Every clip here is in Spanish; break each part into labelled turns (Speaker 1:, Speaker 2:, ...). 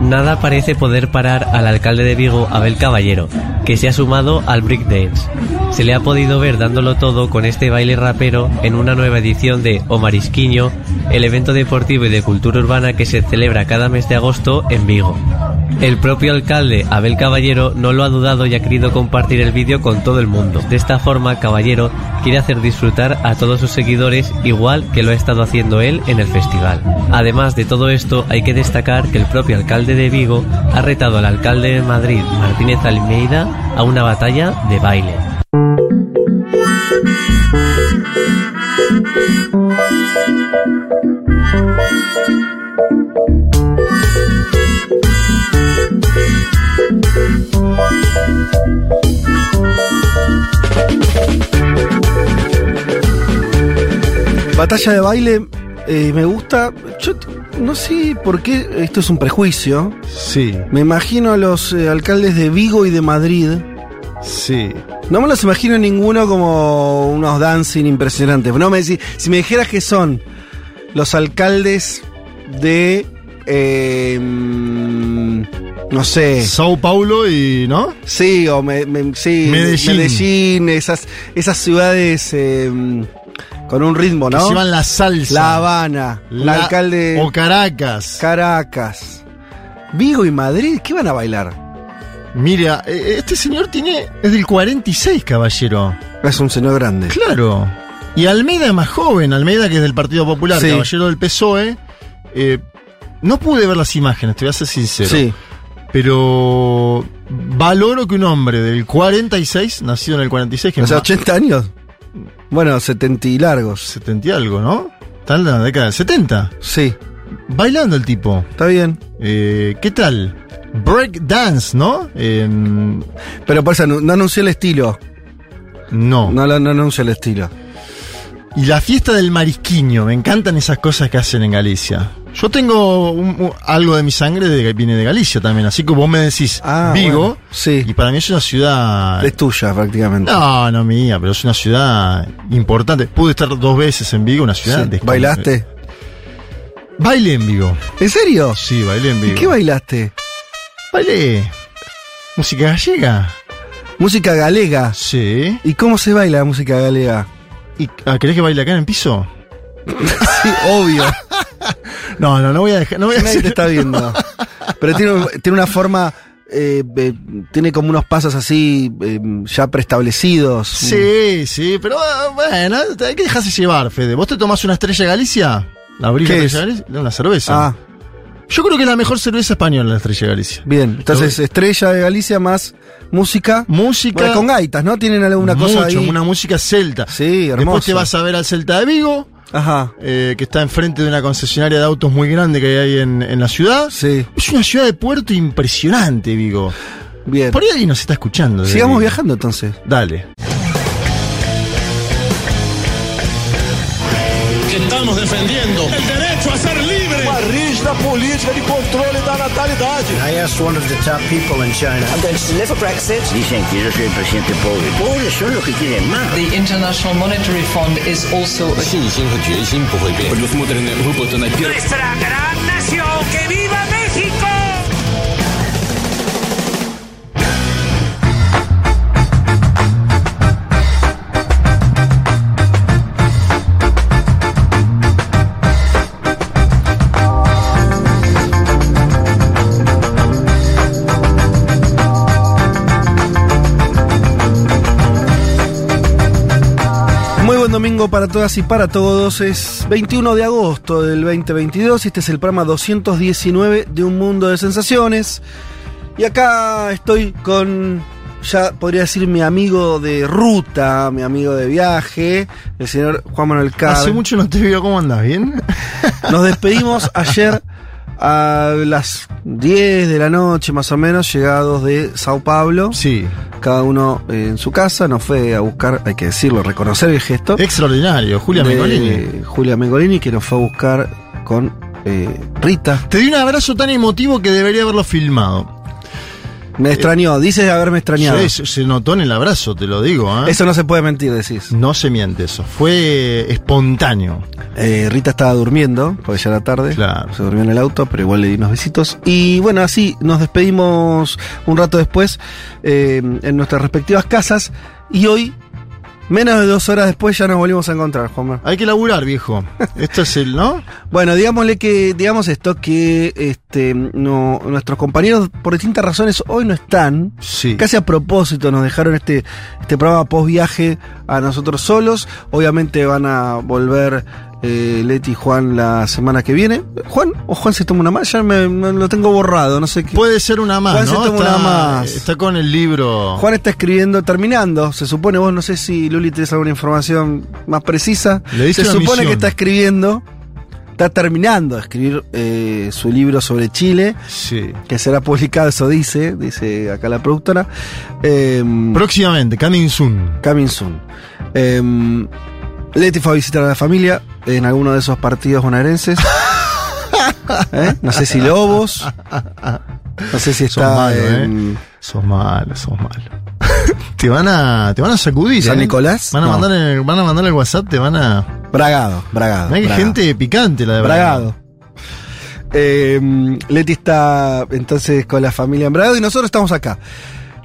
Speaker 1: Nada parece poder parar al alcalde de Vigo, Abel Caballero, que se ha sumado al breakdance. Se le ha podido ver dándolo todo con este baile rapero en una nueva edición de O Marisquiño, el evento deportivo y de cultura urbana que se celebra cada mes de agosto en Vigo. El propio alcalde, Abel Caballero, no lo ha dudado y ha querido compartir el vídeo con todo el mundo. De esta forma, Caballero quiere hacer disfrutar a todos sus seguidores igual que lo ha estado haciendo él en el festival. Además de todo esto, hay que destacar que el propio alcalde de Vigo ha retado al alcalde de Madrid, Martínez Almeida, a una batalla de baile.
Speaker 2: Batalla de baile eh, me gusta. Yo no sé por qué esto es un prejuicio.
Speaker 3: Sí,
Speaker 2: Me imagino a los eh, alcaldes de Vigo y de Madrid.
Speaker 3: sí.
Speaker 2: No me los imagino ninguno como unos dancing impresionantes. No me si me dijeras que son los alcaldes de eh, mm, no sé.
Speaker 3: Sao Paulo y. ¿no?
Speaker 2: Sí, o me, me- sí,
Speaker 3: Medellín.
Speaker 2: Medellín, esas, esas ciudades eh, con un ritmo,
Speaker 3: Que
Speaker 2: ¿no?
Speaker 3: llevan la salsa.
Speaker 2: La Habana, el
Speaker 3: La-
Speaker 2: alcalde
Speaker 3: O Caracas.
Speaker 2: Caracas. Vigo y Madrid, ¿qué van a bailar?
Speaker 3: Mira, eh, este señor tiene. Es del 46, caballero.
Speaker 2: Es un señor grande.
Speaker 3: Claro. Y Almeida es más joven. Almeida, que es del Partido Popular,
Speaker 2: Sí.
Speaker 3: caballero del PSOE. eh, no pude ver las imágenes, te voy a ser sincero.
Speaker 2: Sí.
Speaker 3: Pero. Valoro que un hombre del 46, nacido en el 46, que
Speaker 2: O sea,
Speaker 3: es más-
Speaker 2: 80 años. Bueno, 70 y largos.
Speaker 3: 70 y algo, ¿no? Está en la década del 70.
Speaker 2: Sí,
Speaker 3: Bailando el tipo.
Speaker 2: está bien.
Speaker 3: Eh, ¿Qué tal? Break dance, ¿no?
Speaker 2: Pero por eso no, no anunció el estilo.
Speaker 3: no.
Speaker 2: No, no anunció el estilo.
Speaker 3: Y la fiesta del marisquiño. Me encantan esas cosas que hacen en Galicia. Yo tengo un- un- algo de mi sangre de, que viene de Galicia también. Así que vos me decís
Speaker 2: Ah,
Speaker 3: Vigo.
Speaker 2: bueno, sí.
Speaker 3: Y para mí es una ciudad.
Speaker 2: Es tuya, prácticamente.
Speaker 3: No, no mía, pero es una ciudad importante. Pude estar dos veces en Vigo, una ciudad.
Speaker 2: Sí. ¿Bailaste?
Speaker 3: Bailé en Vigo.
Speaker 2: ¿En serio?
Speaker 3: Sí, bailé en
Speaker 2: ¿Y
Speaker 3: Vigo.
Speaker 2: qué bailaste?
Speaker 3: Bailé. Música gallega.
Speaker 2: Música galega.
Speaker 3: Sí.
Speaker 2: ¿Y cómo se baila la música galega?
Speaker 3: ¿Y, ah, ¿Querés que baile acá en el piso?
Speaker 2: Sí, obvio.
Speaker 3: No, no, no voy a dejar. No voy a
Speaker 2: Nadie te está viendo. Pero tiene, tiene una forma. eh, eh, tiene como unos pasos así eh, ya preestablecidos.
Speaker 3: Sí, sí, pero ah, bueno, hay que dejarse llevar, Fede. ¿Vos te tomás una estrella Galicia? ¿La abrís
Speaker 2: ¿Qué
Speaker 3: la estrella Galicia? Una cerveza.
Speaker 2: Ah,
Speaker 3: Yo creo que es la mejor cerveza española, la estrella Galicia.
Speaker 2: bien. Entonces, Estrella de Galicia más música.
Speaker 3: Música.
Speaker 2: Bueno, con gaitas, ¿no? Tienen alguna cosa ahí.
Speaker 3: una música celta.
Speaker 2: Sí,
Speaker 3: Después
Speaker 2: hermoso.
Speaker 3: te vas a ver al Celta de Vigo,
Speaker 2: Ajá.
Speaker 3: eh, que está enfrente de una concesionaria de autos muy grande que hay ahí en, en la ciudad.
Speaker 2: Sí,
Speaker 3: Es una ciudad de puerto impresionante, Vigo.
Speaker 2: bien.
Speaker 3: Por ahí alguien nos está escuchando.
Speaker 2: Sigamos
Speaker 3: Vigo.
Speaker 2: viajando entonces.
Speaker 3: Dale.
Speaker 4: que estamos defendiendo el derecho a ser libre.
Speaker 5: Uma rígida política de controle da natalidade.
Speaker 6: I asked one of the top people in China.
Speaker 7: I'm going to deliver Brexit.
Speaker 8: Dicen que yo soy el presidente pobre. Pobres son los que quieren más.
Speaker 7: The International Monetary Fund is also a
Speaker 4: Nuestra gran nación, que viva
Speaker 2: buen domingo para todas y para todos. Es 21 de agosto del 2022 y este es el programa 219 de Un Mundo de Sensaciones. Y acá estoy con, ya podría decir, mi amigo de ruta, mi amigo de viaje, el señor Juan Manuel Carr.
Speaker 3: Hace mucho no te veo, ¿cómo andas? ¿Bien?
Speaker 2: Nos despedimos ayer a las 10 de la noche más o menos, llegados de Sao Paulo.
Speaker 3: Sí.
Speaker 2: Cada uno en su casa nos fue a buscar, hay que decirlo, reconocer el gesto.
Speaker 3: Extraordinario, Julia
Speaker 2: de
Speaker 3: Mengolini.
Speaker 2: Julia Mengolini, que nos fue a buscar con eh, Rita.
Speaker 3: Te di un abrazo tan emotivo que debería haberlo filmado.
Speaker 2: Me extrañó, dices haberme extrañado.
Speaker 3: Sí, se, se notó en el abrazo, te lo digo. ¿eh?
Speaker 2: Eso no se puede mentir, decís.
Speaker 3: No se miente eso. Fue espontáneo.
Speaker 2: Eh, Rita estaba durmiendo, porque ya era tarde.
Speaker 3: Claro.
Speaker 2: Se durmió en el auto, pero igual le di unos besitos. Y bueno, así nos despedimos un rato después eh, en nuestras respectivas casas. Y hoy, menos de dos horas después, ya nos volvimos a encontrar, Juanma.
Speaker 3: Hay que laburar, viejo. Esto es el, ¿no?
Speaker 2: Bueno, digámosle que, digamos esto, que este, no, nuestros compañeros, por distintas razones, hoy no están.
Speaker 3: Sí.
Speaker 2: Casi a propósito nos dejaron este, este programa post viaje a nosotros solos. Obviamente van a volver eh, Leti y Juan la semana que viene. ¿Juan o Juan se toma una más? Ya me, me lo tengo borrado, no sé qué.
Speaker 3: Puede ser una más,
Speaker 2: Juan se
Speaker 3: ¿no?
Speaker 2: toma
Speaker 3: Está,
Speaker 2: una más.
Speaker 3: está con el libro.
Speaker 2: Juan está escribiendo, terminando. Se supone, vos no sé si Luli tenés alguna información más precisa.
Speaker 3: Le
Speaker 2: Se supone
Speaker 3: misión.
Speaker 2: que está escribiendo, está terminando de escribir eh, su libro sobre Chile.
Speaker 3: Sí.
Speaker 2: que será publicado, eso dice, dice acá la productora. Eh,
Speaker 3: Próximamente, coming soon.
Speaker 2: coming soon. Eh, Leti fue a visitar a la familia en alguno de esos partidos bonaerenses. ¿Eh? No sé si Lobos. No sé si
Speaker 3: Sos
Speaker 2: está
Speaker 3: malo,
Speaker 2: en
Speaker 3: ¿eh? Sos malo, sos malo. te van a, te van a sacudir.
Speaker 2: San
Speaker 3: ¿eh?
Speaker 2: Nicolás.
Speaker 3: Van a,
Speaker 2: No.
Speaker 3: mandar el, van a mandar el WhatsApp, te van a.
Speaker 2: Bragado, Bragado.
Speaker 3: Hay
Speaker 2: Bragado.
Speaker 3: gente picante, la de
Speaker 2: Bragado. Eh, Leti está entonces con la familia en Bragado y nosotros estamos acá.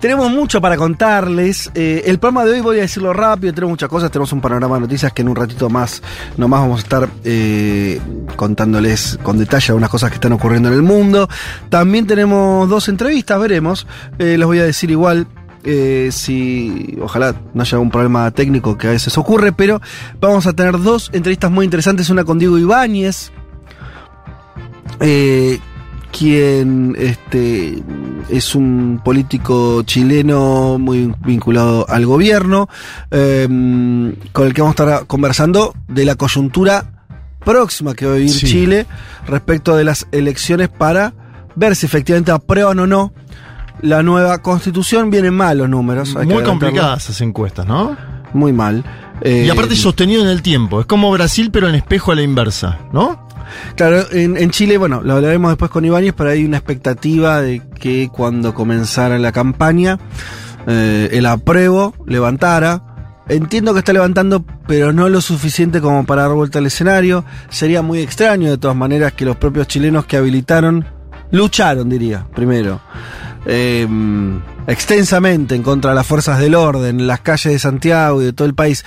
Speaker 2: Tenemos mucho para contarles. Eh, el programa de hoy voy a decirlo rápido, tenemos muchas cosas, tenemos un panorama de noticias que en un ratito más nomás vamos a estar eh, contándoles con detalle algunas cosas que están ocurriendo en el mundo. También tenemos dos entrevistas, veremos. Eh, les voy a decir igual eh, si ojalá no haya algún problema técnico que a veces ocurre, pero vamos a tener dos entrevistas muy interesantes, una con Diego Ibáñez, eh, quien este, es un político chileno muy vinculado al gobierno, eh, con el que vamos a estar conversando de la coyuntura próxima que va a vivir
Speaker 3: Sí.
Speaker 2: Chile respecto de las elecciones para ver si efectivamente aprueban o no la nueva constitución. Vienen mal los números. hay
Speaker 3: Muy complicadas esas encuestas, ¿no?
Speaker 2: Muy mal. Eh,
Speaker 3: Y aparte sostenido en el tiempo. Es como Brasil, pero en espejo a la inversa, ¿no?
Speaker 2: Claro, en, Chile, bueno, lo hablaremos después con Ibáñez, pero hay una expectativa de que cuando comenzara la campaña, eh, el apruebo levantara. Entiendo que está levantando, pero no lo suficiente como para dar vuelta al escenario. Sería muy extraño, de todas maneras, que los propios chilenos que habilitaron, lucharon, diría, primero, eh, extensamente en contra de las fuerzas del orden, en las calles de Santiago y de todo el país,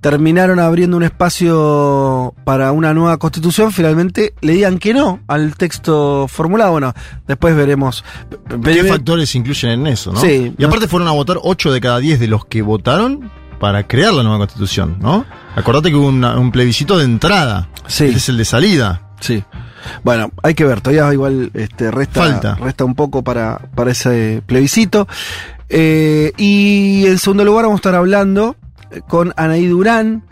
Speaker 2: terminaron abriendo un espacio para una nueva constitución, finalmente le digan que no al texto formulado. Bueno, después veremos.
Speaker 3: ¿Qué factores incluyen en eso, no?
Speaker 2: Sí.
Speaker 3: Y aparte fueron a votar 8 de cada 10 de los que votaron para crear la nueva constitución, ¿no? Acordate que hubo una- un plebiscito de entrada.
Speaker 2: Sí.
Speaker 3: Este es el de salida.
Speaker 2: Sí. Bueno, hay que ver, todavía igual este, resta,
Speaker 3: Falta.
Speaker 2: resta un poco para, para ese plebiscito. Eh, y en segundo lugar vamos a estar hablando con Anaí Durán,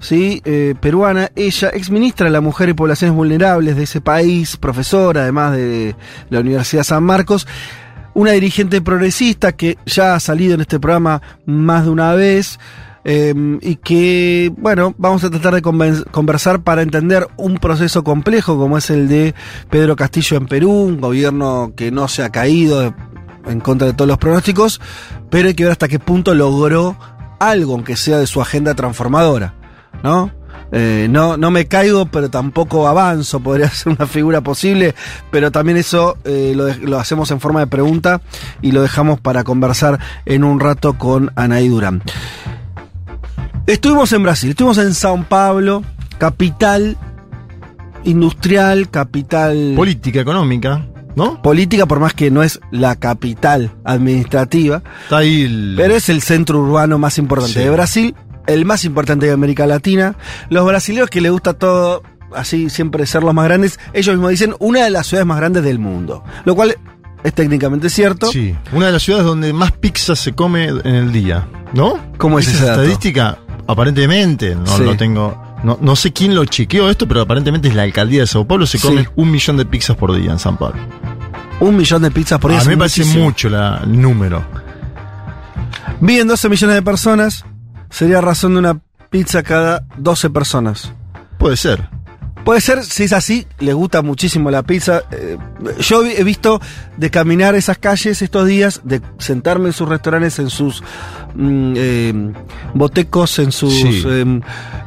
Speaker 2: ¿sí? Eh, peruana, ella, exministra de la Mujer y Poblaciones Vulnerables de ese país, profesora además de la Universidad San Marcos. Una dirigente progresista que ya ha salido en este programa más de una vez. eh, y que, bueno, vamos a tratar de conversar para entender un proceso complejo como es el de Pedro Castillo en Perú, un gobierno que no se ha caído en contra de todos los pronósticos, pero hay que ver hasta qué punto logró algo, aunque sea de su agenda transformadora, ¿no? Eh, no, no me caigo, pero tampoco avanzo, podría ser una figura posible, pero también eso eh, lo, lo hacemos en forma de pregunta y lo dejamos para conversar en un rato con Anaí Durán. Estuvimos en Brasil, estuvimos en Sao Paulo, capital industrial, capital
Speaker 3: Política económica, ¿no?
Speaker 2: política, por más que no es la capital administrativa,
Speaker 3: Está ahí el.
Speaker 2: pero es el centro urbano más importante
Speaker 3: Sí.
Speaker 2: de Brasil, el más importante de América Latina. Los brasileños que les gusta todo así siempre ser los más grandes, ellos mismos dicen una de las ciudades más grandes del mundo, lo cual es técnicamente cierto.
Speaker 3: Sí, una de las ciudades donde más pizza se come en el día, ¿no?
Speaker 2: ¿Cómo es
Speaker 3: Esa
Speaker 2: dato?
Speaker 3: estadística? Aparentemente, no
Speaker 2: Sí.
Speaker 3: lo tengo. No, no sé quién lo chequeó esto, pero aparentemente es la alcaldía de Sao Paulo. Se
Speaker 2: Sí.
Speaker 3: come un millón de pizzas por día en San Pablo.
Speaker 2: Un millón de pizzas por día.
Speaker 3: A mí me parece
Speaker 2: muchísimo.
Speaker 3: mucho la- el número.
Speaker 2: Viven 12 millones de personas, sería razón de una pizza cada 12 personas.
Speaker 3: Puede ser.
Speaker 2: Puede ser, si es así, les gusta muchísimo la pizza. Eh, yo he visto de caminar esas calles estos días, de sentarme en sus restaurantes, en sus mm, eh, botecos, en sus
Speaker 3: Sí.
Speaker 2: eh,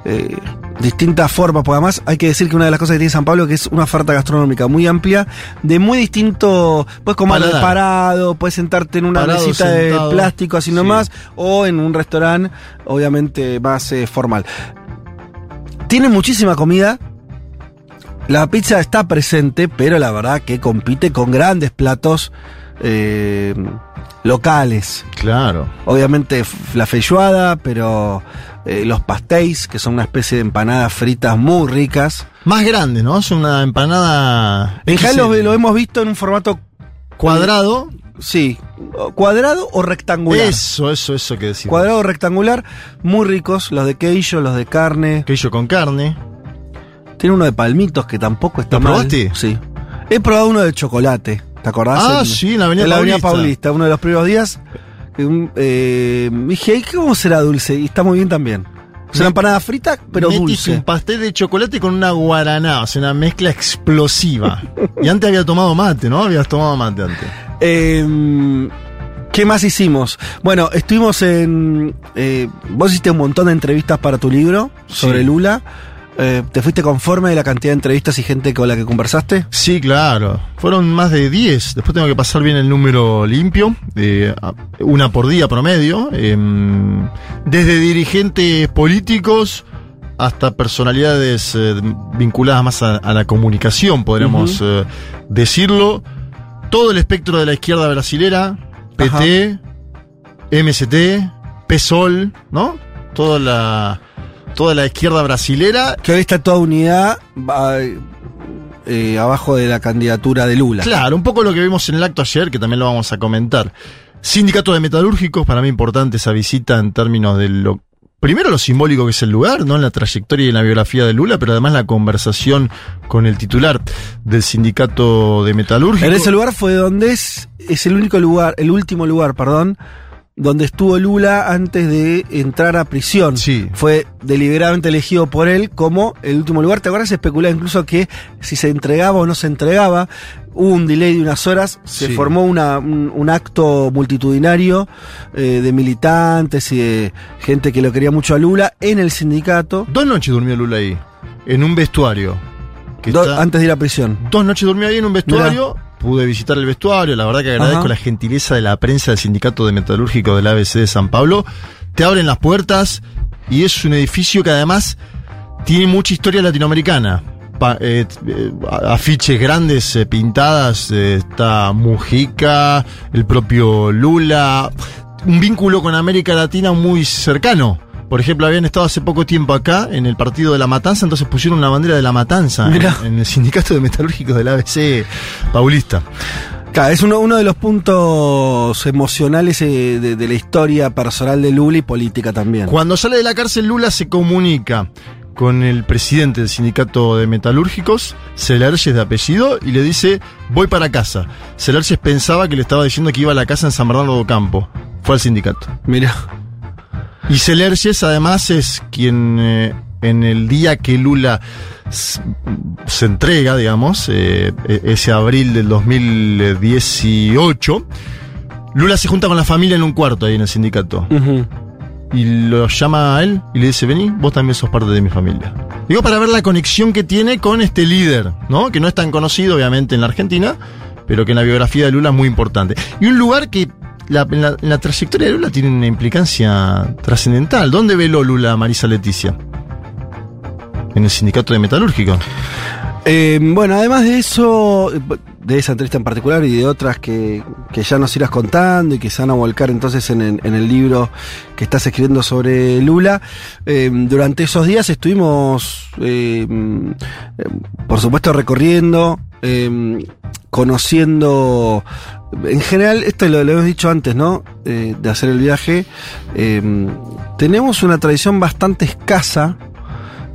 Speaker 2: eh, distintas formas. Porque además hay que decir que una de las cosas que tiene San Pablo que es una oferta gastronómica muy amplia, de muy distinto. Puedes comer
Speaker 3: Paladar.
Speaker 2: parado, puedes sentarte en una
Speaker 3: Parado,
Speaker 2: mesita de plástico así
Speaker 3: Sí.
Speaker 2: nomás, o en un restaurante, obviamente más eh, formal. Tiene muchísima comida. La pizza está presente, pero la verdad que compite con grandes platos eh, locales.
Speaker 3: Claro.
Speaker 2: Obviamente la feijoada, pero eh, los pastéis, que son una especie de empanadas fritas muy ricas.
Speaker 3: Más grande, ¿no? Es una empanada.
Speaker 2: En general lo, hemos visto en un formato,
Speaker 3: Cuadrado.
Speaker 2: sí, cuadrado o rectangular.
Speaker 3: Eso, eso, eso que decimos.
Speaker 2: Cuadrado o rectangular, muy ricos, los de queijo, los de carne.
Speaker 3: Queso con carne.
Speaker 2: Tiene uno de palmitos que tampoco está
Speaker 3: ¿Lo
Speaker 2: mal.
Speaker 3: probaste?
Speaker 2: Sí. He probado uno de chocolate. ¿Te acordás?
Speaker 3: Ah, sí, en la Avenida
Speaker 2: en la Avenida
Speaker 3: Paulista.
Speaker 2: Paulista, uno de los primeros días. Un- eh, dije, "Ay, ¿cómo será dulce? Y está muy bien también. Es una empanada frita, pero
Speaker 3: Metiste
Speaker 2: dulce.
Speaker 3: un pastel de chocolate con una guaraná, o sea, una mezcla explosiva. y antes había tomado mate, ¿no? Habías tomado mate antes.
Speaker 2: Eh, ¿Qué más hicimos? Bueno, estuvimos en. eh, vos hiciste un montón de entrevistas para tu libro sobre
Speaker 3: Sí.
Speaker 2: Lula. Eh, ¿Te fuiste conforme de la cantidad de entrevistas y gente con la que conversaste?
Speaker 3: Sí, claro. Fueron más de 10. Después tengo que pasar bien el número limpio. eh, una por día promedio. em, desde dirigentes políticos hasta personalidades eh, vinculadas más a, a la comunicación, podríamos eh, decirlo. Todo el espectro de la izquierda brasilera, PT, MST, PSOL, ¿no? Toda la, toda la izquierda brasilera
Speaker 2: Que hoy está toda unidad eh, abajo de la candidatura de Lula.
Speaker 3: Claro, un poco lo que vimos en el acto ayer, que también lo vamos a comentar. Sindicato de Metalúrgicos, para mí importante esa visita en términos de lo. Primero lo simbólico que es el lugar, ¿no? En la trayectoria y en la biografía de Lula, pero además la conversación con el titular del sindicato de metalúrgicos.
Speaker 2: En ese lugar fue donde es, es el único lugar, el último lugar, perdón, donde estuvo Lula antes de entrar a prisión.
Speaker 3: Sí.
Speaker 2: Fue deliberadamente elegido por él como el último lugar. ¿Te acuerdas? Se especulaba incluso que si se entregaba o no se entregaba. Hubo un delay de unas horas, se
Speaker 3: Sí.
Speaker 2: formó una- un, un acto multitudinario eh, de militantes y de gente que lo quería mucho a Lula en el sindicato,
Speaker 3: Dos noches durmió Lula ahí, en un vestuario. que
Speaker 2: do-
Speaker 3: está-
Speaker 2: antes de ir a prisión.
Speaker 3: Dos noches durmió ahí en un vestuario. Pude visitar el vestuario. La verdad que agradezco
Speaker 2: Ajá.
Speaker 3: la gentileza de la prensa del Sindicato de Metalúrgicos del ABC de San Pablo. Te abren las puertas y es un edificio que además tiene mucha historia latinoamericana. Pa- eh, eh, afiches grandes eh, pintadas. está Mujica, el propio Lula. Un vínculo con América Latina muy cercano. Por ejemplo, habían estado hace poco tiempo acá en el partido de la Matanza, entonces pusieron una bandera de la Matanza en, el sindicato de metalúrgicos del ABC Paulista.
Speaker 2: Claro, es uno, uno de los puntos emocionales eh, de, de la historia personal de Lula y política también.
Speaker 3: Cuando sale de la cárcel, Lula se comunica con el presidente del sindicato de metalúrgicos, Celerges de apellido, y le dice, voy para casa. Celerges pensaba que le estaba diciendo que iba a la casa en San Bernardo do Campo. Fue al sindicato.
Speaker 2: Mira,
Speaker 3: Y Celerges además es quien eh, en el día que Lula se entrega, digamos, eh, e- ese abril del 2018, Lula se junta con la familia en un cuarto ahí en el sindicato. Y lo llama a él y le dice, vení, vos también sos parte de mi familia. Digo, para ver la conexión que tiene con este líder, ¿no? Que no es tan conocido, obviamente, en la Argentina, pero que en la biografía de Lula es muy importante. Y un lugar que la- la, trayectoria de Lula tiene una implicancia trascendental. ¿Dónde veló Lula Marisa Leticia? En el sindicato de metalúrgico.
Speaker 2: Eh, bueno, además de eso, de esa entrevista en particular y de otras que, que ya nos irás contando y que se van a volcar entonces en en el libro que estás escribiendo sobre Lula, eh, durante esos días estuvimos, eh, mm, por supuesto, recorriendo, conociendo, en general, esto lo, lo hemos dicho antes, ¿no? Eh, de hacer el viaje, eh, tenemos una tradición bastante escasa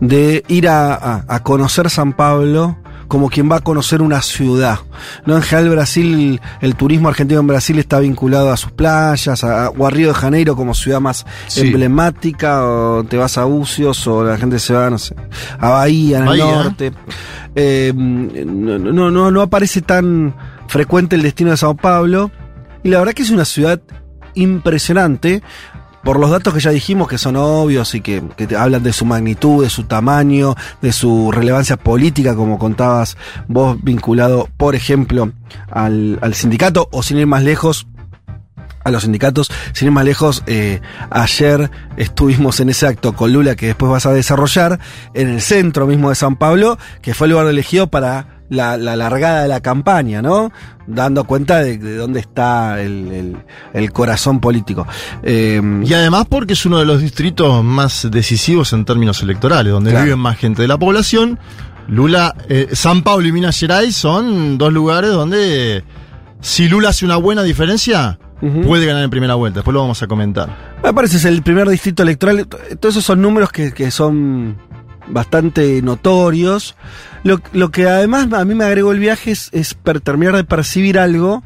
Speaker 2: de ir a, a- a conocer San Pablo como quien va a conocer una ciudad. ¿no? En general Brasil, el turismo argentino en Brasil está vinculado a sus playas, a, o a Río de Janeiro como ciudad más
Speaker 3: Sí.
Speaker 2: emblemática, o te vas a Bucios, o la gente se va, no sé, a Bahía, en
Speaker 3: Bahía.
Speaker 2: el norte. Eh, no, no, no, no aparece tan frecuente el destino de Sao Paulo. Y la verdad que es una ciudad impresionante. Por los datos que ya dijimos que son obvios y que, que te hablan de su magnitud, de su tamaño, de su relevancia política, como contabas vos, vinculado, por ejemplo, al, al sindicato, o sin ir más lejos, a los sindicatos. Sin ir más lejos, eh, ayer estuvimos en ese acto con Lula que después vas a desarrollar en el centro mismo de San Pablo, que fue el lugar elegido para la, la largada de la campaña, ¿no? Dando cuenta de, de dónde está el, el- el corazón político. Eh,
Speaker 3: Y además porque es uno de los distritos más decisivos en términos electorales, donde
Speaker 2: Claro.
Speaker 3: viven más gente de la población. Lula, eh, San Pablo y Minas Gerais son dos lugares donde si Lula hace una buena diferencia, puede ganar en primera vuelta. Después lo vamos a comentar.
Speaker 2: Me parece es el primer distrito electoral. Todos esos son números que, que son bastante notorios. Lo, lo que además a mí me agregó el viaje es, es terminar de percibir algo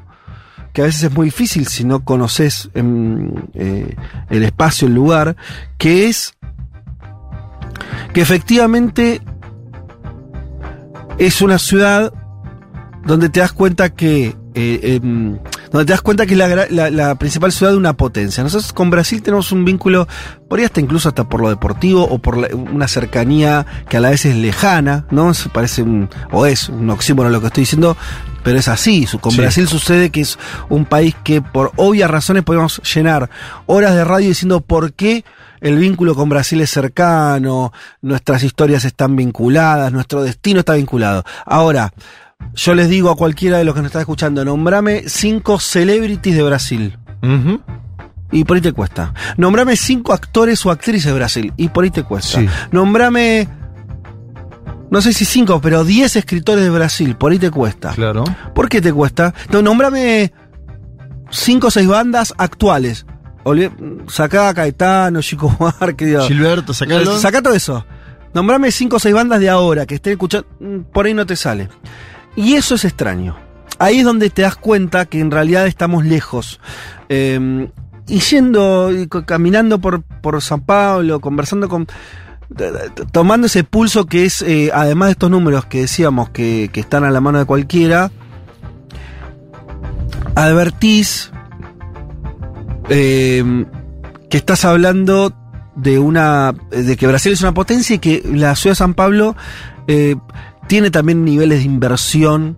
Speaker 2: que a veces es muy difícil si no conoces eh, el espacio, el lugar, que es que efectivamente es una ciudad donde te das cuenta que eh, em, donde te das cuenta que es la, gra- la- la principal ciudad de una potencia. Nosotros con Brasil tenemos un vínculo, por ahí hasta incluso hasta por lo deportivo o por la- una cercanía que a la vez es lejana, ¿no? Se parece un, o es un oxímono lo que estoy diciendo, pero es así. Con
Speaker 3: Sí.
Speaker 2: Brasil sucede que es un país que por obvias razones podemos llenar horas de radio diciendo por qué el vínculo con Brasil es cercano, nuestras historias están vinculadas, nuestro destino está vinculado. Ahora, yo les digo a cualquiera de los que nos está escuchando, nombrame cinco celebrities de Brasil. Y por ahí te cuesta. Nombrame cinco actores o actrices de Brasil. Y por ahí te cuesta.
Speaker 3: Sí.
Speaker 2: Nombrame, no sé si cinco, pero diez escritores de Brasil. Por ahí te cuesta.
Speaker 3: Claro.
Speaker 2: ¿Por qué te cuesta? No, nombrame cinco o seis bandas actuales. Olvi- Sacá a Caetano, Chico digo,
Speaker 3: Gilberto, sacalo.
Speaker 2: Sacá todo eso. Nombrame cinco o seis bandas de ahora que estén escuchando. mm, Por ahí no te sale. Y eso es extraño. Ahí es donde te das cuenta que en realidad estamos lejos. Eh, y yendo, caminando por, por San Pablo, conversando con. Tomando ese pulso que es, eh, además de estos números que decíamos que, que están a la mano de cualquiera, advertís eh, que estás hablando de una de que Brasil es una potencia y que la ciudad de San Pablo eh, tiene también niveles de inversión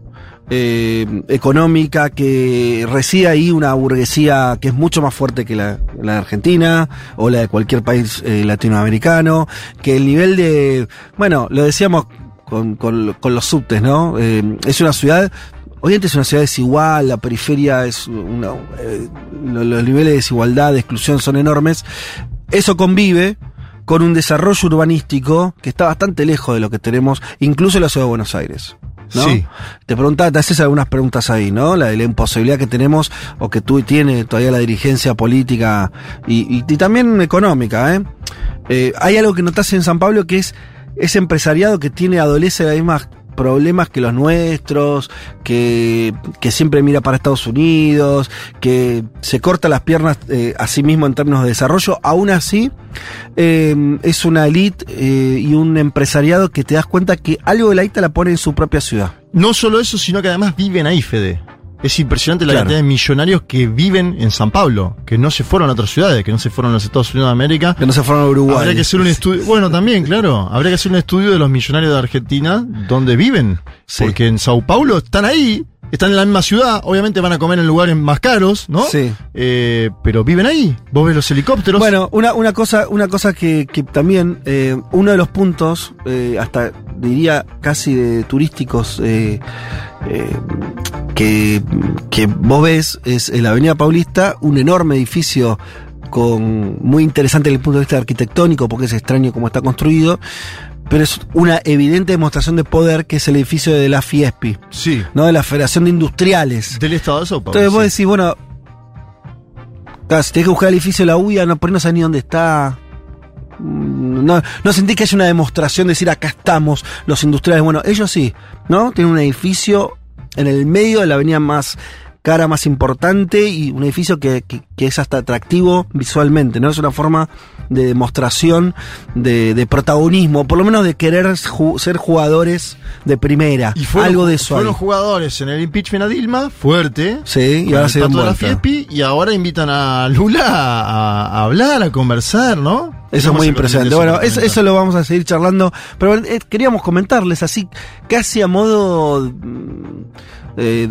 Speaker 2: eh, económica que reside ahí una burguesía que es mucho más fuerte que la, de Argentina o la de cualquier país eh, latinoamericano que el nivel de bueno lo decíamos con, con- los subtes no Eh, es una ciudad Obviamente es una ciudad desigual, la periferia es una. eh, lo- los niveles de desigualdad, de exclusión son enormes. Eso convive con un desarrollo urbanístico que está bastante lejos de lo que tenemos, incluso en la ciudad de Buenos Aires. ¿no?
Speaker 3: Sí.
Speaker 2: Te preguntaba, te haces algunas preguntas ahí, ¿no? La de la imposibilidad que tenemos o que tú tiene todavía la dirigencia política y, y- y también económica, ¿eh? Eh, Hay algo que notas en San Pablo que es ese empresariado que tiene, adolece de los mismos problemas que los nuestros, que, que siempre mira para Estados Unidos, que se corta las piernas eh, a sí mismo en términos de desarrollo, aún así eh, es una elite eh, y un empresariado que te das cuenta que algo de la ITA la pone en su propia ciudad.
Speaker 3: No solo eso, sino que además viven ahí, Fede. Es impresionante la
Speaker 2: Claro.
Speaker 3: cantidad de millonarios que viven en San Pablo, que no se fueron a otras ciudades, que no se fueron a los Estados Unidos de América.
Speaker 2: Que no se fueron a Uruguay.
Speaker 3: Habría que hacer un estudio, bueno, también, claro, habría que hacer un estudio de los millonarios de Argentina, donde viven.
Speaker 2: Sí.
Speaker 3: Porque en Sao Paulo están ahí, están en la misma ciudad, obviamente van a comer en lugares más caros, ¿no?
Speaker 2: Sí.
Speaker 3: Eh, pero viven ahí. Vos ves los helicópteros.
Speaker 2: Bueno, una, una cosa, una cosa que, que también, eh, uno de los puntos, eh, hasta diría casi de turísticos, eh, eh, que, que vos ves es en la Avenida Paulista, un enorme edificio con muy interesante desde el punto de vista arquitectónico, porque es extraño cómo está construido, pero es una evidente demostración de poder que es el edificio de la Fiespi,
Speaker 3: sí.
Speaker 2: ¿no? De la Federación de Industriales.
Speaker 3: Del estado de Sao Paulo.
Speaker 2: Entonces vos decís, bueno, claro, si tenés que buscar el edificio de la UIA, no, por ahí no sabés ni dónde está. No, no sentí que haya una demostración de decir acá estamos los industriales. Bueno, ellos sí, ¿no? Tienen un edificio en el medio de la avenida más cara, más importante y un edificio que, que- que es hasta atractivo visualmente, ¿no? Es una forma de demostración de, de protagonismo, por lo menos de querer ju- ser jugadores de primera.
Speaker 3: Y fueron,
Speaker 2: Algo de eso.
Speaker 3: Fueron
Speaker 2: hay.
Speaker 3: jugadores en el impeachment a Dilma, fuerte.
Speaker 2: Sí, y ahora se
Speaker 3: la. FIEPI, y ahora invitan a Lula a, a hablar, a conversar, ¿no?
Speaker 2: Eso es muy impresionante. Bueno, eso, eso lo vamos a seguir charlando. Pero eh, queríamos comentarles así, casi a modo. mm, eh,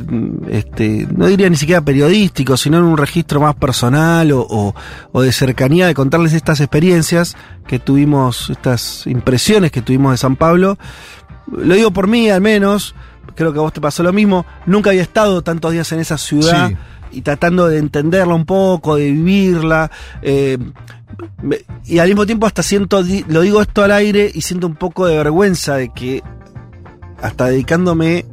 Speaker 2: este, no diría ni siquiera periodístico, sino en un registro más personal o, o- o de cercanía, de contarles estas experiencias que tuvimos, estas impresiones que tuvimos de San Pablo. Lo digo por mí, al menos. Creo que a vos te pasó lo mismo. Nunca había estado tantos días en esa ciudad
Speaker 3: Sí.
Speaker 2: y tratando de entenderla un poco, de vivirla. eh, y al mismo tiempo hasta siento, lo digo esto al aire y siento un poco de vergüenza de que hasta dedicándome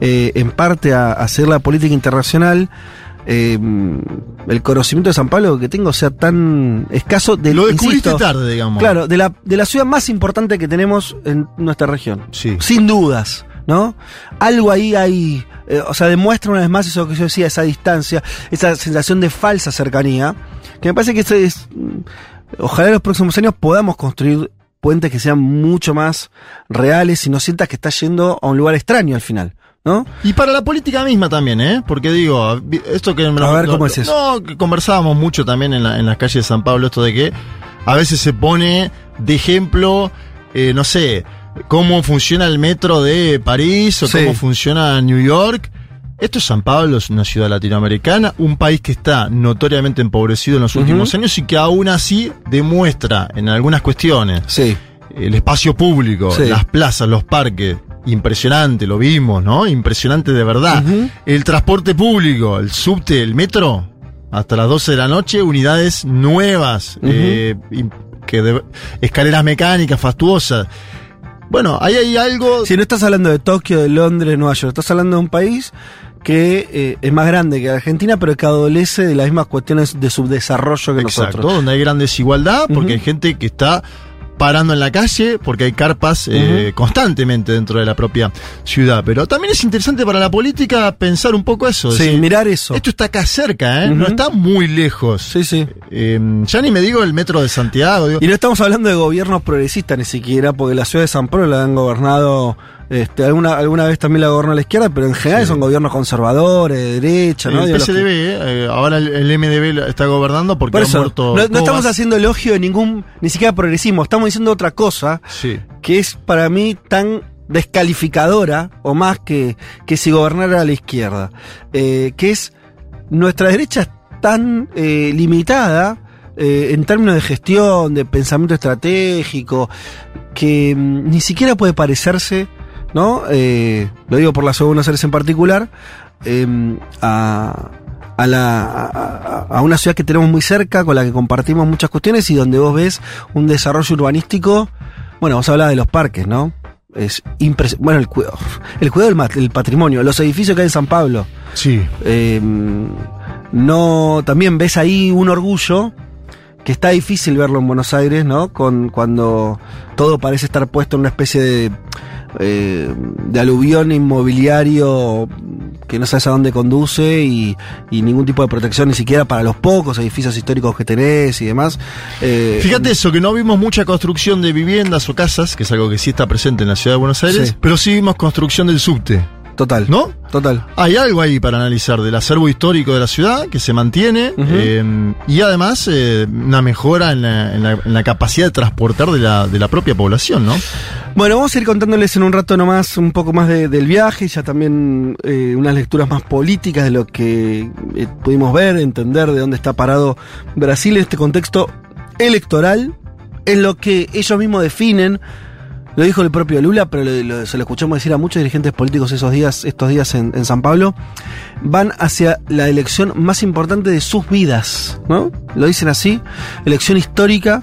Speaker 2: eh, en parte a, a hacer la política internacional, eh, el conocimiento de San Pablo que tengo sea tan escaso de
Speaker 3: Lo descubriste
Speaker 2: insisto,
Speaker 3: tarde, digamos.
Speaker 2: Claro, de la, de la ciudad más importante que tenemos en nuestra región.
Speaker 3: Sí.
Speaker 2: Sin dudas, ¿no? Algo ahí hay. eh, o sea, demuestra una vez más eso que yo decía, esa distancia, esa sensación de falsa cercanía. Que me parece que eso es. mm, Ojalá en los próximos años podamos construir puentes que sean mucho más reales y no sientas que estás yendo a un lugar extraño al final, ¿no?
Speaker 3: Y para la política misma también, ¿eh? Porque digo, esto que...
Speaker 2: A ver, ¿cómo es eso?
Speaker 3: No, que conversábamos mucho también en, la- en las calles de San Pablo, esto de que a veces se pone de ejemplo, eh, no sé, cómo funciona el metro de París o
Speaker 2: Sí.
Speaker 3: cómo funciona New York. Esto es San Pablo, es una ciudad latinoamericana, un país que está notoriamente empobrecido en los últimos años y que aún así demuestra en algunas cuestiones
Speaker 2: Sí.
Speaker 3: el espacio público,
Speaker 2: Sí.
Speaker 3: las plazas, los parques, impresionante, lo vimos, ¿no? Impresionante de verdad. El transporte público, el subte, el metro, hasta las 12 de la noche, unidades nuevas, eh, im- que de- escaleras mecánicas fastuosas. Bueno, ahí hay algo...
Speaker 2: Si no estás hablando de Tokio, de Londres, Nueva York, estás hablando de un país que eh, es más grande que Argentina, pero que adolece de las mismas cuestiones de subdesarrollo que
Speaker 3: Exacto,
Speaker 2: nosotros.
Speaker 3: donde hay gran desigualdad, porque hay gente que está parando en la calle, porque hay carpas eh, constantemente dentro de la propia ciudad. Pero también es interesante para la política pensar un poco eso.
Speaker 2: Sí,
Speaker 3: decir,
Speaker 2: mirar eso.
Speaker 3: Esto está acá cerca, ¿eh? No está muy lejos.
Speaker 2: Sí, sí.
Speaker 3: Eh, ya ni me digo el metro de Santiago. digo-
Speaker 2: Y no estamos hablando de gobiernos progresistas ni siquiera, porque la ciudad de San Pablo la han gobernado, este, alguna, alguna vez también la gobernó la izquierda, pero en general
Speaker 3: Sí.
Speaker 2: son gobiernos conservadores, de derecha, ¿no?
Speaker 3: el PSDB, eh, ahora el, el MDB está gobernando porque
Speaker 2: Por
Speaker 3: han
Speaker 2: eso,
Speaker 3: muerto.
Speaker 2: no, no estamos haciendo elogio de ningún, ni siquiera progresismo, estamos diciendo otra cosa
Speaker 3: Sí.
Speaker 2: que es para mí tan descalificadora o más que, que si gobernara a la izquierda, eh, que es nuestra derecha es tan eh, limitada en términos de gestión, de pensamiento estratégico, que mm, ni siquiera puede parecerse, ¿no? Eh, lo digo por la ciudad de Buenos Aires en particular, eh, a, a, la, a, una ciudad que tenemos muy cerca, con la que compartimos muchas cuestiones y donde vos ves un desarrollo urbanístico. Bueno, vos hablabas de los parques, ¿no? Es impresionante. Bueno, el, cuidado- el cuidado del, patrimonio, los edificios que hay en San Pablo.
Speaker 3: Sí.
Speaker 2: Eh, no, también ves ahí un orgullo que está difícil verlo en Buenos Aires, ¿no? Con, cuando todo parece estar puesto en una especie de, eh, de aluvión inmobiliario que no sabes a dónde conduce y, y ningún tipo de protección ni siquiera para los pocos edificios históricos que tenés y demás. Eh,
Speaker 3: Fíjate eso, que no vimos mucha construcción de viviendas o casas, que es algo que sí está presente en la ciudad de Buenos Aires,
Speaker 2: Sí.
Speaker 3: pero sí vimos construcción del subte,
Speaker 2: Total.
Speaker 3: ¿no?
Speaker 2: Total.
Speaker 3: Hay algo ahí para analizar del acervo histórico de la ciudad que se mantiene eh, y además eh, una mejora en la, en la- en la capacidad de transportar de la, de la propia población, ¿no?
Speaker 2: Bueno, vamos a ir contándoles en un rato nomás un poco más de- del viaje, ya también eh, unas lecturas más políticas de lo que eh, pudimos ver, entender de dónde está parado Brasil en este contexto electoral, en lo que ellos mismos definen. Lo dijo el propio Lula, pero lo- se lo escuchamos decir a muchos dirigentes políticos esos días, estos días en, San Pablo. Van hacia la elección más importante de sus vidas, ¿no? Lo dicen así, elección histórica.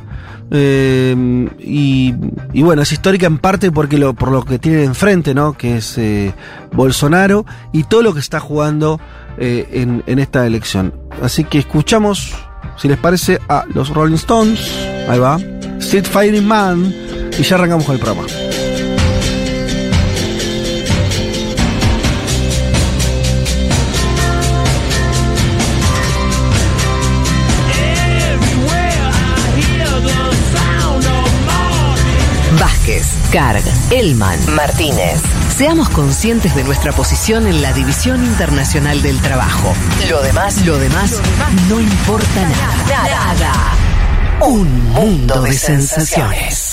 Speaker 2: eh, y, bueno, es histórica en parte porque lo, por lo que tienen enfrente, ¿no? Que es eh, Bolsonaro y todo lo que está jugando eh, en, en esta elección. Así que escuchamos, si les parece, a los Rolling Stones. Ahí va. Street Fighting Man y ya arrancamos con el programa.
Speaker 9: Vázquez, Carg, Elman, Martínez. Seamos conscientes de nuestra posición en la División Internacional del Trabajo. Lo demás, lo demás, no importa nada. Nada. Un mundo de sensaciones.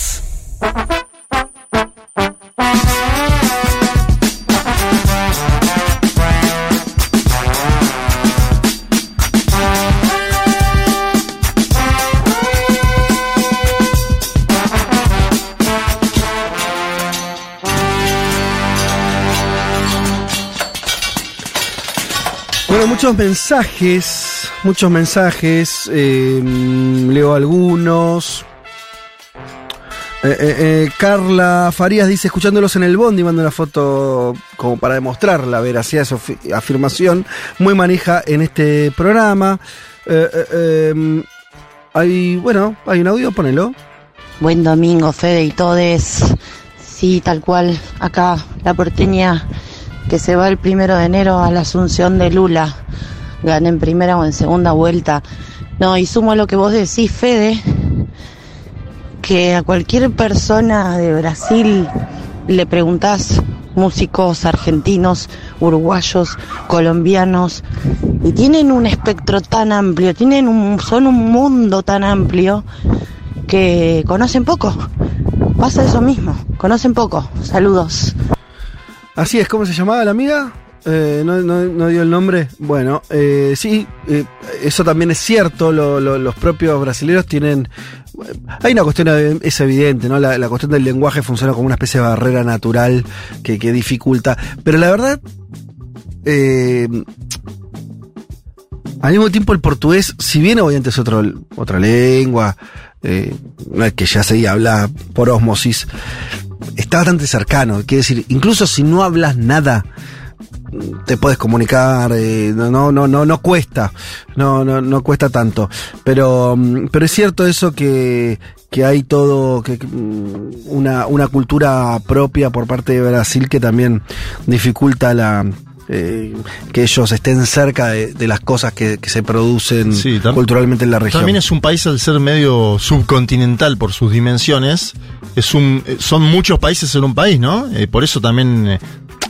Speaker 2: Muchos mensajes, muchos mensajes, eh, leo algunos. Eh, eh, eh, Carla Farías dice, escuchándolos en el bondi, manda una foto como para demostrar la veracidad de su afi- afirmación, muy manija en este programa. Eh, hay, bueno, hay un audio, ponelo.
Speaker 10: Buen domingo, Fede y todes. Sí, tal cual. Acá la porteña que se va el primero de enero a la asunción de Lula. Gana en primera o en segunda vuelta. No, y sumo a lo que vos decís, Fede, que a cualquier persona de Brasil le preguntás, músicos argentinos, uruguayos, colombianos, y tienen un espectro tan amplio, tienen un, son un mundo tan amplio que conocen poco. Pasa eso mismo, conocen poco. Saludos.
Speaker 2: Así es, ¿cómo se llamaba la amiga? Eh, no, dio el nombre. Bueno, eh, sí, eh, eso también es cierto. lo- lo- los propios brasileños tienen. Hay una cuestión, es evidente, ¿no? La, cuestión del lenguaje funciona como una especie de barrera natural que, dificulta. Pero la verdad. al mismo tiempo, el portugués, si bien obviamente es otra lengua, que ya se habla por osmosis, está bastante cercano. Quiere decir, incluso si no hablas nada, te puedes comunicar, eh, no, no, no, no, cuesta, no, no, no cuesta tanto. Pero, mm, pero es cierto eso que, que hay todo, que, que, mm, una, una cultura propia por parte de Brasil que también dificulta la, eh, que ellos estén cerca de, de las cosas que, que se producen
Speaker 3: Sí,
Speaker 2: culturalmente en la región.
Speaker 3: También es un país al ser medio subcontinental por sus dimensiones. Es un, eh, son muchos países en un país, ¿no? Eh, por eso también. eh,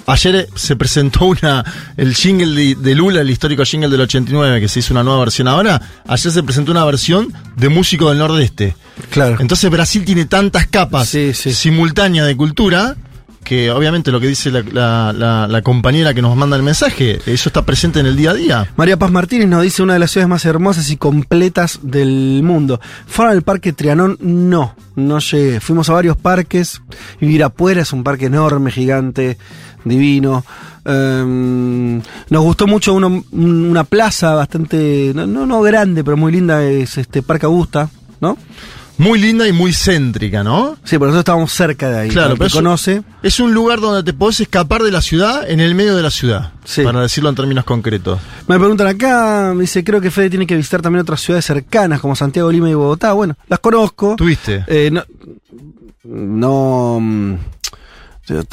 Speaker 3: ayer se presentó una el jingle de, de Lula, el histórico jingle del 89, que se hizo una nueva versión ahora. Ayer se presentó una versión de músico del Nordeste.
Speaker 2: Claro.
Speaker 3: Entonces Brasil tiene tantas capas simultáneas de cultura que obviamente lo que dice la, compañera que nos manda el mensaje, eso está presente en el día a día.
Speaker 2: María Paz Martínez nos dice una de las ciudades más hermosas y completas del mundo. ¿Fueron al Parque Trianón? No, no llegué. Fuimos a varios parques. Ibirapuera es un parque enorme, gigante, divino. Em, nos gustó mucho una plaza bastante, no, no, no grande, pero muy linda, es este Parque Augusta, ¿no?
Speaker 3: Muy linda y muy céntrica, ¿no?
Speaker 2: Sí, pero nosotros estábamos cerca de ahí.
Speaker 3: Claro, pero
Speaker 2: conoce.
Speaker 3: Es un lugar donde te podés escapar de la ciudad en el medio de la ciudad.
Speaker 2: Sí.
Speaker 3: Para decirlo en términos concretos.
Speaker 2: Me preguntan acá, me dice, creo que Fede tiene que visitar también otras ciudades cercanas como Santiago, Lima y Bogotá. Bueno, las conozco.
Speaker 3: ¿Tuviste?
Speaker 2: Eh, no, no, mm,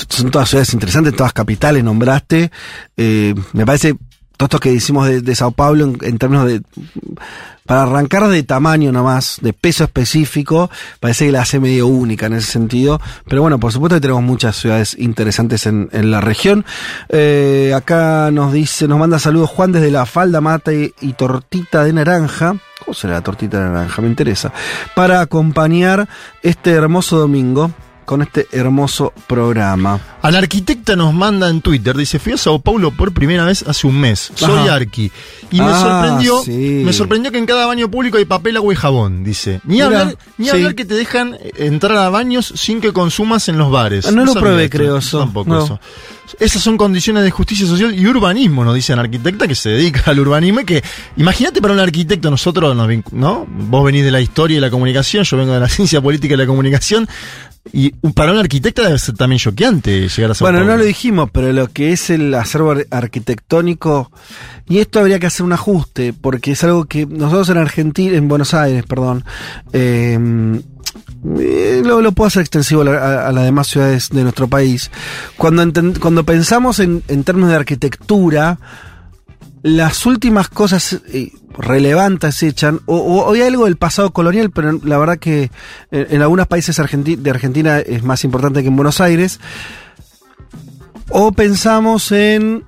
Speaker 2: son todas ciudades interesantes, todas capitales, nombraste. Eh, me parece, todo esto que hicimos de, Sao Paulo en, términos de... Para arrancar de tamaño nomás, de peso específico, parece que la hace medio única en ese sentido. Pero bueno, por supuesto que tenemos muchas ciudades interesantes en, la región. Eh, acá nos dice, nos manda saludos Juan desde la falda mate y tortita de naranja. ¿Cómo será la tortita de naranja? Me interesa. Para acompañar este hermoso domingo con este hermoso programa.
Speaker 3: Al arquitecta nos manda en Twitter, dice, fui a Sao Paulo por primera vez hace un mes. Soy
Speaker 2: Ajá.
Speaker 3: arqui. Y me
Speaker 2: Ah,
Speaker 3: sorprendió,
Speaker 2: sí.
Speaker 3: me sorprendió que en cada baño público hay papel, agua y jabón, dice. Ni
Speaker 2: Mira,
Speaker 3: hablar, ni
Speaker 2: sí.
Speaker 3: hablar que te dejan entrar a baños sin que consumas en los bares.
Speaker 2: Ah, no lo probé,
Speaker 3: esto,
Speaker 2: creo, eso.
Speaker 3: Tampoco
Speaker 2: No.
Speaker 3: eso. Esas son condiciones de justicia social y urbanismo, nos dice un arquitecta que se dedica al urbanismo y que, imagínate para un arquitecto, nosotros, nos ¿no? Vos venís de la historia y la comunicación, yo vengo de la ciencia política y la comunicación, y para un arquitecta debe ser también choqueante llegar a Sao
Speaker 2: Bueno, no lo dijimos, pero lo que es el acervo ar- arquitectónico, y esto habría que hacer un ajuste, porque es algo que nosotros en Argentina, en Buenos Aires, perdón, eh, eh, lo, lo puedo hacer extensivo a, la- a- a las demás ciudades de nuestro país. Cuando, cuando pensamos en, términos de arquitectura, las últimas cosas eh, relevantes se echan, o, o- hay algo del pasado colonial, pero la verdad que en, algunos países de Argentina es más importante que en Buenos Aires, o pensamos en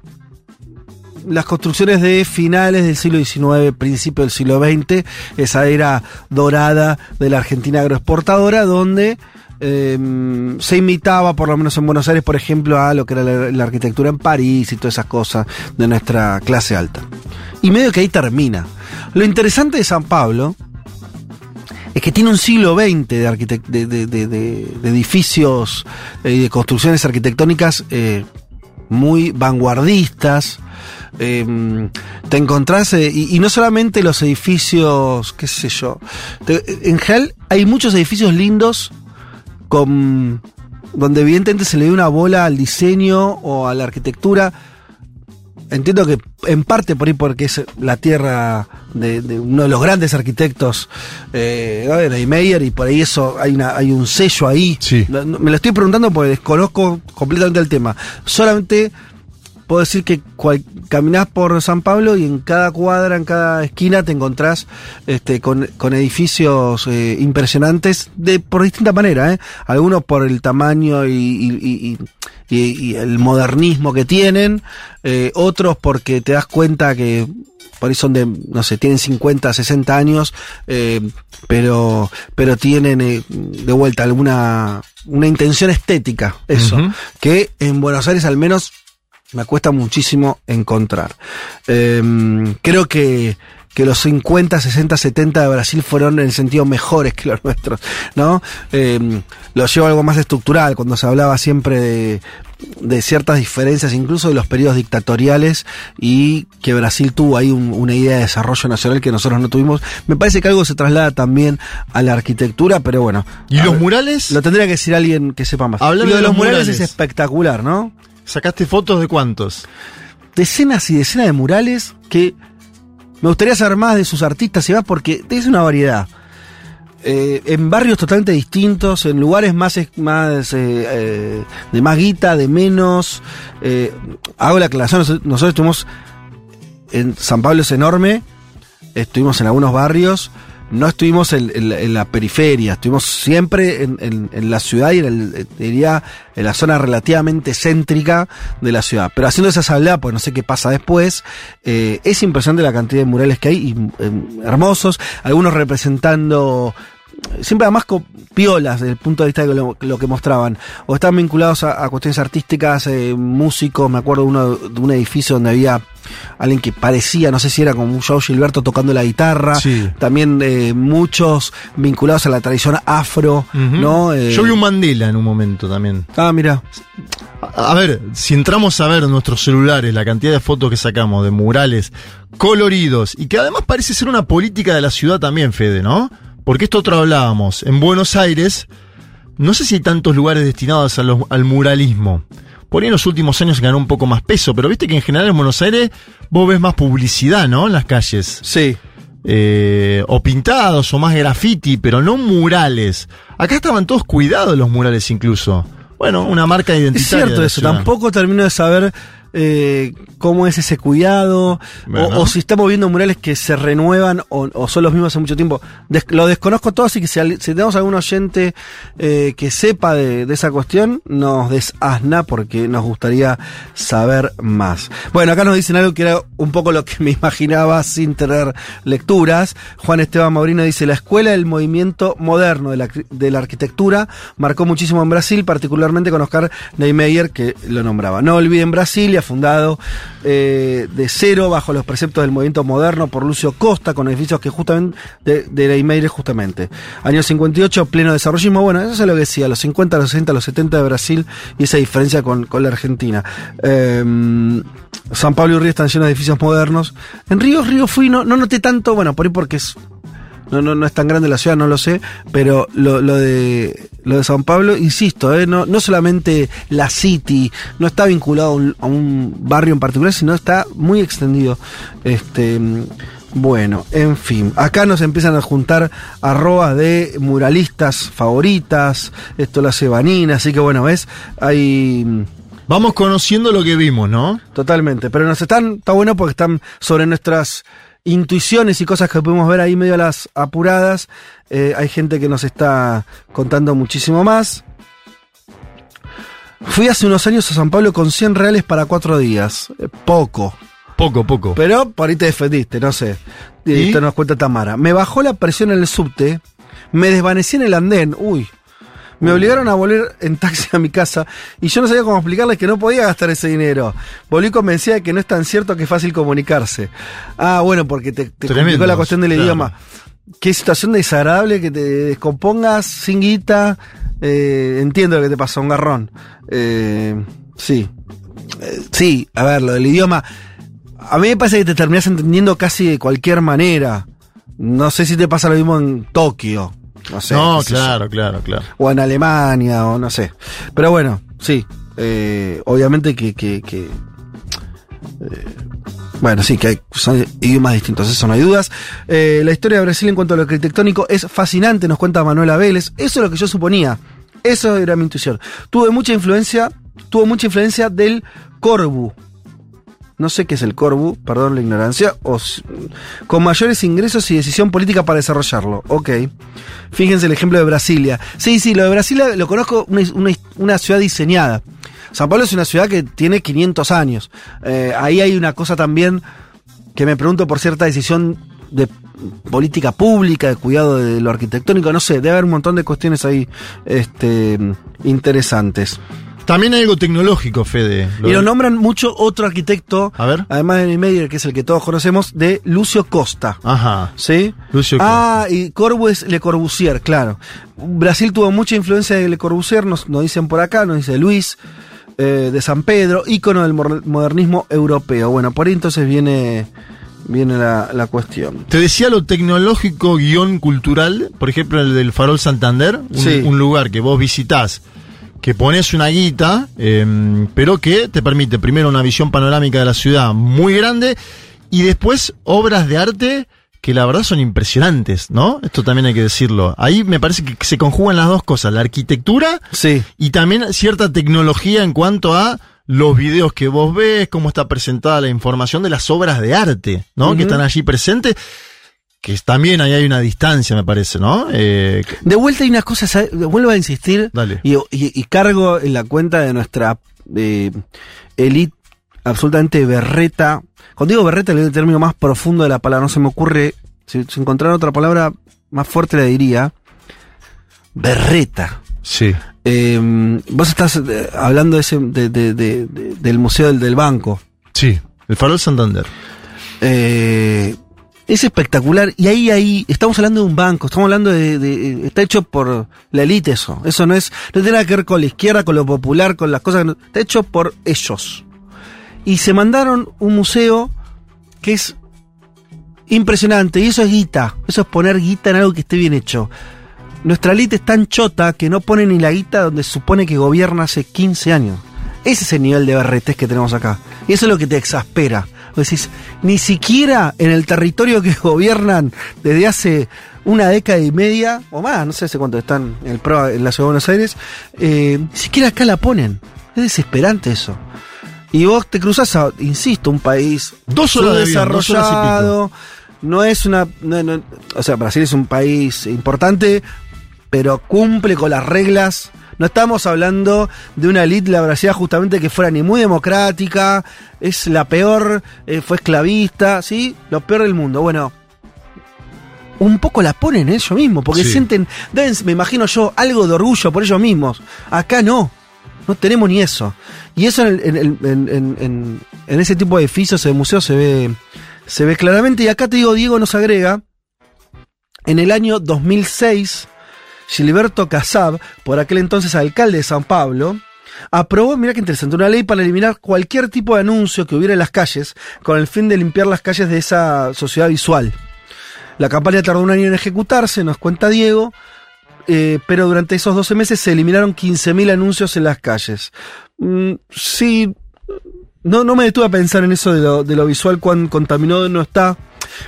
Speaker 2: las construcciones de finales del siglo XIX, principio del siglo XX, esa era dorada de la Argentina agroexportadora, donde eh, se imitaba, por lo menos en Buenos Aires, por ejemplo, a lo que era la, arquitectura en París y todas esas cosas de nuestra clase alta. Y medio que ahí termina. Lo interesante de San Pablo es que tiene un siglo XX de- de- de- de edificios eh, y de construcciones arquitectónicas eh, muy vanguardistas. Eh, te encontrás, eh, y, y no solamente los edificios, qué sé yo, te- en general hay muchos edificios lindos con donde evidentemente se le dio una bola al diseño o a la arquitectura. Entiendo que en parte por ahí porque es la tierra de, de uno de los grandes arquitectos eh, ¿no? de Meyer y por ahí eso hay una hay un sello ahí.
Speaker 3: Sí.
Speaker 2: Me lo estoy preguntando porque desconozco completamente el tema. Solamente puedo decir que cual- caminás por San Pablo y en cada cuadra, en cada esquina te encontrás este, con, con edificios eh, impresionantes de por distinta manera, ¿eh? Algunos por el tamaño y, y- y- y- y el modernismo que tienen, eh, otros porque te das cuenta que por ahí son de, no sé, tienen 50, 60 años, eh, pero, pero tienen eh, de vuelta alguna una intención estética, eso, que en Buenos Aires al menos me cuesta muchísimo encontrar. Eh, creo que, que los 50, 60, 70 de Brasil fueron en el sentido mejores que los nuestros, ¿no? Eh, lo llevo a algo más estructural, cuando se hablaba siempre de, de ciertas diferencias, incluso de los periodos dictatoriales, y que Brasil tuvo ahí un- una idea de desarrollo nacional que nosotros no tuvimos. Me parece que algo se traslada también a la arquitectura, pero bueno.
Speaker 3: ¿Y los
Speaker 2: ver,
Speaker 3: murales?
Speaker 2: Lo tendría que decir alguien que sepa más.
Speaker 3: Hablando
Speaker 2: lo de
Speaker 3: de
Speaker 2: los
Speaker 3: los
Speaker 2: murales,
Speaker 3: murales.
Speaker 2: es espectacular, ¿no?
Speaker 3: ¿Sacaste fotos de cuántos?
Speaker 2: decenas y decenas de murales que me gustaría saber más de sus artistas y más porque es una variedad. Eh, en barrios totalmente distintos, en lugares más, más eh, eh, de más guita, de menos. Hago la aclaración, nosotros estuvimos en San Pablo es enorme, estuvimos en algunos barrios, no estuvimos en, la- periferia, estuvimos siempre en, la ciudad y en, el, eh, diría, en la zona relativamente céntrica de la ciudad. Pero haciendo esa salvedad, pues no sé qué pasa después, eh, es impresionante la cantidad de murales que hay, y, eh, hermosos, algunos representando siempre además con piolas desde el punto de vista de lo, lo que mostraban. O estaban vinculados a, a cuestiones artísticas, eh, músicos, me acuerdo uno de un edificio donde había alguien que parecía, no sé si era como un Joao Gilberto tocando la guitarra.
Speaker 3: Sí.
Speaker 2: También eh, muchos vinculados a la tradición afro. ¿no? Eh,
Speaker 3: Yo vi un Mandela en un momento también.
Speaker 2: Ah, mira.
Speaker 3: A a ver, si entramos a ver en nuestros celulares la cantidad de fotos que sacamos de murales coloridos y que además parece ser una política de la ciudad también, Fede, ¿no? Porque esto otro hablábamos. En Buenos Aires, no sé si hay tantos lugares destinados a los- al muralismo. Por ahí en los últimos años ganó un poco más peso, pero viste que en general en Buenos Aires vos ves más publicidad, ¿no? En las calles.
Speaker 2: Sí.
Speaker 3: Eh, o pintados o más graffiti, pero no murales. Acá estaban todos cuidados los murales incluso. Bueno, una marca
Speaker 2: Es
Speaker 3: identitaria.
Speaker 2: cierto
Speaker 3: de la
Speaker 2: eso,
Speaker 3: ciudad.
Speaker 2: tampoco termino de saber eh, cómo es ese cuidado,
Speaker 3: Bueno.
Speaker 2: o, o si estamos viendo murales que se renuevan o, o son los mismos hace mucho tiempo. Des- lo desconozco todo, así que si, tenemos algún oyente eh, que sepa de, de esa cuestión, nos desasna porque nos gustaría saber más. Bueno, acá nos dicen algo que era un poco lo que me imaginaba sin tener lecturas. Juan Esteban Maurino dice, la escuela del movimiento moderno de la, de la arquitectura marcó muchísimo en Brasil, particularmente con Oscar Niemeyer, que lo nombraba. No olviden Brasilia, fundado eh, de cero bajo los preceptos del movimiento moderno por Lucio Costa, con edificios que justamente, de, de Niemeyer justamente. Año 58, pleno desarrollismo. Bueno, eso es lo que decía, los 50, los 60, los 70 de Brasil y esa diferencia con, con la Argentina. Eh, San Pablo y Río están llenos de edificios modernos. En Río, Río fui, no, no noté tanto, bueno, por ahí porque es no, no, no es tan grande la ciudad, no lo sé, pero lo, lo de lo de San Pablo, insisto, eh, no, no solamente la City, no está vinculado a un, a un barrio en particular, sino está muy extendido. Este, Bueno, en fin, acá nos empiezan a juntar arrobas de muralistas favoritas, esto lo hace Vanina, así que bueno, ves, hay...
Speaker 3: Vamos conociendo lo que vimos, ¿no?
Speaker 2: Totalmente, pero nos están, está bueno porque están sobre nuestras intuiciones y cosas que podemos ver ahí medio a las apuradas. Eh, hay gente que nos está contando muchísimo más. Fui hace unos años a San Pablo con 100 reales para cuatro días. Eh, poco.
Speaker 3: Poco, poco.
Speaker 2: Pero por ahí te defendiste, no sé. ¿Y? esto nos cuenta Tamara. Me bajó la presión en el subte, me desvanecí en el andén, uy. Me obligaron a volver en taxi a mi casa y yo no sabía cómo explicarles que no podía gastar ese dinero. Volví convencida de que no es tan cierto que es fácil comunicarse. Ah, bueno, porque te, te complicó la cuestión del
Speaker 3: claro.
Speaker 2: idioma. Qué situación desagradable que te descompongas sin guita. Eh, entiendo lo que te pasó, un garrón. Eh, sí. Eh, sí, a ver, lo del idioma. A mí me parece que te terminás entendiendo casi de cualquier manera. No sé si te pasa lo mismo en Tokio. No sé.
Speaker 3: no,
Speaker 2: yo.
Speaker 3: claro, claro, claro.
Speaker 2: O en Alemania, o no sé. Pero bueno, sí. eh, obviamente que. que- que, eh, bueno, sí, que hay, son idiomas distintos, eso no hay dudas. Eh, la historia de Brasil en cuanto a lo arquitectónico es fascinante, nos cuenta Manuela Vélez. Eso es lo que yo suponía. Eso era mi intuición. Tuve mucha influencia, tuvo mucha influencia del Corbu. No sé qué es el Corbu, perdón la ignorancia. o con mayores ingresos y decisión política para desarrollarlo. Ok. Fíjense el ejemplo de Brasilia. Sí, sí, lo de Brasilia lo conozco, una ciudad diseñada. San Pablo es una ciudad que tiene 500 años. Eh, ahí hay una cosa también que me pregunto por cierta decisión de política pública, de cuidado de lo arquitectónico, no sé, debe haber un montón de cuestiones ahí este, interesantes.
Speaker 3: También hay algo tecnológico, Fede.
Speaker 2: Y lo nombran mucho otro arquitecto,
Speaker 3: A ver.
Speaker 2: además de Niemeyer, que es el que todos conocemos, de Lucio Costa.
Speaker 3: Ajá.
Speaker 2: ¿Sí?
Speaker 3: Lucio
Speaker 2: Ah, y Corbu es Le Corbusier, claro. Brasil tuvo mucha influencia de Le Corbusier, nos, nos dicen por acá, nos dice Luis, eh, de San Pedro, ícono del modernismo europeo. Bueno, por ahí entonces viene, viene la, la cuestión.
Speaker 3: Te decía lo tecnológico guion cultural, por ejemplo el del Farol Santander, un,
Speaker 2: Sí.
Speaker 3: un lugar que vos visitás, que pones una guita, em, pero que te permite primero una visión panorámica de la ciudad muy grande y después obras de arte que la verdad son impresionantes, ¿no? Esto también hay que decirlo. Ahí me parece que se conjugan las dos cosas, la arquitectura
Speaker 2: Sí.
Speaker 3: y también cierta tecnología en cuanto a los videos que vos ves, cómo está presentada la información de las obras de arte, ¿no? Que están allí presentes. Que también ahí hay una distancia, me parece, ¿no? Eh,
Speaker 2: De vuelta hay unas cosas, vuelvo a insistir
Speaker 3: Dale.
Speaker 2: y, y- y cargo en la cuenta de nuestra eh, elite absolutamente berreta. Cuando digo berreta, le doy el término más profundo de la palabra, no se me ocurre, si, si encontrara otra palabra más fuerte le diría, berreta.
Speaker 3: Sí.
Speaker 2: Eh, vos estás eh, hablando de ese, de- del Museo del, del Banco.
Speaker 3: Sí. El Farol Santander.
Speaker 2: Eh, es espectacular. Y ahí, ahí, estamos hablando de un banco, estamos hablando de, está hecho por la élite eso. Eso no es, no tiene nada que ver con la izquierda, con lo popular, con las cosas, que no- está hecho por ellos. Y se mandaron un museo que es impresionante. Y eso es guita. Eso es poner guita en algo que esté bien hecho. Nuestra élite es tan chota que no pone ni la guita donde se supone que gobierna hace 15 años. Ese es el nivel de berretes que tenemos acá. Y eso es lo que te exaspera. Decís, ni siquiera en el territorio que gobiernan desde hace una década y media, o más, no sé hace cuánto están en, el PRO en la Ciudad de Buenos Aires, eh, ni siquiera acá la ponen. Es desesperante eso. Y vos te cruzas a, insisto, un país
Speaker 3: Dos horas de avión, dos horas y pico.
Speaker 2: subdesarrollado, no es una. no- no- o sea, Brasil es un país importante, pero cumple con las reglas. No estamos hablando de una elite, la Brasil, justamente que fuera ni muy democrática, es la peor, eh, fue esclavista, ¿sí? Lo peor del mundo. Bueno, un poco la ponen ellos mismos, porque
Speaker 3: Sí.
Speaker 2: sienten, deben, me imagino yo, algo de orgullo por ellos mismos. Acá no, no tenemos ni eso. Y eso en, el- en- en ese tipo de edificios, de museos, se ve, se ve claramente. Y acá te digo, Diego nos agrega, en el año 2006, Gilberto Casab, por aquel entonces alcalde de San Pablo, aprobó, mira qué interesante, una ley para eliminar cualquier tipo de anuncio que hubiera en las calles con el fin de limpiar las calles de esa sociedad visual. La campaña tardó un año en ejecutarse, nos cuenta Diego, eh, pero durante esos 12 meses se eliminaron 15.000 anuncios en las calles. Mm, sí, no, no me detuve a pensar en eso de lo, de lo visual, cuán contaminado no está.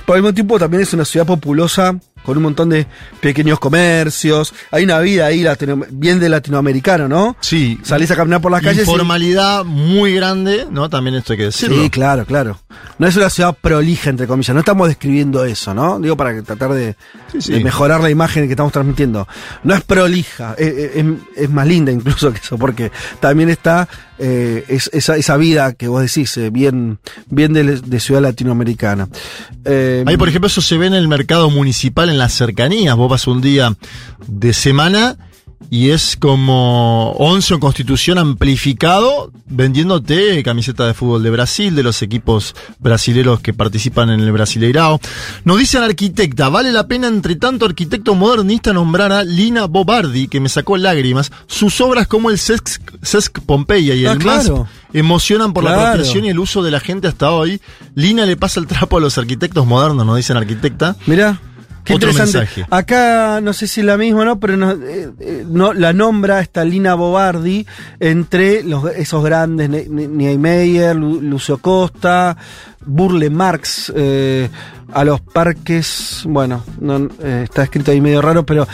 Speaker 2: Pero al mismo tiempo también es una ciudad populosa con un montón de pequeños comercios. Hay una vida ahí latino- bien de latinoamericano, ¿no?
Speaker 3: Sí.
Speaker 2: Salís a caminar por las calles. y-
Speaker 3: Informalidad muy grande, ¿no? También esto hay que decirlo.
Speaker 2: Sí, claro, claro. No es una ciudad prolija, entre comillas. No estamos describiendo eso, ¿no? Digo, para tratar de,
Speaker 3: Sí, sí.
Speaker 2: de mejorar la imagen que estamos transmitiendo. No es prolija, es, es- es más linda incluso que eso, porque también está eh, es- esa, esa vida que vos decís, eh, bien, bien de, de ciudad latinoamericana. Eh,
Speaker 3: Ahí, por ejemplo, eso se ve en el mercado municipal en las cercanías. Vos vas un día de semana y es como 11 en Constitución amplificado vendiéndote camiseta de fútbol de Brasil, de los equipos brasileros que participan en el Brasileirao. Nos dicen arquitecta, vale la pena entre tanto arquitecto modernista nombrar a Lina Bobardi, que me sacó lágrimas. Sus obras como el Sesc, Sesc Pompeya y
Speaker 2: Ah,
Speaker 3: el
Speaker 2: claro.
Speaker 3: MASP emocionan por la
Speaker 2: Claro.
Speaker 3: apropiación y el uso de la gente hasta hoy. Lina le pasa el trapo a los arquitectos modernos, nos dicen arquitecta.
Speaker 2: Mirá. Qué
Speaker 3: Otro
Speaker 2: interesante.
Speaker 3: mensaje.
Speaker 2: Acá no sé si es la misma o no, pero no, eh, eh, no, la nombra esta Lina Bobardi entre los, esos grandes, Niemeyer, Lu- Lucio Costa, Burle Marx, eh, a los parques, bueno, no, eh, está escrito ahí medio raro, pero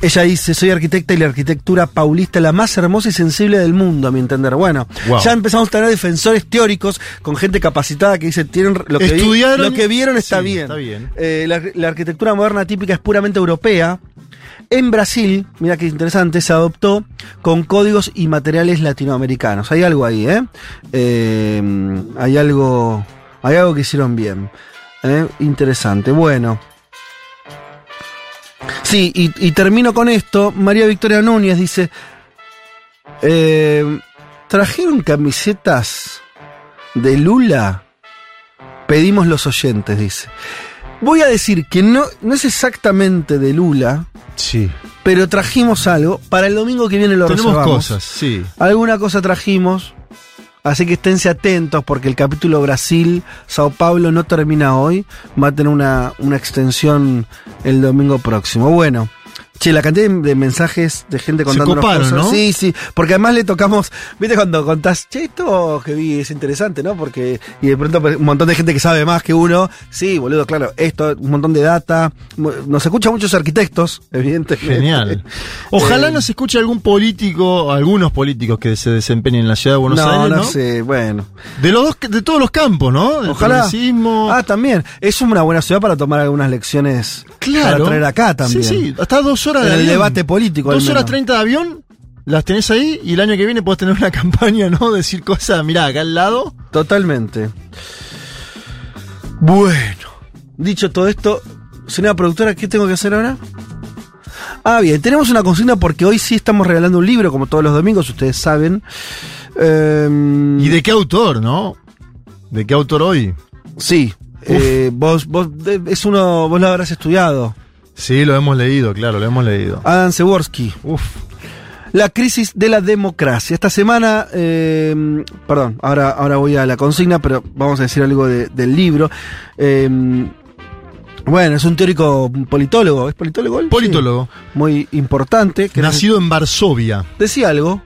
Speaker 2: ella dice, soy arquitecta y la arquitectura paulista es la más hermosa y sensible del mundo, a mi entender. Bueno,
Speaker 3: Wow.
Speaker 2: ya empezamos a tener defensores teóricos con gente capacitada que dice, tienen lo que, vi- lo que vieron está
Speaker 3: Sí,
Speaker 2: bien.
Speaker 3: está bien.
Speaker 2: Eh, la, la arquitectura moderna típica es puramente europea. En Brasil, mira qué interesante, se adoptó con códigos y materiales latinoamericanos. Hay algo ahí, ¿eh? Eh, hay algo, hay algo que hicieron bien. ¿Eh? Interesante. Bueno. Sí, y, y termino con esto. María Victoria Núñez dice: eh, ¿Trajeron camisetas de Lula? Pedimos los oyentes, dice. Voy a decir que no, no es exactamente de Lula,
Speaker 3: Sí.
Speaker 2: pero trajimos algo. Para el domingo que viene lo
Speaker 3: Tenemos
Speaker 2: reservamos.
Speaker 3: cosas, sí.
Speaker 2: Alguna cosa trajimos. Así que esténse atentos porque el capítulo Brasil-Sao Paulo no termina hoy. Va a tener una, una extensión el domingo próximo. Bueno. Che, la cantidad de- mensajes de gente contando
Speaker 3: coparon, ¿no?
Speaker 2: Sí, sí. Porque además le tocamos. ¿Viste cuando contás, che, esto que vi es interesante, ¿no? Porque. Y de pronto un montón de gente que sabe más que uno. Sí, boludo, claro. Esto, un montón de data. Nos escuchan muchos arquitectos, evidentemente.
Speaker 3: Genial. Ojalá
Speaker 2: Eh,
Speaker 3: nos escuche algún político, algunos políticos que se desempeñen en la ciudad de Buenos
Speaker 2: no,
Speaker 3: Aires,
Speaker 2: no,
Speaker 3: ¿no?
Speaker 2: sé, bueno.
Speaker 3: De los dos, de todos los campos, ¿no? Del
Speaker 2: Ojalá. Ah, también. Es una buena ciudad para tomar algunas lecciones
Speaker 3: claro.
Speaker 2: para traer acá también.
Speaker 3: Sí, sí. Hasta dos horas
Speaker 2: En
Speaker 3: de
Speaker 2: el
Speaker 3: avión.
Speaker 2: debate político,
Speaker 3: Dos horas treinta de avión, las tenés ahí y el año que viene podés tener una campaña, ¿no? Decir cosas, mirá, acá al lado.
Speaker 2: Totalmente. Bueno, dicho todo esto, señora productora, ¿qué tengo que hacer ahora? Ah, bien, tenemos una consigna porque hoy sí estamos regalando un libro, como todos los domingos, ustedes saben. Em,
Speaker 3: ¿Y de qué autor, no? ¿De qué autor hoy?
Speaker 2: Sí, eh, vos, vos, es uno, vos lo habrás estudiado.
Speaker 3: Sí, lo hemos leído, claro, lo hemos leído.
Speaker 2: Adam Seworski.
Speaker 3: Uf.
Speaker 2: La crisis de la democracia. Esta semana, eh, perdón, ahora, ahora voy a la consigna, pero vamos a decir algo de- del libro. Eh, bueno, es un teórico un politólogo. ¿Es politólogo? él?
Speaker 3: Politólogo.
Speaker 2: Sí. Muy importante. Que
Speaker 3: Nacido en Varsovia.
Speaker 2: Decía algo.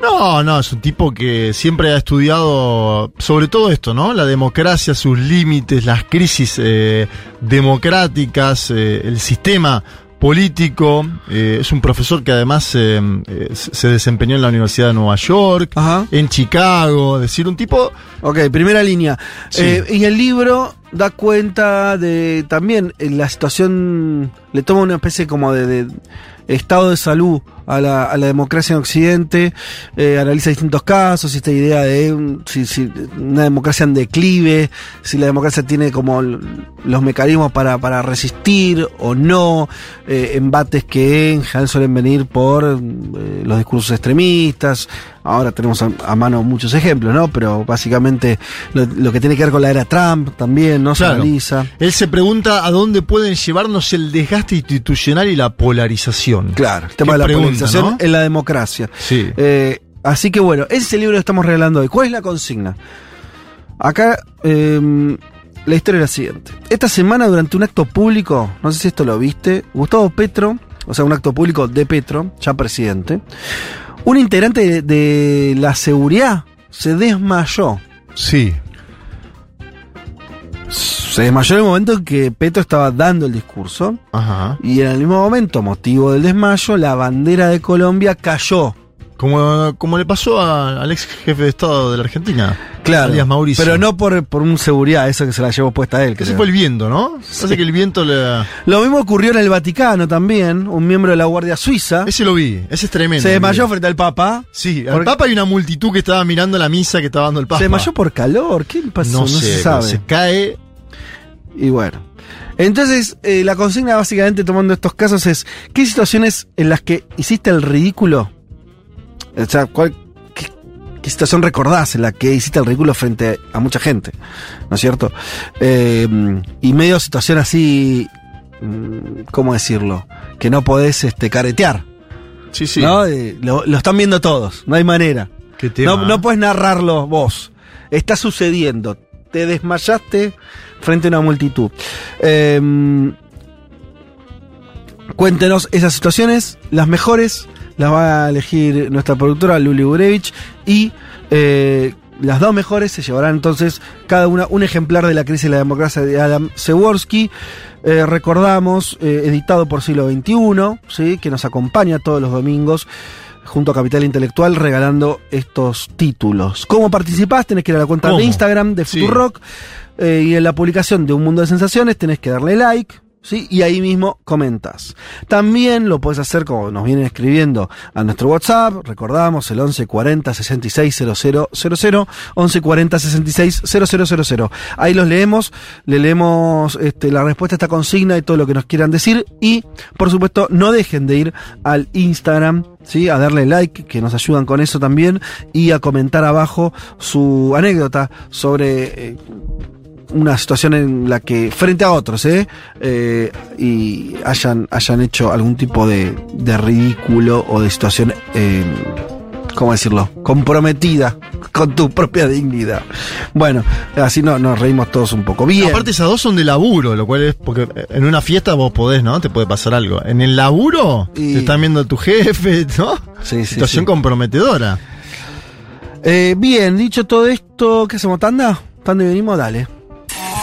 Speaker 3: No, no, es un tipo que siempre ha estudiado sobre todo esto, ¿no? La democracia, sus límites, las crisis eh, democráticas, eh, el sistema político. eh, es un profesor que además eh, eh, se desempeñó en la Universidad de Nueva York,
Speaker 2: Ajá.
Speaker 3: en Chicago, es decir, un tipo...
Speaker 2: Ok, primera línea.
Speaker 3: Sí.
Speaker 2: Y el libro da cuenta de también la situación, le toma una especie como de, de estado de salud a la, a la democracia en Occidente, eh, analiza distintos casos, esta idea de si, si una democracia en declive, si la democracia tiene como los mecanismos para, para resistir o no, eh, embates que en general suelen venir por eh, los discursos extremistas, ahora tenemos a, a mano muchos ejemplos, ¿no? Pero básicamente lo, lo que tiene que ver con la era Trump también, ¿no? Se analiza.
Speaker 3: Él se pregunta a dónde pueden llevarnos el desgaste institucional y la polarización.
Speaker 2: Claro, el tema de la
Speaker 3: pregunta,
Speaker 2: polarización
Speaker 3: ¿no?
Speaker 2: en la democracia.
Speaker 3: Sí.
Speaker 2: Eh, así que bueno, ese es el libro que estamos regalando hoy. ¿Cuál es la consigna? Acá eh, la historia es la siguiente. Esta semana durante un acto público, no sé si esto lo viste, Gustavo Petro, o sea, un acto público de Petro, ya presidente, un integrante de, de la seguridad se desmayó.
Speaker 3: Sí.
Speaker 2: Se desmayó en el momento en que Petro estaba dando el discurso.
Speaker 3: Ajá.
Speaker 2: Y en el mismo momento, motivo del desmayo, la bandera de Colombia cayó.
Speaker 3: Como, como le pasó a- al ex jefe de Estado de la Argentina.
Speaker 2: Claro.
Speaker 3: Mauricio.
Speaker 2: Pero no por, por un seguridad, eso que se la llevó puesta a él.
Speaker 3: Ese
Speaker 2: creo.
Speaker 3: fue el viento, ¿no? Parece que el viento le.
Speaker 2: Lo mismo ocurrió en el Vaticano también. Un miembro de la Guardia Suiza
Speaker 3: Ese lo vi, ese es tremendo.
Speaker 2: se desmayó frente al Papa.
Speaker 3: Sí, al
Speaker 2: Porque-
Speaker 3: Papa hay una multitud que estaba mirando la misa que estaba dando el Papa.
Speaker 2: Se desmayó por calor. ¿Qué pasó?
Speaker 3: No,
Speaker 2: No,
Speaker 3: sé,
Speaker 2: se sabe.
Speaker 3: se cae.
Speaker 2: Y bueno. Entonces, eh, la consigna básicamente tomando estos casos es, ¿qué situaciones en las que hiciste el ridículo? O sea, ¿cuál, qué, qué situación recordás en la que hiciste el ridículo frente a mucha gente? ¿No es cierto? Eh, y medio situación así, mm, ¿cómo decirlo? Que no podés este, caretear.
Speaker 3: Sí, sí.
Speaker 2: ¿no? Eh, lo, lo están viendo todos, no hay manera.
Speaker 3: Qué tema.
Speaker 2: No, no puedes narrarlo vos. Está sucediendo. Te desmayaste frente a una multitud. Eh, cuéntenos esas situaciones, las mejores, las va a elegir nuestra productora Luli Gurevich y eh, las dos mejores se llevarán entonces cada una un ejemplar de la crisis de la democracia de Adam Seworski. Eh, recordamos, eh, editado por siglo XXI, ¿sí? que nos acompaña todos los domingos junto a Capital Intelectual regalando estos títulos. ¿Cómo participás? Tenés que ir a la cuenta
Speaker 3: ¿Cómo?
Speaker 2: de Instagram de
Speaker 3: Sí.
Speaker 2: Futurock eh, y en la publicación de Un Mundo de Sensaciones tenés que darle like. ¿Sí? Y ahí mismo comentas. También lo puedes hacer como nos vienen escribiendo a nuestro WhatsApp. Recordamos el 1140 66 0000, 1140 66 0000. Ahí los leemos, le leemos este, la respuesta a esta consigna y todo lo que nos quieran decir. Y, por supuesto, no dejen de ir al Instagram, ¿sí? A darle like, que nos ayudan con eso también. Y a comentar abajo su anécdota sobre eh, una situación en la que, frente a otros, ¿eh? Eh, y hayan, hayan hecho algún tipo de, de ridículo o de situación, eh, ¿cómo decirlo? Comprometida con tu propia dignidad. Bueno, así no, nos reímos todos un poco. Bien.
Speaker 3: Aparte, esas dos son de laburo, lo cual es porque en una fiesta vos podés, ¿no? Te puede pasar algo. En el laburo,
Speaker 2: Y-
Speaker 3: te están viendo tu jefe, ¿no?
Speaker 2: Sí, sí,
Speaker 3: Situación
Speaker 2: sí.
Speaker 3: comprometedora.
Speaker 2: Eh, bien, dicho todo esto, ¿qué hacemos? ¿Tanda? ¿Tanda y venimos? Dale.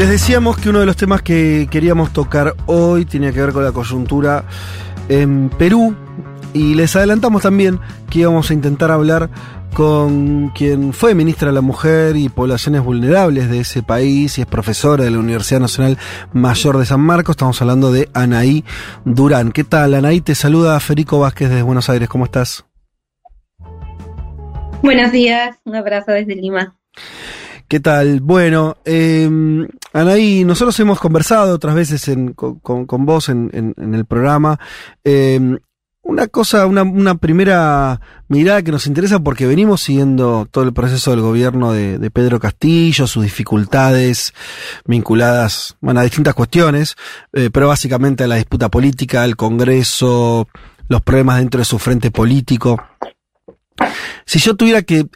Speaker 2: Les decíamos que uno de los temas que queríamos tocar hoy tenía que ver con la coyuntura en Perú y les adelantamos también que íbamos a intentar hablar con quien fue ministra de la Mujer y Poblaciones Vulnerables de ese país y es profesora de la Universidad Nacional Mayor de San Marcos. Estamos hablando de Anaí Durán. ¿Qué tal, Anaí? Te saluda Federico Vázquez desde Buenos Aires. ¿Cómo estás?
Speaker 11: Buenos días, un abrazo desde Lima.
Speaker 2: ¿Qué tal? Bueno, eh, Anaí, nosotros hemos conversado otras veces en- con, con- vos en, en- en el programa. Eh, una cosa, una, una primera mirada que nos interesa porque venimos siguiendo todo el proceso del gobierno de, de Pedro Castillo, sus dificultades vinculadas bueno, a distintas cuestiones, eh, pero básicamente a la disputa política, al Congreso, los problemas dentro de su frente político. Si yo tuviera que eh,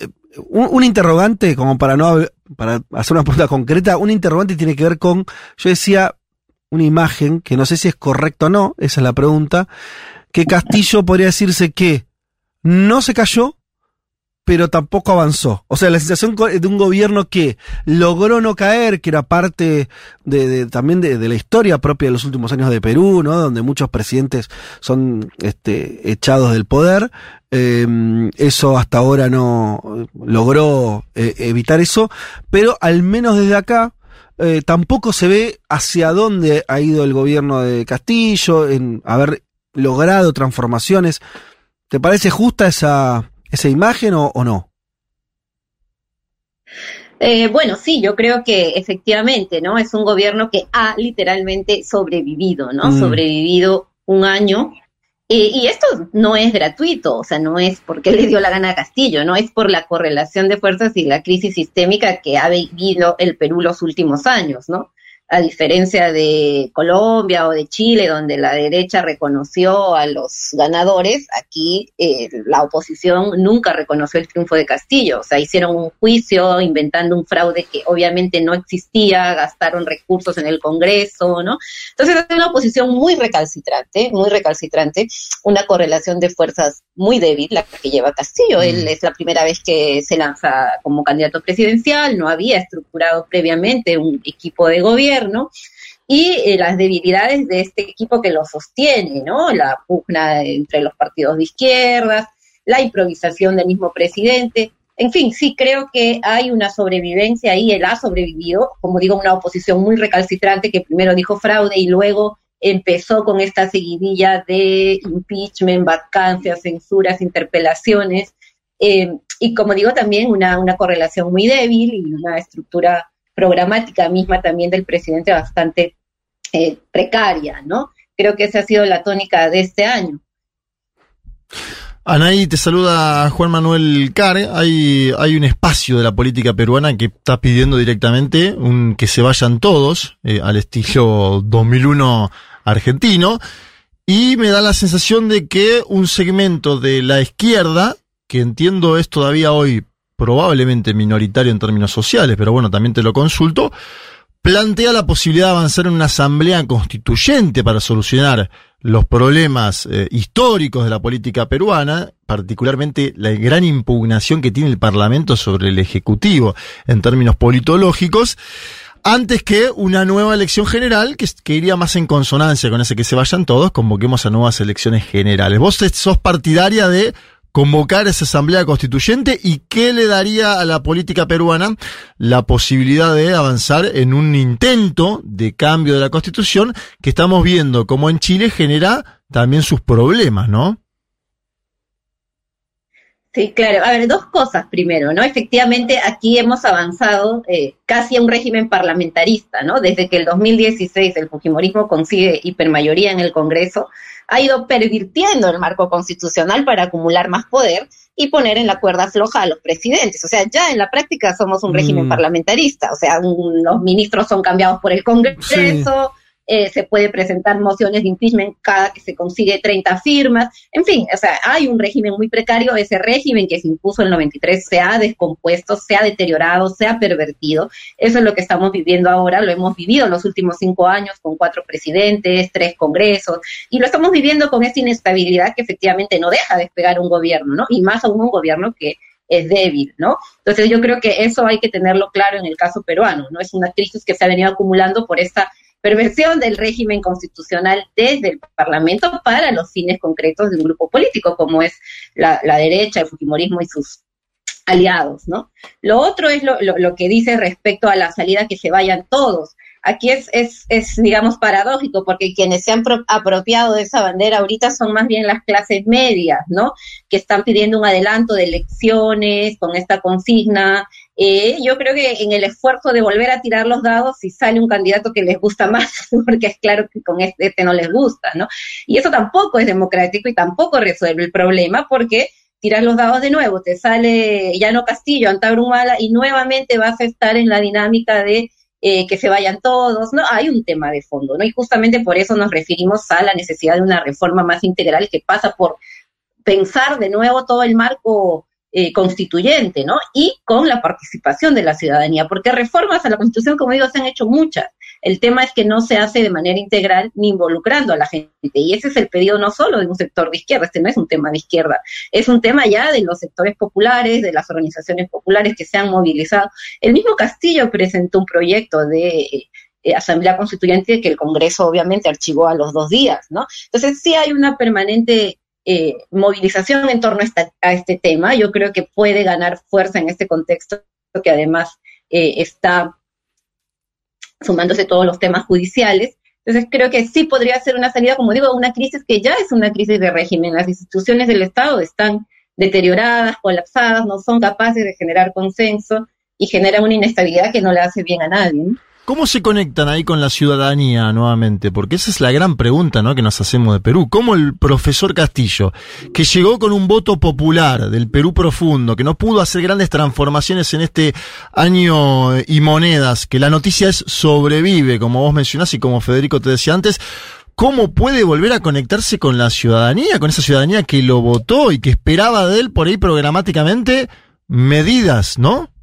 Speaker 2: un, un interrogante, como para no para hacer una pregunta concreta, un interrogante tiene que ver con, yo decía, una imagen, que no sé si es correcto o no, esa es la pregunta, que Castillo podría decirse que no se cayó, pero tampoco avanzó. O sea, la sensación de un gobierno que logró no caer, que era parte de, de- también de, de la historia propia de los últimos años de Perú, ¿no? Donde muchos presidentes son este, echados del poder. Eh, eso hasta ahora no eh, logró eh, evitar eso, pero al menos desde acá eh, tampoco se ve hacia dónde ha ido el gobierno de Castillo en haber logrado transformaciones. ¿Te parece justa esa, esa imagen o, o no?
Speaker 11: Eh, bueno, sí, yo creo que efectivamente, ¿no? Es un gobierno que ha literalmente sobrevivido, ¿no?
Speaker 2: Mm.
Speaker 11: Sobrevivido un año y esto no es gratuito, o sea, no es porque le dio la gana a Castillo, no es por la correlación de fuerzas y la crisis sistémica que ha vivido el Perú los últimos años, ¿no? A diferencia de Colombia o de Chile, donde la derecha reconoció a los ganadores, aquí eh, la oposición nunca reconoció el triunfo de Castillo. O sea, hicieron un juicio inventando un fraude que obviamente no existía, gastaron recursos en el Congreso, ¿no? Entonces es una oposición muy recalcitrante, muy recalcitrante, una correlación de fuerzas muy débil, la que lleva Castillo. Él mm. es la primera vez que se lanza como candidato presidencial, no había estructurado previamente un equipo de gobierno y eh, las debilidades de este equipo que lo sostiene, ¿no? La pugna entre los partidos de izquierdas, la improvisación del mismo presidente. En fin, sí creo que hay una sobrevivencia ahí, él ha sobrevivido, como digo, una oposición muy recalcitrante que primero dijo fraude y luego empezó con esta seguidilla de impeachment, vacancias, censuras, interpelaciones, eh, y como digo, también una, una correlación muy débil y una estructura programática misma también del presidente bastante eh, precaria, ¿no? Creo que esa ha sido la tónica de este año.
Speaker 3: Anaí, te saluda Juan Manuel Care. Hay, hay un espacio de la política peruana que está pidiendo directamente un, que se vayan todos eh, al estilo 2001 argentino. Y me da la sensación de que un segmento de la izquierda, que entiendo es todavía hoy probablemente minoritario en términos sociales, pero bueno, también te lo consulto, plantea la posibilidad de avanzar en una asamblea constituyente para solucionar los problemas eh, históricos de la política peruana, particularmente la gran impugnación que tiene el Parlamento sobre el Ejecutivo en términos politológicos, antes que una nueva elección general que, que, iría más en consonancia con ese que se vayan todos, convoquemos a nuevas elecciones generales. ¿Vos sos partidaria de convocar esa asamblea constituyente y qué le daría a la política peruana la posibilidad de avanzar en un intento de cambio de la constitución que estamos viendo como en Chile genera también sus problemas, ¿no?
Speaker 11: Sí, claro. A ver, dos cosas primero, ¿no? Efectivamente, aquí hemos avanzado eh, casi a un régimen parlamentarista, ¿no? Desde que el 2016 el Fujimorismo consigue hipermayoría en el Congreso, ha ido pervirtiendo el marco constitucional para acumular más poder y poner en la cuerda floja a los presidentes. O sea, ya en la práctica somos un régimen mm. parlamentarista, o sea, los ministros son cambiados por el Congreso. Eh, se puede presentar mociones de impeachment cada que se consigue 30 firmas, en fin, o sea, hay un régimen muy precario, ese régimen que se impuso en el 93 se ha descompuesto, se ha deteriorado, se ha pervertido, eso es lo que estamos viviendo ahora, lo hemos vivido los últimos cinco años con cuatro presidentes, tres congresos, y lo estamos viviendo con esta inestabilidad que efectivamente no deja despegar un gobierno, ¿no? Y más aún un gobierno que es débil, ¿no? Entonces yo creo que eso hay que tenerlo claro en el caso peruano, ¿no? Es una crisis que se ha venido acumulando por esta perversión del régimen constitucional desde el Parlamento para los fines concretos de un grupo político, como es la, derecha, el Fujimorismo y sus aliados, ¿no? Lo otro es lo, lo, que dice respecto a la salida que se vayan todos. Aquí es, es, es, digamos, paradójico, porque quienes se han apropiado de esa bandera ahorita son más bien las clases medias, ¿no? Que están pidiendo un adelanto de elecciones con esta consigna eh, yo creo que en el esfuerzo de volver a tirar los dados, si sale un candidato que les gusta más, porque es claro que con este, este no les gusta, ¿no? Y eso tampoco es democrático y tampoco resuelve el problema, porque tiras los dados de nuevo, te sale Llano Castillo, Antabrumala, y nuevamente vas a estar en la dinámica de eh, que se vayan todos, ¿no? Hay un tema de fondo, ¿no? Y justamente por eso nos referimos a la necesidad de una reforma más integral que pasa por pensar de nuevo todo el marco eh, constituyente, ¿no? Y con la participación de la ciudadanía, porque reformas a la Constitución, como digo, se han hecho muchas. El tema es que no se hace de manera integral ni involucrando a la gente. Y ese es el pedido no solo de un sector de izquierda, este no es un tema de izquierda, es un tema ya de los sectores populares, de las organizaciones populares que se han movilizado. El mismo Castillo presentó un proyecto de eh, Asamblea Constituyente que el Congreso obviamente archivó a los dos días, ¿no? Entonces sí hay una permanente eh, movilización en torno a, este tema. Yo creo que puede ganar fuerza en este contexto que además eh, está sumándose todos los temas judiciales. Entonces creo que sí podría ser una salida, como digo, una crisis que ya es una crisis de régimen. Las instituciones del Estado están deterioradas, colapsadas, no son capaces de generar consenso y generan una inestabilidad que no le hace bien a nadie.
Speaker 3: ¿Cómo se conectan ahí con la ciudadanía nuevamente? Porque esa es la gran pregunta ¿no? que nos hacemos de Perú. ¿Cómo el profesor Castillo, que llegó con un voto popular del Perú profundo, que no pudo hacer grandes transformaciones en este año y monedas, que la noticia es sobrevive, como vos mencionás y como Federico te decía antes, ¿cómo puede volver a conectarse con la ciudadanía, con esa ciudadanía que lo votó y que esperaba de él por ahí programáticamente medidas, ¿no?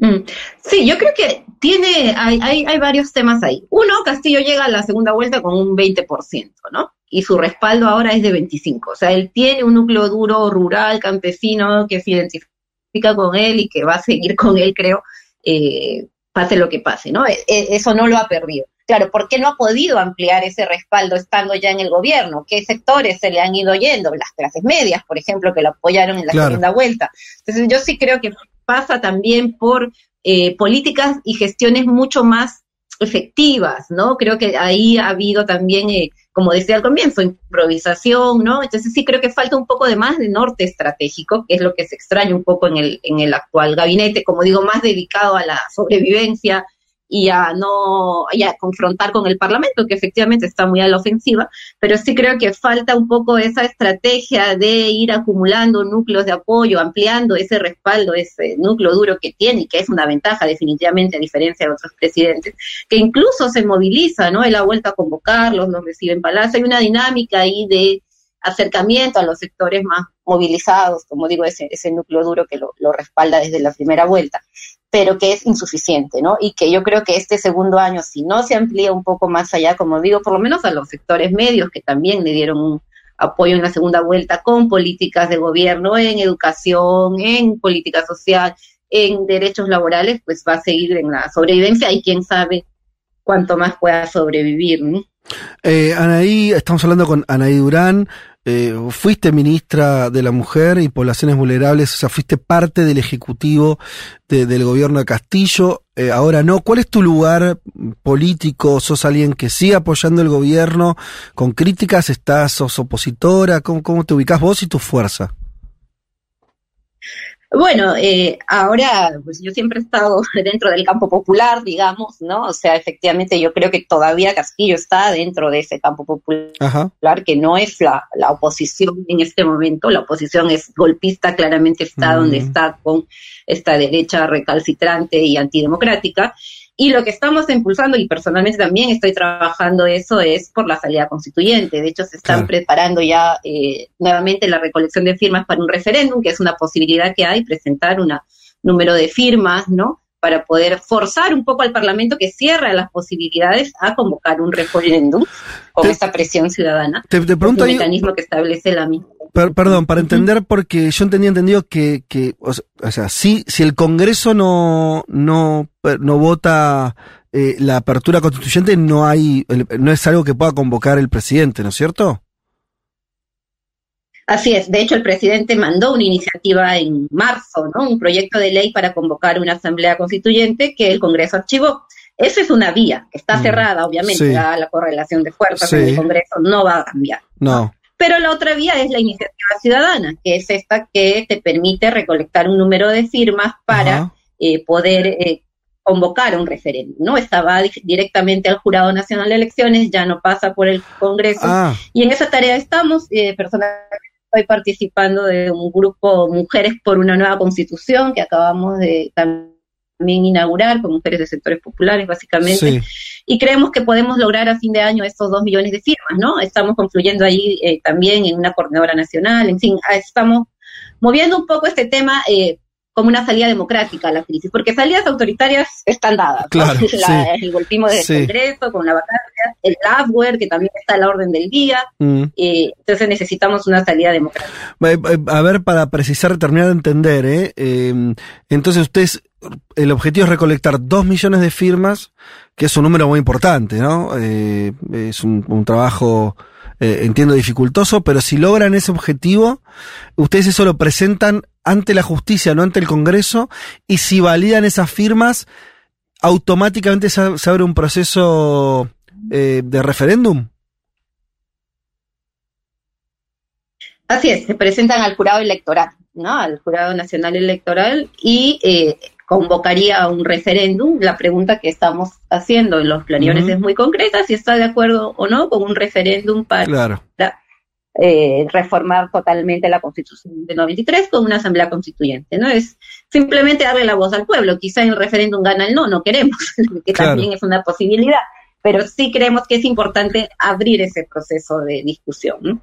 Speaker 11: Mm. Sí, yo creo que tiene, hay, hay, hay, varios temas ahí. Uno, Castillo llega a la segunda vuelta con un 20%, ¿no? Y su respaldo ahora es de 25%. O sea, él tiene un núcleo duro, rural, campesino, que se identifica con él y que va a seguir con él, creo, eh, pase lo que pase, ¿no? E, e, eso no lo ha perdido. Claro, ¿por qué no ha podido ampliar ese respaldo estando ya en el gobierno? ¿Qué sectores se le han ido yendo? Las clases medias, por ejemplo, que lo apoyaron en la segunda vuelta. Entonces, yo sí creo que pasa también por eh, políticas y gestiones mucho más efectivas, ¿no? Creo que ahí ha habido también, eh, como decía al comienzo, improvisación, ¿no? Entonces sí creo que falta un poco de más de norte estratégico, que es lo que se extraña un poco en el, en el actual gabinete, como digo, más dedicado a la sobrevivencia, y a no y a confrontar con el Parlamento, que efectivamente está muy a la ofensiva, pero sí creo que falta un poco esa estrategia de ir acumulando núcleos de apoyo, ampliando ese respaldo, ese núcleo duro que tiene que es una ventaja definitivamente a diferencia de otros presidentes, que incluso se moviliza, ¿no? Él ha vuelto a convocarlos, los recibe en Palacio, hay una dinámica ahí de acercamiento a los sectores más movilizados, como digo, ese, ese núcleo duro que lo respalda desde la primera vuelta pero que es insuficiente, ¿no? Y que yo creo que este segundo año, si no se amplía un poco más allá, como digo, por lo menos a los sectores medios que también le dieron un apoyo en la segunda vuelta con políticas de gobierno en educación, en política social, en derechos laborales, pues va a seguir en la sobrevivencia y quién sabe cuánto más pueda sobrevivir. ¿no?
Speaker 2: Eh, Anaí, estamos hablando con Anaí Durán, eh, fuiste ministra de la Mujer y Poblaciones Vulnerables, o sea, fuiste parte del Ejecutivo del gobierno de Castillo, eh, ahora no. ¿Cuál es tu lugar político? ¿Sos alguien que sigue apoyando el gobierno con críticas? ¿Estás, sos opositora? ¿Cómo, cómo te ubicas vos y tu fuerza?
Speaker 11: Bueno, eh, ahora, pues yo siempre he estado dentro del campo popular, digamos, ¿no? O sea, efectivamente yo creo que todavía Castillo está dentro de ese campo popular, que no es la, la, oposición en este momento, la oposición es golpista, claramente está donde mm. está con esta derecha recalcitrante y antidemocrática, y lo que estamos impulsando, y personalmente también estoy trabajando eso, es por la salida constituyente. De hecho, se están preparando ya eh, nuevamente la recolección de firmas para un referéndum, que es una posibilidad que hay, presentar un número de firmas, ¿no? Para poder forzar un poco al Parlamento que cierra las posibilidades a convocar un referéndum con esta presión ciudadana.
Speaker 2: Te, pregunto
Speaker 11: un mecanismo que establece la misma
Speaker 2: perdón, para entender, porque yo entendía entendido que, que o sea, si, si el Congreso no, no, no vota eh, la apertura constituyente, no hay, no es algo que pueda convocar el presidente, ¿no es cierto?
Speaker 11: Así es. De hecho, el presidente mandó una iniciativa en marzo, ¿no? Un proyecto de ley para convocar una asamblea constituyente que el Congreso archivó. Esa es una vía, está mm, cerrada, obviamente, la correlación de fuerzas en el Congreso no va a cambiar.
Speaker 2: No.
Speaker 11: Pero la otra vía es la iniciativa ciudadana, que es esta que te permite recolectar un número de firmas para eh, poder eh, convocar un referéndum, ¿no? Estaba directamente al Jurado Nacional de Elecciones, ya no pasa por el Congreso. Ah. Y en esa tarea estamos, eh, personalmente estoy participando de un grupo Mujeres por una Nueva Constitución que acabamos de también inaugurar con mujeres de sectores populares, básicamente. Y creemos que podemos lograr a fin de año estos dos millones de firmas, ¿no? Estamos confluyendo ahí eh, también en una coordinadora nacional, en fin, ah, estamos moviendo un poco este tema eh, como una salida democrática a la crisis, porque salidas autoritarias están dadas.
Speaker 2: Claro,
Speaker 11: El golpismo del Congreso, con la vacancia, el labware, que también está a la orden del día. Mm. Eh, entonces necesitamos una salida democrática.
Speaker 2: A ver, para precisar, terminar de entender, ¿eh? eh entonces ustedes, el objetivo es recolectar dos millones de firmas, que es un número muy importante, ¿no? Eh, es un, trabajo eh, entiendo dificultoso, pero si logran ese objetivo, ustedes eso lo presentan ante la justicia, no ante el Congreso, y si validan esas firmas, automáticamente se, abre un proceso eh, de referéndum.
Speaker 11: Así es, se presentan al jurado electoral, ¿no? Al jurado nacional electoral y eh, convocaría a un referéndum. La pregunta que estamos haciendo en los planeadores es muy concreta, si está de acuerdo o no con un referéndum para eh, reformar totalmente la Constitución de 93 con una asamblea constituyente. No es simplemente darle la voz al pueblo. Quizá en el referéndum gana el no, no queremos, que también es una posibilidad. Pero sí creemos que es importante abrir ese proceso de discusión. ¿no?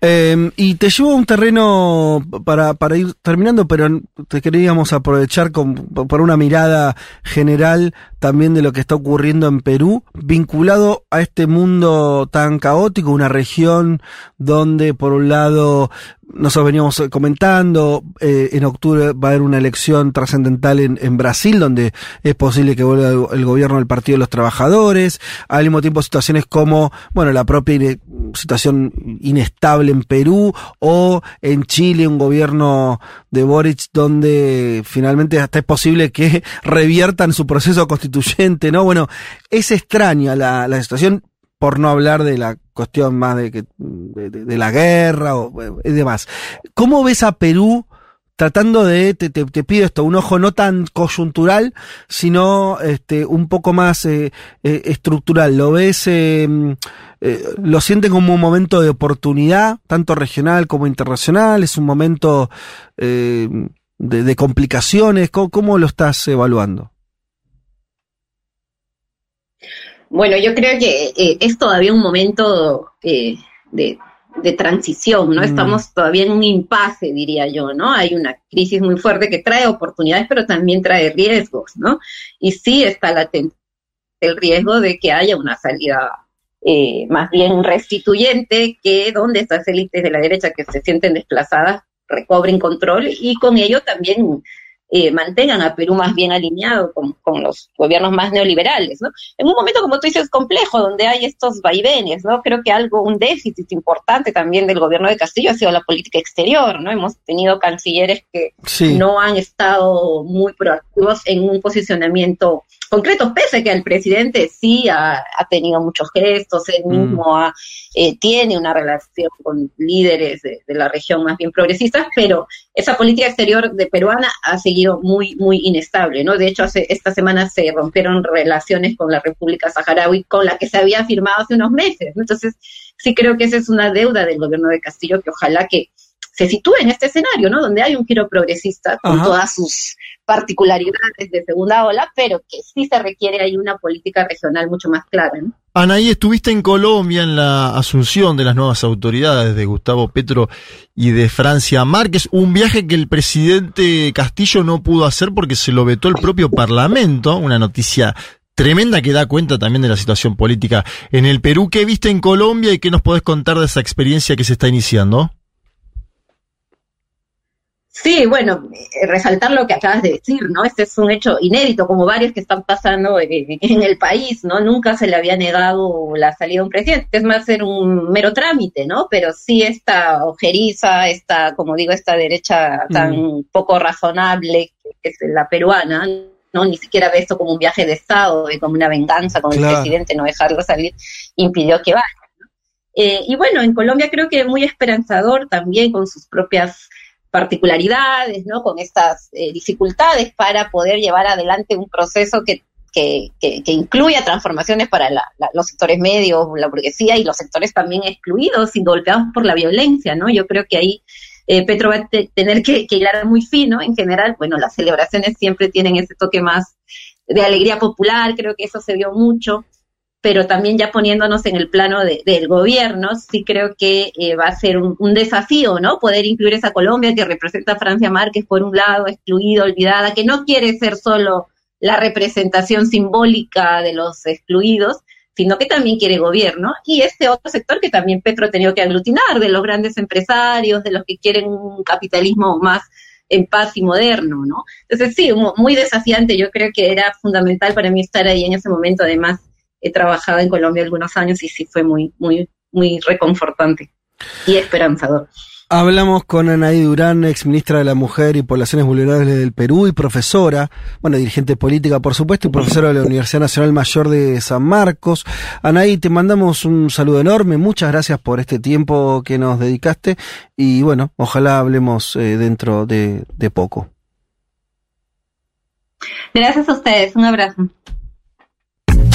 Speaker 2: Eh, y te llevo a un terreno para, para ir terminando, pero te queríamos aprovechar con, por una mirada general también de lo que está ocurriendo en Perú, vinculado a este mundo tan caótico, una región donde por un lado nosotros veníamos comentando, eh, en octubre va a haber una elección trascendental en, en, Brasil, donde es posible que vuelva el, gobierno del Partido de los Trabajadores, al mismo tiempo situaciones como, bueno, la propia situación inestable en Perú, o en Chile un gobierno de Boric donde finalmente hasta es posible que reviertan su proceso constituyente, ¿no? Bueno, es extraña la, situación, por no hablar de la cuestión más de, que, de la guerra o y demás. ¿Cómo ves a Perú tratando de, te, te, te, pido esto, un ojo no tan coyuntural, sino este, un poco más eh, eh, estructural? ¿Lo ves, eh, lo sienten como un momento de oportunidad, tanto regional como internacional? ¿Es un momento de, de, complicaciones? ¿Cómo, ¿Cómo lo estás evaluando?
Speaker 11: Bueno, yo creo que es todavía un momento de, de, transición, ¿no? Mm. Estamos todavía en un impasse, diría yo, ¿no? Hay una crisis muy fuerte que trae oportunidades, pero también trae riesgos, ¿no? Y sí está latente el riesgo de que haya una salida eh, más bien restituyente, que donde estas élites de la derecha que se sienten desplazadas recobren control y con ello también eh, mantengan a Perú más bien alineado con, con, los gobiernos más neoliberales, ¿no? En un momento, como tú dices, complejo, donde hay estos vaivenes, ¿no? Creo que algo, un déficit importante también del gobierno de Castillo ha sido la política exterior, ¿no? Hemos tenido cancilleres que sí. no han estado muy proactivos en un posicionamiento concreto, pese a que el presidente sí ha, ha tenido muchos gestos, él mismo mm. ha, eh, tiene una relación con líderes de, de la región más bien progresistas, pero esa política exterior de peruana ha seguido muy, muy inestable, ¿no? De hecho, hace, esta semana se rompieron relaciones con la República Saharaui, con la que se había firmado hace unos meses. ¿no? Entonces, sí creo que esa es una deuda del gobierno de Castillo que ojalá que se sitúe en este escenario, ¿no? Donde hay un giro progresista con Ajá. todas sus particularidades de segunda ola, pero que sí se requiere ahí una política regional mucho más clara, ¿no?
Speaker 3: Anaí, estuviste en Colombia en la asunción de las nuevas autoridades de Gustavo Petro y de Francia Márquez, un viaje que el presidente Castillo no pudo hacer porque se lo vetó el propio Parlamento, una noticia tremenda que da cuenta también de la situación política en el Perú. ¿Qué viste en Colombia y qué nos podés contar de esa experiencia que se está iniciando?
Speaker 11: Sí, bueno, eh, resaltar lo que acabas de decir, ¿no? Este es un hecho inédito, como varios que están pasando en el país, ¿no? Nunca se le había negado la salida de un presidente, es más ser un mero trámite, ¿no? Pero sí esta ojeriza, esta, como digo, esta derecha tan mm. poco razonable que es la peruana, ¿no? Ni siquiera ve esto como un viaje de Estado y como una venganza con claro. el presidente, no dejarlo salir, impidió que vaya. ¿no? Eh, y bueno, en Colombia creo que muy esperanzador también con sus propias particularidades, ¿no? Con estas eh, dificultades para poder llevar adelante un proceso que, que, que, incluya transformaciones para la, la, los sectores medios, la burguesía y los sectores también excluidos y golpeados por la violencia, ¿no? Yo creo que ahí eh, Petro va a te, tener que, que hilar muy fino en general. Bueno, las celebraciones siempre tienen ese toque más de alegría popular, creo que eso se vio mucho pero también ya poniéndonos en el plano de, del gobierno, sí creo que eh, va a ser un, un, desafío, ¿no? Poder incluir esa Colombia que representa a Francia Márquez por un lado, excluida, olvidada, que no quiere ser solo la representación simbólica de los excluidos, sino que también quiere gobierno, y este otro sector que también Petro ha tenido que aglutinar, de los grandes empresarios, de los que quieren un capitalismo más en paz y moderno, ¿no? Entonces sí, muy desafiante, yo creo que era fundamental para mí estar ahí en ese momento, además he trabajado en Colombia algunos años y sí fue muy, muy, muy reconfortante y esperanzador.
Speaker 2: Hablamos con Anaí Durán, ex ministra de la Mujer y Poblaciones Vulnerables del Perú y profesora, bueno, dirigente política por supuesto, y profesora de la Universidad Nacional Mayor de San Marcos. Anaí, te mandamos un saludo enorme, muchas gracias por este tiempo que nos dedicaste y bueno, ojalá hablemos eh, dentro de, de poco.
Speaker 11: Gracias a ustedes, un abrazo.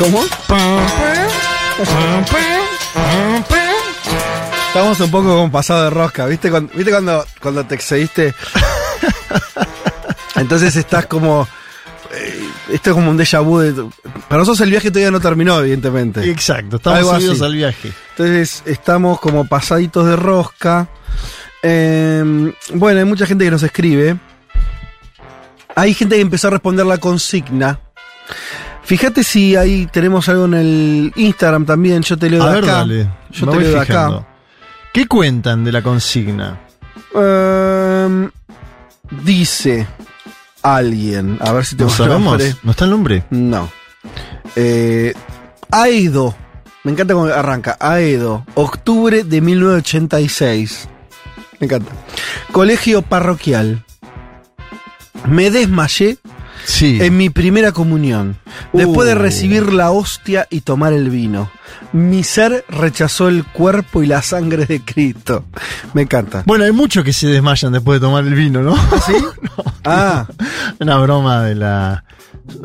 Speaker 2: ¿Cómo? Estamos un poco como pasado de rosca, ¿viste? Cuando, ¿Viste cuando, cuando te excediste? Entonces estás como. eh, esto es como un déjà vu. De, para nosotros el viaje todavía no terminó, evidentemente.
Speaker 3: Exacto, estamos subidos al viaje.
Speaker 2: Entonces estamos como pasaditos de rosca. Eh, bueno, hay mucha gente que nos escribe. Hay gente que empezó a responder la consigna. Fíjate si ahí tenemos algo en el Instagram también. Yo te leo
Speaker 3: A
Speaker 2: de
Speaker 3: ver,
Speaker 2: acá.
Speaker 3: dale.
Speaker 2: Yo
Speaker 3: me
Speaker 2: te
Speaker 3: voy
Speaker 2: leo de
Speaker 3: fijando.
Speaker 2: acá.
Speaker 3: ¿Qué cuentan de la consigna?
Speaker 2: Eh, dice alguien. A ver si te
Speaker 3: ¿No sabemos?
Speaker 2: nombre.
Speaker 3: ¿No está el nombre?
Speaker 2: No. Eh, Aedo. Me encanta cómo arranca. Aedo. Octubre de 1986. Me encanta. Colegio parroquial. Me desmayé
Speaker 3: Sí.
Speaker 2: en mi primera comunión. Después de recibir la hostia y tomar el vino. Mi ser rechazó el cuerpo y la sangre de Cristo. Me encanta.
Speaker 3: Bueno, hay muchos que se desmayan después de tomar el vino, ¿no?
Speaker 2: ¿Sí? Ah,
Speaker 3: Una broma de la.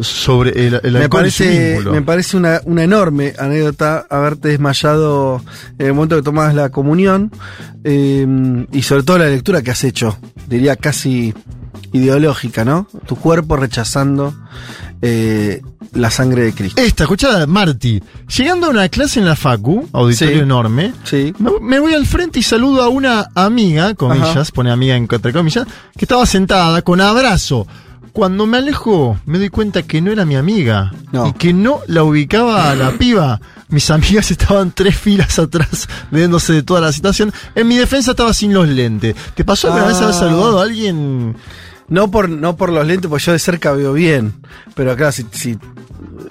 Speaker 3: sobre el, el
Speaker 2: me parece, me parece una, una enorme anécdota haberte desmayado en el momento que tomabas la comunión eh, y sobre todo la lectura que has hecho, diría casi ideológica, ¿no? Tu cuerpo rechazando eh, la sangre de Cristo.
Speaker 3: Esta, escuchada, Marty. Llegando a una clase en la Facu, auditorio
Speaker 2: Sí.
Speaker 3: enorme,
Speaker 2: Sí.
Speaker 3: me, voy al frente y saludo a una amiga, comillas,
Speaker 2: Ajá.
Speaker 3: pone amiga en- entre comillas, que estaba sentada con abrazo. Cuando me alejo, me doy cuenta que no era mi amiga
Speaker 2: No.
Speaker 3: y que no la ubicaba a la piba. Mis amigas estaban tres filas atrás, viéndose de toda la situación. En mi defensa estaba sin los lentes. ¿Te pasó alguna
Speaker 2: Ah.
Speaker 3: vez haber saludado a alguien?
Speaker 2: No por, no por los lentes, porque yo de cerca veo bien. Pero claro, si, si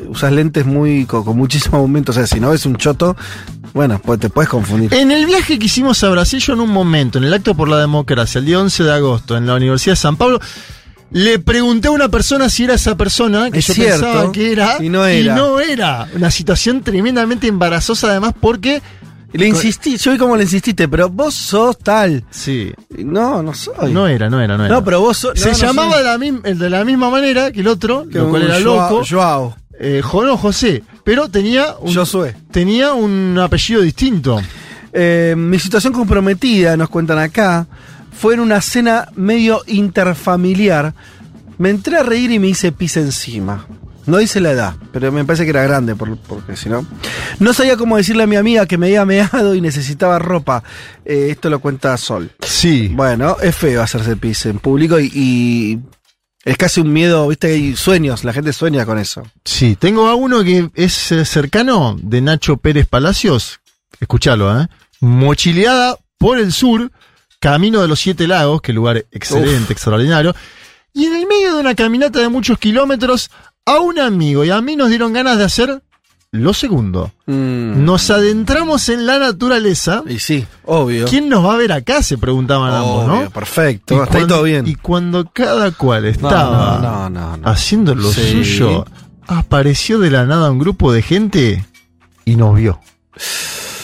Speaker 2: usas lentes muy con, con muchísimo aumento, o sea, si no ves un choto, bueno, pues te puedes confundir.
Speaker 3: En el viaje que hicimos a Brasil, yo en un momento, en el Acto por la Democracia, el día 11 de agosto, en la Universidad de San Pablo, le pregunté a una persona si era esa persona que
Speaker 2: Es
Speaker 3: yo
Speaker 2: cierto,
Speaker 3: pensaba que era.
Speaker 2: y no era.
Speaker 3: Y no era. Una situación tremendamente embarazosa, además, porque.
Speaker 2: Le insistí, yo vi cómo le insististe, pero vos sos tal.
Speaker 3: Sí.
Speaker 2: No, no soy.
Speaker 3: No era, no era, no era.
Speaker 2: No, pero vos sos.
Speaker 3: Se
Speaker 2: no, no
Speaker 3: llamaba de la, mim- de la misma manera que el otro,
Speaker 2: Que
Speaker 3: lo cual era
Speaker 2: Joao-
Speaker 3: loco.
Speaker 2: Joao.
Speaker 3: Eh, no, José. Pero tenía un,
Speaker 2: Josué.
Speaker 3: tenía un apellido distinto.
Speaker 2: Eh, mi situación comprometida, nos cuentan acá, fue en una cena medio interfamiliar. Me entré a reír y me hice pis encima. No dice la edad, pero me parece que era grande, por- porque si no. No sabía cómo decirle a mi amiga que me había meado y necesitaba ropa. Eh, esto lo cuenta Sol.
Speaker 3: Sí.
Speaker 2: Bueno, es feo hacerse pis en público y, y es casi un miedo, viste, hay sueños, la gente sueña con eso.
Speaker 3: Sí, tengo a uno que es eh, cercano de Nacho Pérez Palacios. Escuchalo, ¿eh? Mochileada por el sur, camino de los Siete Lagos, que lugar excelente, extraordinario. Y en el medio de una caminata de muchos kilómetros, a un amigo y a mí nos dieron ganas de hacer lo segundo.
Speaker 2: Mm.
Speaker 3: Nos adentramos en la naturaleza.
Speaker 2: Y sí, obvio.
Speaker 3: ¿Quién nos va a ver acá? Se preguntaban ambos, ¿no?
Speaker 2: Perfecto,
Speaker 3: Y
Speaker 2: hasta ahí
Speaker 3: cuando-
Speaker 2: todo bien.
Speaker 3: Y cuando cada cual estaba
Speaker 2: no, no, no.
Speaker 3: haciendo lo
Speaker 2: Sí.
Speaker 3: suyo, apareció de la nada un grupo de gente y nos vio.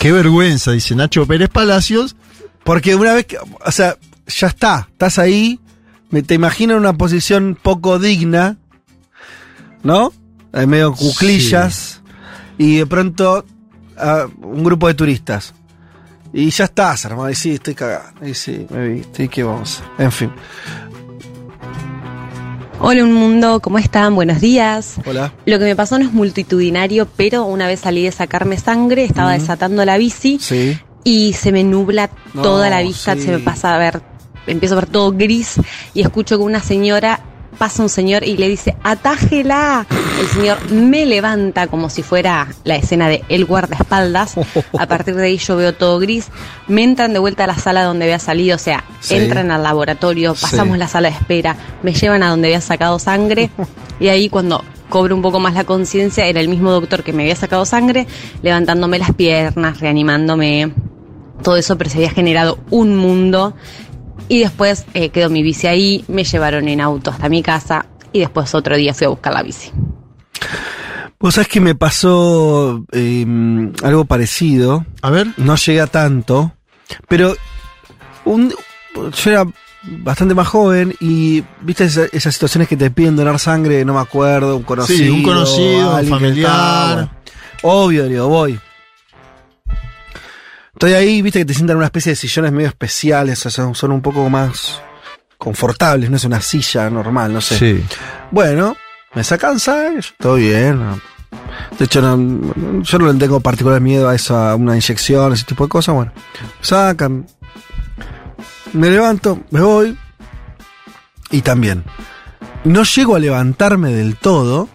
Speaker 3: Qué vergüenza, dice Nacho Pérez Palacios.
Speaker 2: Porque una vez que, o sea, ya está, estás ahí, me te imagino en una posición poco digna, ¿no? Ahí medio cuclillas, y de pronto un grupo de turistas. Y ya estás, hermano, y sí, estoy cagado, y sí, me viste, y qué vamos, en fin.
Speaker 12: Hola, un mundo, ¿cómo están? Buenos días.
Speaker 2: Hola.
Speaker 12: Lo que me pasó no es multitudinario, pero una vez salí de sacarme sangre, estaba desatando la bici
Speaker 2: Sí.
Speaker 12: y se me nubla
Speaker 2: No,
Speaker 12: toda la vista,
Speaker 2: sí.
Speaker 12: se me pasa a ver, empiezo a ver todo gris y escucho que una señora pasa un señor y le dice, atájela. El señor me levanta como si fuera la escena de El guardaespaldas. A partir de ahí yo veo todo gris. Me entran de vuelta a la sala donde había salido, o sea,
Speaker 2: Sí.
Speaker 12: entran al laboratorio, pasamos
Speaker 2: Sí.
Speaker 12: la sala de espera, me llevan a donde había sacado sangre y ahí cuando cobro un poco más la conciencia era el mismo doctor que me había sacado sangre, levantándome las piernas, reanimándome, todo eso, pero se había generado un mundo y después eh, quedó mi bici ahí, me llevaron en auto hasta mi casa y después otro día fui a buscar la bici.
Speaker 2: Vos sabés que me pasó eh, algo parecido.
Speaker 3: A ver.
Speaker 2: No llegué a tanto, pero un, yo era bastante más joven y viste esa- esas situaciones que te piden donar sangre, no me acuerdo, un conocido.
Speaker 3: Sí, un conocido, un familiar.
Speaker 2: bueno. Obvio, digo, voy. Estoy ahí, viste que te sientan en una especie de sillones medio especiales, o sea, son un poco más confortables, no es una silla normal, no sé.
Speaker 3: Sí.
Speaker 2: Bueno, me sacan yo, todo bien. De hecho, no- yo no le tengo particular miedo a eso, a una inyección, ese tipo de cosas. Bueno, me sacan, me levanto, me voy. Y también, no llego a levantarme del todo.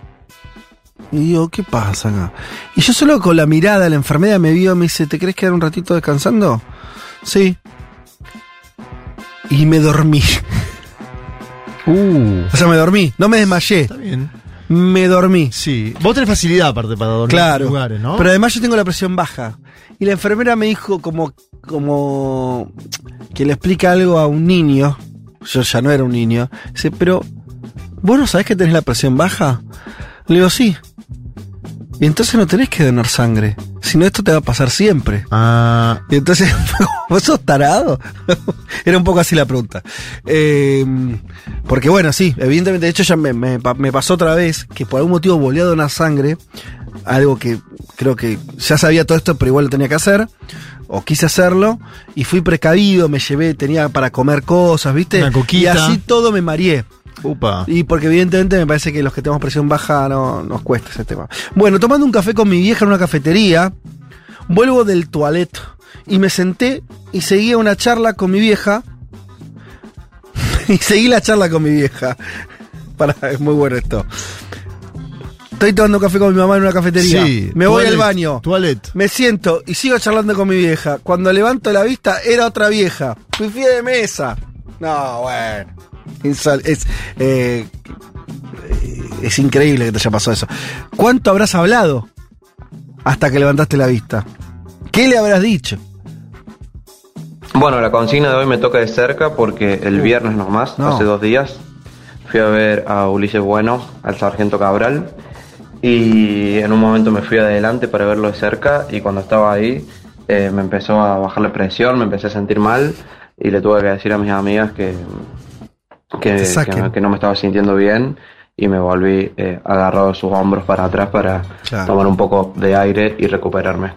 Speaker 2: Y digo, ¿qué pasa acá? Y yo solo con la mirada, la enfermera me vio, me dice, ¿te querés quedar un ratito descansando? Sí. Y me dormí.
Speaker 3: Uh.
Speaker 2: O sea, me dormí, no me desmayé.
Speaker 3: Está bien.
Speaker 2: Me dormí.
Speaker 3: Sí. Vos tenés facilidad aparte para dormir
Speaker 2: Claro.
Speaker 3: en lugares, ¿no?
Speaker 2: Pero además yo tengo la presión baja. Y la enfermera me dijo como, como que le explica algo a un niño. Yo ya no era un niño. Dice, pero, ¿vos no sabés que tenés la presión baja? Le digo, sí. Y entonces no tenés que donar sangre. Si no, esto te va a pasar siempre.
Speaker 3: Ah,
Speaker 2: Y entonces, ¿vos sos tarado? Era un poco así la pregunta. Eh, porque bueno, sí, evidentemente, de hecho ya me, me pa- me pasó otra vez que por algún motivo volví a donar sangre, algo que creo que ya sabía todo esto, pero igual lo tenía que hacer, o quise hacerlo, y fui precavido, me llevé, tenía para comer cosas, ¿viste?
Speaker 3: Una coquita.
Speaker 2: Y así todo me mareé.
Speaker 3: Upa.
Speaker 2: Y porque evidentemente me parece que los que tenemos presión baja no nos cuesta ese tema. Bueno, tomando un café con mi vieja en una cafetería, vuelvo del toilet y me senté y seguía una charla con mi vieja. y seguí la charla con mi vieja. Para, es muy bueno esto. Estoy tomando café con mi mamá en una cafetería.
Speaker 3: Sí,
Speaker 2: me voy
Speaker 3: toilet,
Speaker 2: al baño.
Speaker 3: Toilet.
Speaker 2: Me siento y sigo charlando con mi vieja. Cuando levanto la vista, era otra vieja. Fui de mesa. No, bueno. Es, eh, es increíble que te haya pasado eso. ¿Cuánto habrás hablado hasta que levantaste la vista? ¿Qué le habrás dicho?
Speaker 13: Bueno, la consigna de hoy me toca de cerca porque el viernes nomás,
Speaker 2: No.
Speaker 13: hace dos días, fui a ver a Ulises Bueno, al sargento Cabral, y en un momento me fui adelante para verlo de cerca y cuando estaba ahí eh, me empezó a bajar la presión, me empecé a sentir mal y le tuve que decir a mis amigas que, que, que- que no me estaba sintiendo bien y me volví eh, agarrado de sus hombros para atrás para
Speaker 2: Claro.
Speaker 13: tomar un poco de aire y recuperarme.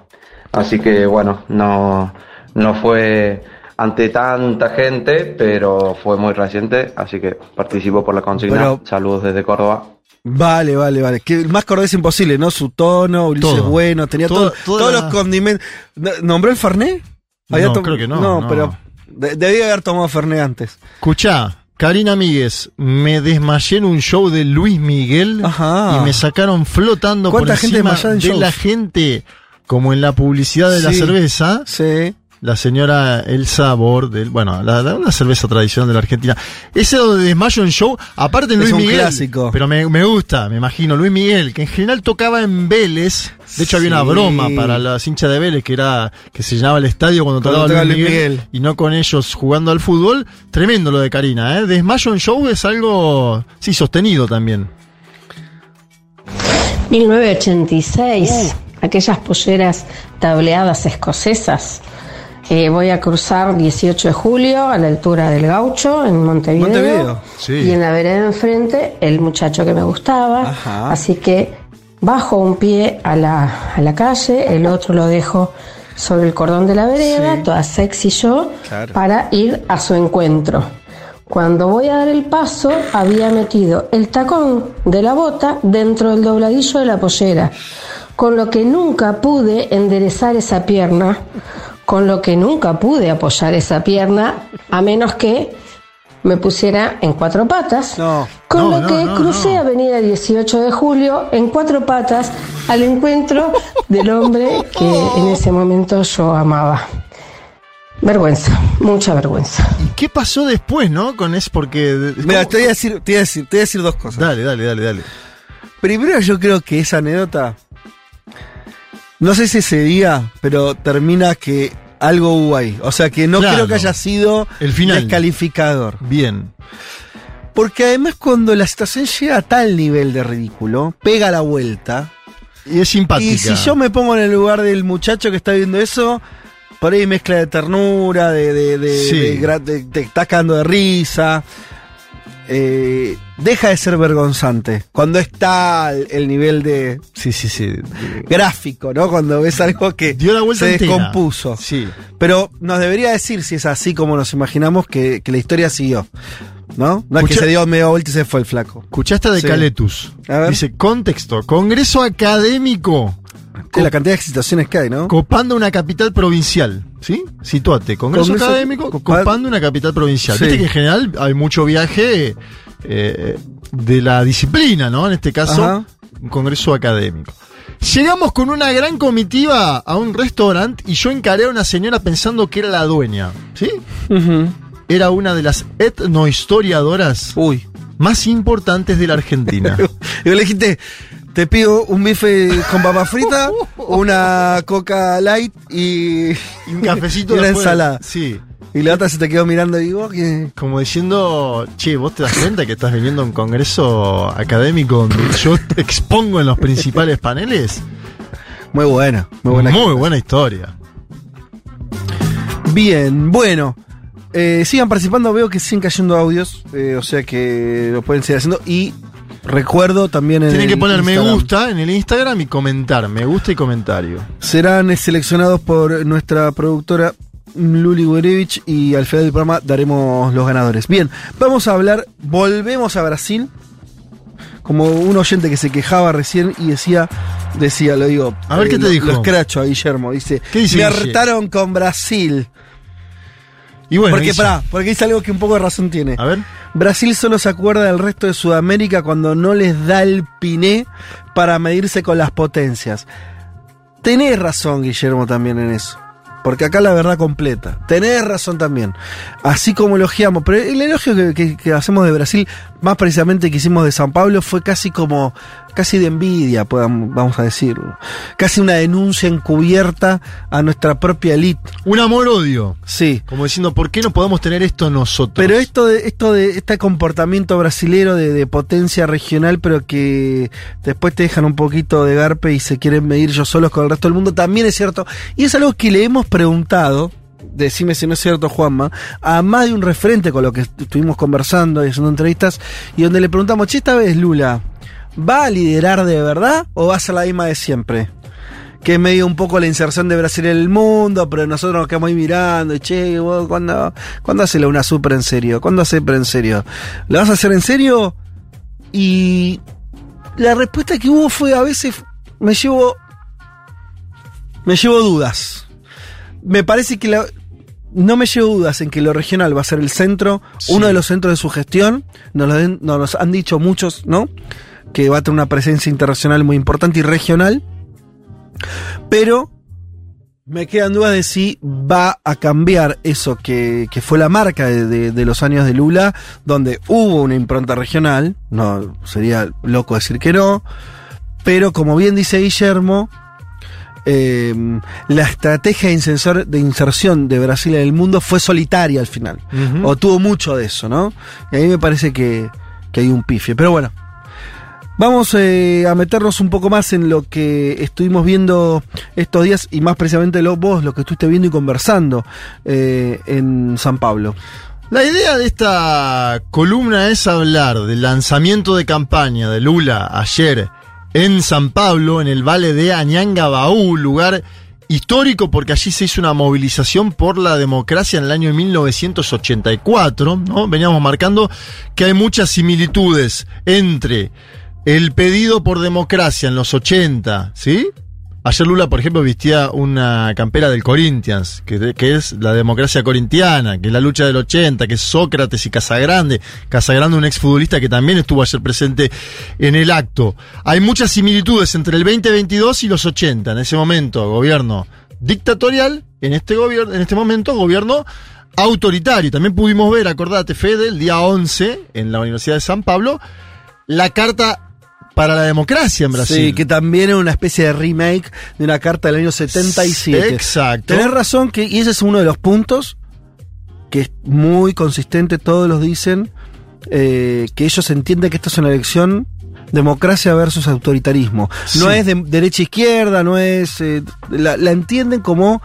Speaker 13: Así que bueno, no, no fue ante tanta gente, pero fue muy reciente, así que participo por la consigna.
Speaker 2: Bueno.
Speaker 13: Saludos desde Córdoba.
Speaker 2: Vale, vale, vale. Que el más cordés imposible, ¿no? Su tono, Ulises
Speaker 3: Todo.
Speaker 2: Bueno, tenía
Speaker 3: Todo-
Speaker 2: todo-
Speaker 3: toda
Speaker 2: todos
Speaker 3: la-
Speaker 2: los condimentos. ¿No- ¿Nombró el Fernet?
Speaker 3: No,
Speaker 2: tom-
Speaker 3: creo que no,
Speaker 2: No,
Speaker 3: no.
Speaker 2: pero de- debía haber tomado Fernet antes.
Speaker 3: Escuchá, Karina Míguez, me desmayé en un show de Luis Miguel
Speaker 2: Ajá.
Speaker 3: y me sacaron flotando por
Speaker 2: ¿Cuánta gente
Speaker 3: encima
Speaker 2: en
Speaker 3: de
Speaker 2: shows?
Speaker 3: la gente, como en la publicidad de la cerveza.
Speaker 2: Sí.
Speaker 3: La señora Elsa Bordel, bueno, la, la- una cerveza tradicional de la Argentina. Ese de desmayo en show, aparte en
Speaker 2: Es
Speaker 3: Luis
Speaker 2: un
Speaker 3: Miguel.
Speaker 2: clásico.
Speaker 3: Pero me, me gusta, me imagino, Luis Miguel, que en general tocaba en Vélez. De hecho, había una broma para las hinchas de Vélez que era que se llenaba el estadio cuando
Speaker 2: Cuando
Speaker 3: tocaba Luis
Speaker 2: Luis
Speaker 3: Miguel,
Speaker 2: Miguel.
Speaker 3: y no con ellos jugando al fútbol. Tremendo lo de Karina, ¿eh? Desmayo en show es algo, sí, sostenido también.
Speaker 14: 1986, aquellas polleras tableadas escocesas. Eh, voy a cruzar 18 de julio a la altura del Gaucho en Montevideo.
Speaker 2: Montevideo,
Speaker 3: sí.
Speaker 14: Y en la vereda enfrente, el muchacho que me gustaba.
Speaker 2: Ajá.
Speaker 14: Así que bajo un pie a la, a la calle, el otro lo dejo sobre el cordón de la vereda,
Speaker 2: Sí.
Speaker 14: toda sexy yo,
Speaker 2: Claro.
Speaker 14: para ir a su encuentro. Cuando voy a dar el paso, había metido el tacón de la bota dentro del dobladillo de la pollera, con lo que nunca pude enderezar esa pierna, con lo que nunca pude apoyar esa pierna, a menos que me pusiera en cuatro patas, con
Speaker 3: No,
Speaker 14: lo
Speaker 3: no,
Speaker 14: que
Speaker 3: no,
Speaker 14: crucé
Speaker 3: no.
Speaker 14: Avenida 18 de Julio en cuatro patas al encuentro del hombre que en ese momento yo amaba. Vergüenza, mucha vergüenza.
Speaker 3: ¿Y qué pasó después, no? Con eso, porque.
Speaker 2: Mira, te voy, a decir, te, voy a decir, te voy a decir dos cosas.
Speaker 3: Dale, dale, dale, dale.
Speaker 2: Primero, yo creo que esa anécdota. No sé si ese día, pero termina que algo hubo ahí. O sea que no
Speaker 3: Claro.
Speaker 2: creo que haya sido
Speaker 3: El final.
Speaker 2: descalificador.
Speaker 3: Bien.
Speaker 2: Porque además, cuando la situación llega a tal nivel de ridículo, pega la vuelta.
Speaker 3: Y es simpática.
Speaker 2: Y si yo me pongo en el lugar del muchacho que está viendo eso, por ahí mezcla de ternura, de, de, de,
Speaker 3: Sí.
Speaker 2: de de- de risa. Eh, deja de ser vergonzante. Cuando está el, el nivel de
Speaker 3: Sí, sí, sí.
Speaker 2: gráfico, ¿no? Cuando ves algo que
Speaker 3: Dio la vuelta
Speaker 2: se
Speaker 3: entera.
Speaker 2: descompuso.
Speaker 3: Sí.
Speaker 2: Pero nos debería decir si es así como nos imaginamos que, que la historia siguió. ¿No? No es que se dio media vuelta y se fue el flaco.
Speaker 3: Escuchaste de
Speaker 2: Sí.
Speaker 3: Caletus.
Speaker 2: A ver.
Speaker 3: Dice, contexto, Congreso Académico
Speaker 2: Sí, la cantidad de situaciones que hay, ¿no?
Speaker 3: copando una capital provincial. ¿Sí? Situate. Congreso,
Speaker 2: Congreso-
Speaker 3: Académico
Speaker 2: co-
Speaker 3: copando una capital provincial.
Speaker 2: Sí.
Speaker 3: Viste que en general hay mucho viaje eh, de la disciplina, ¿no? En este caso,
Speaker 2: Ajá.
Speaker 3: un Congreso Académico. Llegamos con una gran comitiva a un restaurante y yo encaré a una señora pensando que era la dueña. ¿Sí? Era una de las etnohistoriadoras
Speaker 2: Uy.
Speaker 3: más importantes de la Argentina.
Speaker 2: Y vos le dijiste, te pido un bife con papa frita, una coca light y,
Speaker 3: Y un cafecito
Speaker 2: y una
Speaker 3: después.
Speaker 2: ensalada.
Speaker 3: Sí.
Speaker 2: Y la otra se te quedó mirando y digo, ¿qué?
Speaker 3: Como diciendo, che, vos te das cuenta que estás viniendo a un congreso académico donde yo te expongo en los principales paneles.
Speaker 2: Muy buena, muy buena.
Speaker 3: Muy buena historia.
Speaker 2: Bien, bueno. eh, sigan participando, veo que siguen cayendo audios, eh, o sea que lo pueden seguir haciendo. Y recuerdo también en
Speaker 3: Tienen que poner me gusta en el Instagram y comentar, me gusta y comentario.
Speaker 2: Serán eh, seleccionados por nuestra productora Luli Gurevich y al final del programa daremos los ganadores. Bien, vamos a hablar, volvemos a Brasil. Como un oyente que se quejaba recién y decía, decía, lo digo.
Speaker 3: A ver, ¿qué te
Speaker 2: lo-
Speaker 3: dijo?
Speaker 2: Lo escracho a Guillermo. Dice,
Speaker 3: ¿Qué dice
Speaker 2: me
Speaker 3: Guille?
Speaker 2: hartaron con Brasil.
Speaker 3: Y bueno,
Speaker 2: porque,
Speaker 3: dice-
Speaker 2: pará, porque algo que un poco de razón tiene.
Speaker 3: a ver,
Speaker 2: Brasil solo se acuerda del resto de Sudamérica cuando no les da el piné para medirse con las potencias. Tenés razón, Guillermo, también en eso. Porque acá la verdad completa. Tenés razón también. Así como elogiamos. Pero el elogio que, que- que hacemos de Brasil, más precisamente que hicimos de San Pablo, fue casi como. casi de envidia, vamos a decirlo. Casi una denuncia encubierta a nuestra propia elite.
Speaker 3: un amor-odio.
Speaker 2: Sí.
Speaker 3: Como diciendo, ¿por qué no podemos tener esto nosotros?
Speaker 2: Pero esto de, esto de este comportamiento brasilero de, de potencia regional, pero que después te dejan un poquito de garpe y se quieren medir ellos solos con el resto del mundo, también es cierto. Y es algo que le hemos preguntado, decime si no es cierto, Juanma, a más de un referente con lo que estuvimos conversando y haciendo entrevistas, y donde le preguntamos, che, esta vez Lula, ¿va a liderar de verdad o va a ser la misma de siempre? que es medio un poco la inserción de Brasil en el mundo, pero nosotros nos quedamos ahí mirando, che, vos, ¿cuándo, ¿cuándo hace la una super en serio? ¿Cuándo hace en serio? ¿La vas a hacer en serio? Y la respuesta que hubo fue a veces me llevo me llevo dudas. Me parece que la, no me llevo dudas en que lo regional va a ser el centro,
Speaker 3: Sí.
Speaker 2: uno de los centros de su gestión. Nos lo, den- nos han dicho muchos, ¿no? Que va a tener una presencia internacional muy importante y regional. Pero me quedan dudas de si va a cambiar eso que, que fue la marca de, de- de los años de Lula, donde hubo una impronta regional. No, sería loco decir que no. Pero como bien dice Guillermo, eh, la estrategia de, inserción de Brasil en el mundo fue solitaria al final. O tuvo mucho de eso, ¿no? Y a mí me parece que, que hay un pifie. Pero bueno, vamos eh, a meternos un poco más en lo que estuvimos viendo estos días y más precisamente lo, vos, lo que estuviste viendo y conversando eh, en San Pablo.
Speaker 3: La idea de esta columna es hablar del lanzamiento de campaña de Lula ayer en San Pablo, en el Valle de Añangabaú, lugar histórico porque allí se hizo una movilización por la democracia en el año 1984, ¿no? Veníamos marcando que hay muchas similitudes entre el pedido por democracia en los 80, ¿sí? Ayer Lula, por ejemplo, vistía una campera del Corinthians, que, que, es la democracia corintiana, que es la lucha del 80, que es Sócrates y Casagrande. Casagrande, un exfutbolista que también estuvo ayer presente en el acto. Hay muchas similitudes entre el 2022 y los 80. En ese momento, gobierno dictatorial, en este, gobierno, en este momento, gobierno autoritario. También pudimos ver, acordate, Fede, el día 11, en la Universidad de San Pablo, la carta para la democracia en Brasil.
Speaker 2: Sí, que también es una especie de remake de una carta del año 77.
Speaker 3: Exacto.
Speaker 2: Tenés razón que, y ese es uno de los puntos que es muy consistente, todos los dicen, eh, que ellos entienden que esto es una elección democracia versus autoritarismo.
Speaker 3: Sí.
Speaker 2: No es de derecha-izquierda, no es... eh, la, la entienden como...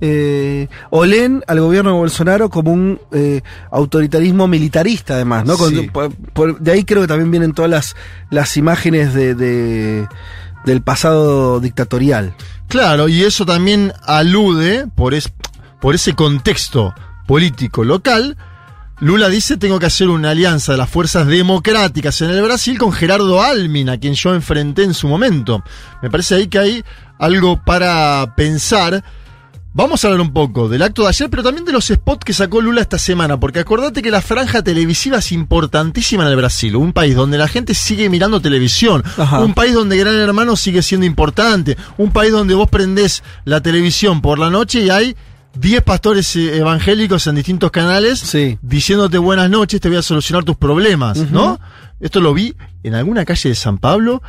Speaker 2: Eh, o leen al gobierno de Bolsonaro como un eh, autoritarismo militarista, además, ¿no? Con-
Speaker 3: Sí.
Speaker 2: por- por- de ahí creo que también vienen todas las, las imágenes de, de- del pasado dictatorial.
Speaker 3: Claro, y eso también alude, por, es- por ese contexto político local, Lula dice tengo que hacer una alianza de las fuerzas democráticas en el Brasil con Gerardo Almin, a quien yo enfrenté en su momento. Me parece ahí que hay algo para pensar. Vamos a hablar un poco del acto de ayer, pero también de los spots que sacó Lula esta semana, porque acordate que la franja televisiva es importantísima en el Brasil, un país donde la gente sigue mirando televisión,
Speaker 2: Ajá.
Speaker 3: un país donde Gran Hermano sigue siendo importante, un país donde vos prendés la televisión por la noche y hay 10 pastores eh, evangélicos en distintos canales
Speaker 2: Sí.
Speaker 3: diciéndote buenas noches, te voy a solucionar tus problemas, ¿no? Esto lo vi en alguna calle de San Pablo,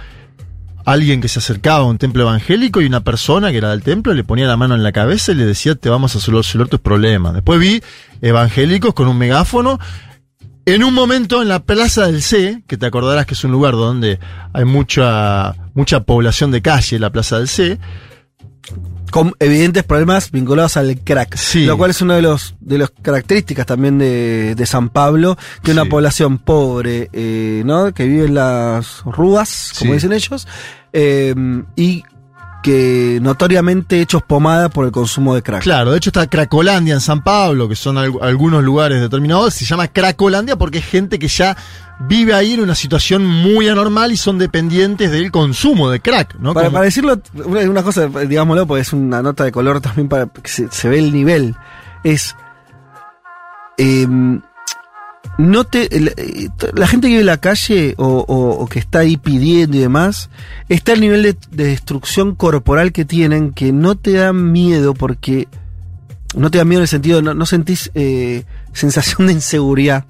Speaker 3: alguien que se acercaba a un templo evangélico y una persona que era del templo le ponía la mano en la cabeza y le decía te vamos a solucionar tus problemas. Después vi evangélicos con un megáfono. En un momento en la Plaza del C, que te acordarás que es un lugar donde hay mucha, mucha población de calle, la Plaza del C,
Speaker 2: Con evidentes problemas vinculados al crack.
Speaker 3: Sí.
Speaker 2: Lo cual es una de los de las características también de, de San Pablo, que es una población pobre, eh, ¿no? Que vive en las ruas, como
Speaker 3: Sí.
Speaker 2: dicen ellos, eh, y que notoriamente hechos pomada por el consumo de crack.
Speaker 3: Claro, de hecho está Cracolandia en San Pablo, que son al- algunos lugares determinados. Se llama Cracolandia porque es gente que ya vive ahí en una situación muy anormal y son dependientes del consumo de crack, ¿no?
Speaker 2: Para,
Speaker 3: Como-
Speaker 2: para decirlo, una, una cosa, digámoslo, porque es una nota de color también para que se, se ve el nivel. Es. em, no te. eh, la gente que vive en la calle o, o- o que está ahí pidiendo y demás, está el nivel de, de destrucción corporal que tienen que no te da miedo porque. No te da miedo en el sentido, no, no sentís eh, sensación de inseguridad.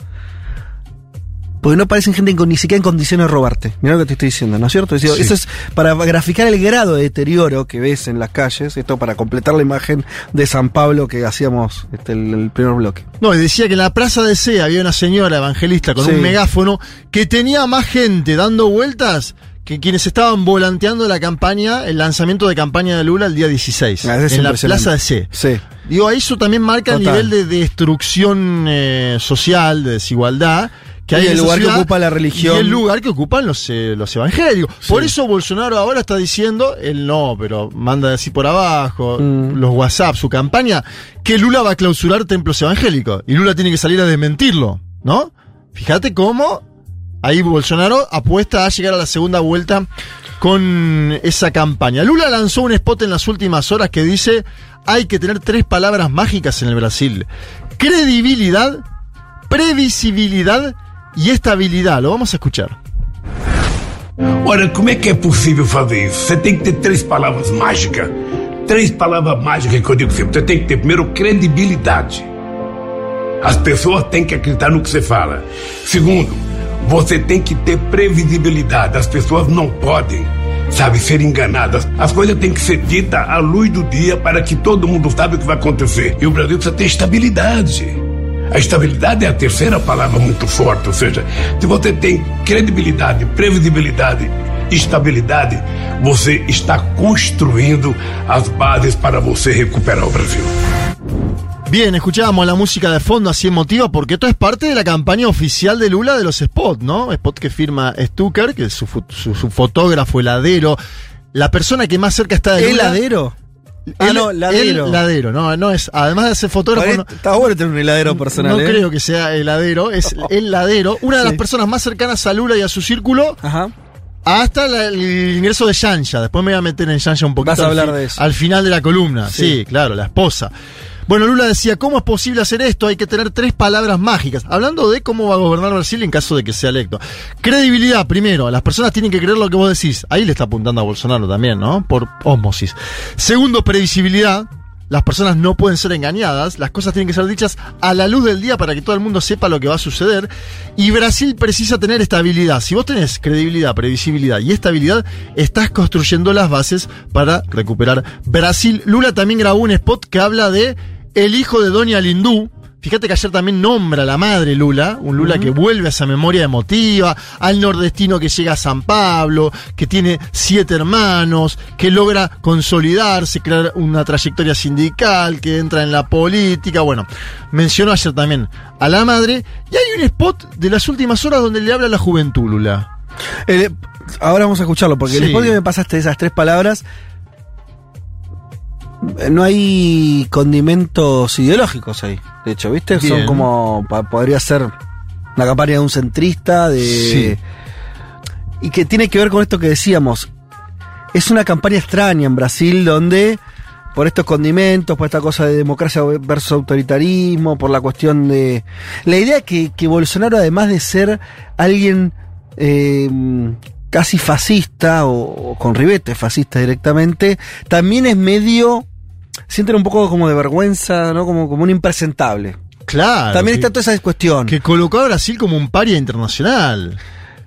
Speaker 2: Porque no parecen gente ni siquiera en condiciones de robarte. Mira lo que te estoy diciendo, ¿no es cierto? Es decir,
Speaker 3: Sí.
Speaker 2: Eso es para graficar el grado de deterioro que ves en las calles, esto para completar la imagen de San Pablo que hacíamos este, el, el primer bloque.
Speaker 3: No, y decía que en la plaza de C había una señora evangelista con
Speaker 2: Sí.
Speaker 3: un megáfono que tenía más gente dando vueltas que quienes estaban volanteando la campaña, el lanzamiento de campaña de Lula el día 16,
Speaker 2: Ah,
Speaker 3: en la plaza de C.
Speaker 2: Sí.
Speaker 3: Digo, eso también marca el nivel de destrucción eh, social, de desigualdad. Que
Speaker 2: Y
Speaker 3: hay en
Speaker 2: el lugar que ocupa la religión.
Speaker 3: Y el lugar que ocupan los, eh, los evangélicos.
Speaker 2: Sí.
Speaker 3: Por eso Bolsonaro ahora está diciendo, él no, pero manda así por abajo,
Speaker 2: Mm.
Speaker 3: los WhatsApp, su campaña, que Lula va a clausurar templos evangélicos. Y Lula tiene que salir a desmentirlo, ¿no? Fíjate cómo ahí Bolsonaro apuesta a llegar a la segunda vuelta con esa campaña. Lula lanzó un spot en las últimas horas que dice, hay que tener tres palabras mágicas en el Brasil. Credibilidad, previsibilidad y estabilidad. Lo vamos a escuchar.
Speaker 15: Como é que é possível fazer isso? Você tem que ter três palavras mágicas. Três palavras mágicas que eu digo sempre. Você tem que ter, primeiro, credibilidade. As pessoas têm que acreditar no que você fala. Segundo, você tem que ter previsibilidade. As pessoas não podem, sabe, ser enganadas. As coisas têm que ser ditas à luz do dia para que todo mundo saiba o que vai acontecer. E o Brasil precisa ter estabilidade. A estabilidade é a terceira palavra muito forte, ou seja, se você tem credibilidade, previsibilidade e estabilidade, você está construindo as bases para você recuperar o Brasil.
Speaker 3: Bien, escuchábamos la música de fondo así emotiva porque esto es parte de la campaña oficial de Lula de los spots, ¿no? Spot que firma Stucker, que es su, su- su fotógrafo, heladero, la persona que más cerca está de Lula.
Speaker 2: ¿Heladero? Ah,
Speaker 3: El-
Speaker 2: no, ladero.
Speaker 3: el ladero, no, no es, además de ser fotógrafo, no,
Speaker 2: Está bueno tener un heladero personal.
Speaker 3: no
Speaker 2: ¿eh?
Speaker 3: creo que sea heladero, es el ladero, una de las personas más cercanas a Lula y a su círculo,
Speaker 2: Ajá.
Speaker 3: Hasta la- el ingreso de Yanja. Después me voy a meter en Yanja un poquito.
Speaker 2: Vas a
Speaker 3: al
Speaker 2: hablar
Speaker 3: fin-
Speaker 2: de eso.
Speaker 3: Al final de la columna. Sí.
Speaker 2: Sí.
Speaker 3: claro, la esposa. Bueno, Lula decía, ¿cómo es posible hacer esto? Hay que tener tres palabras mágicas. Hablando de cómo va a gobernar Brasil en caso de que sea electo. Credibilidad, primero. Las personas tienen que creer lo que vos decís. Ahí le está apuntando a Bolsonaro también, ¿no? Por ósmosis. Segundo, previsibilidad. Las personas no pueden ser engañadas, las cosas tienen que ser dichas a la luz del día para que todo el mundo sepa lo que va a suceder. Y Brasil precisa tener estabilidad. Si vos tenés credibilidad, previsibilidad y estabilidad, estás construyendo las bases para recuperar Brasil. Lula también grabó un spot que habla de el hijo de Doña Lindú. Fíjate que ayer también nombra a la madre Lula, un Lula que vuelve a esa memoria emotiva, al nordestino que llega a San Pablo, que tiene siete hermanos, que logra consolidarse, crear una trayectoria sindical, que entra en la política. Bueno, mencionó ayer también a la madre. Y hay un spot de las últimas horas donde le habla a la juventud, Lula.
Speaker 2: El- ahora vamos a escucharlo, porque
Speaker 3: Sí.
Speaker 2: el spot que me pasaste esas tres palabras. No hay condimentos ideológicos ahí. De hecho, ¿viste? Son como. podría ser una campaña de un centrista, de.
Speaker 3: Sí.
Speaker 2: Y que tiene que ver con esto que decíamos. Es una campaña extraña en Brasil donde. Por estos condimentos, por esta cosa de democracia versus autoritarismo, por la cuestión de. La idea que, que Bolsonaro, además de ser alguien eh, casi fascista o, o con ribete fascista directamente, también es medio. Sienten un poco como de vergüenza, ¿no? Como, como un impresentable.
Speaker 3: Claro.
Speaker 2: También
Speaker 3: que-
Speaker 2: está toda esa cuestión.
Speaker 3: Que colocó a Brasil como un paria internacional.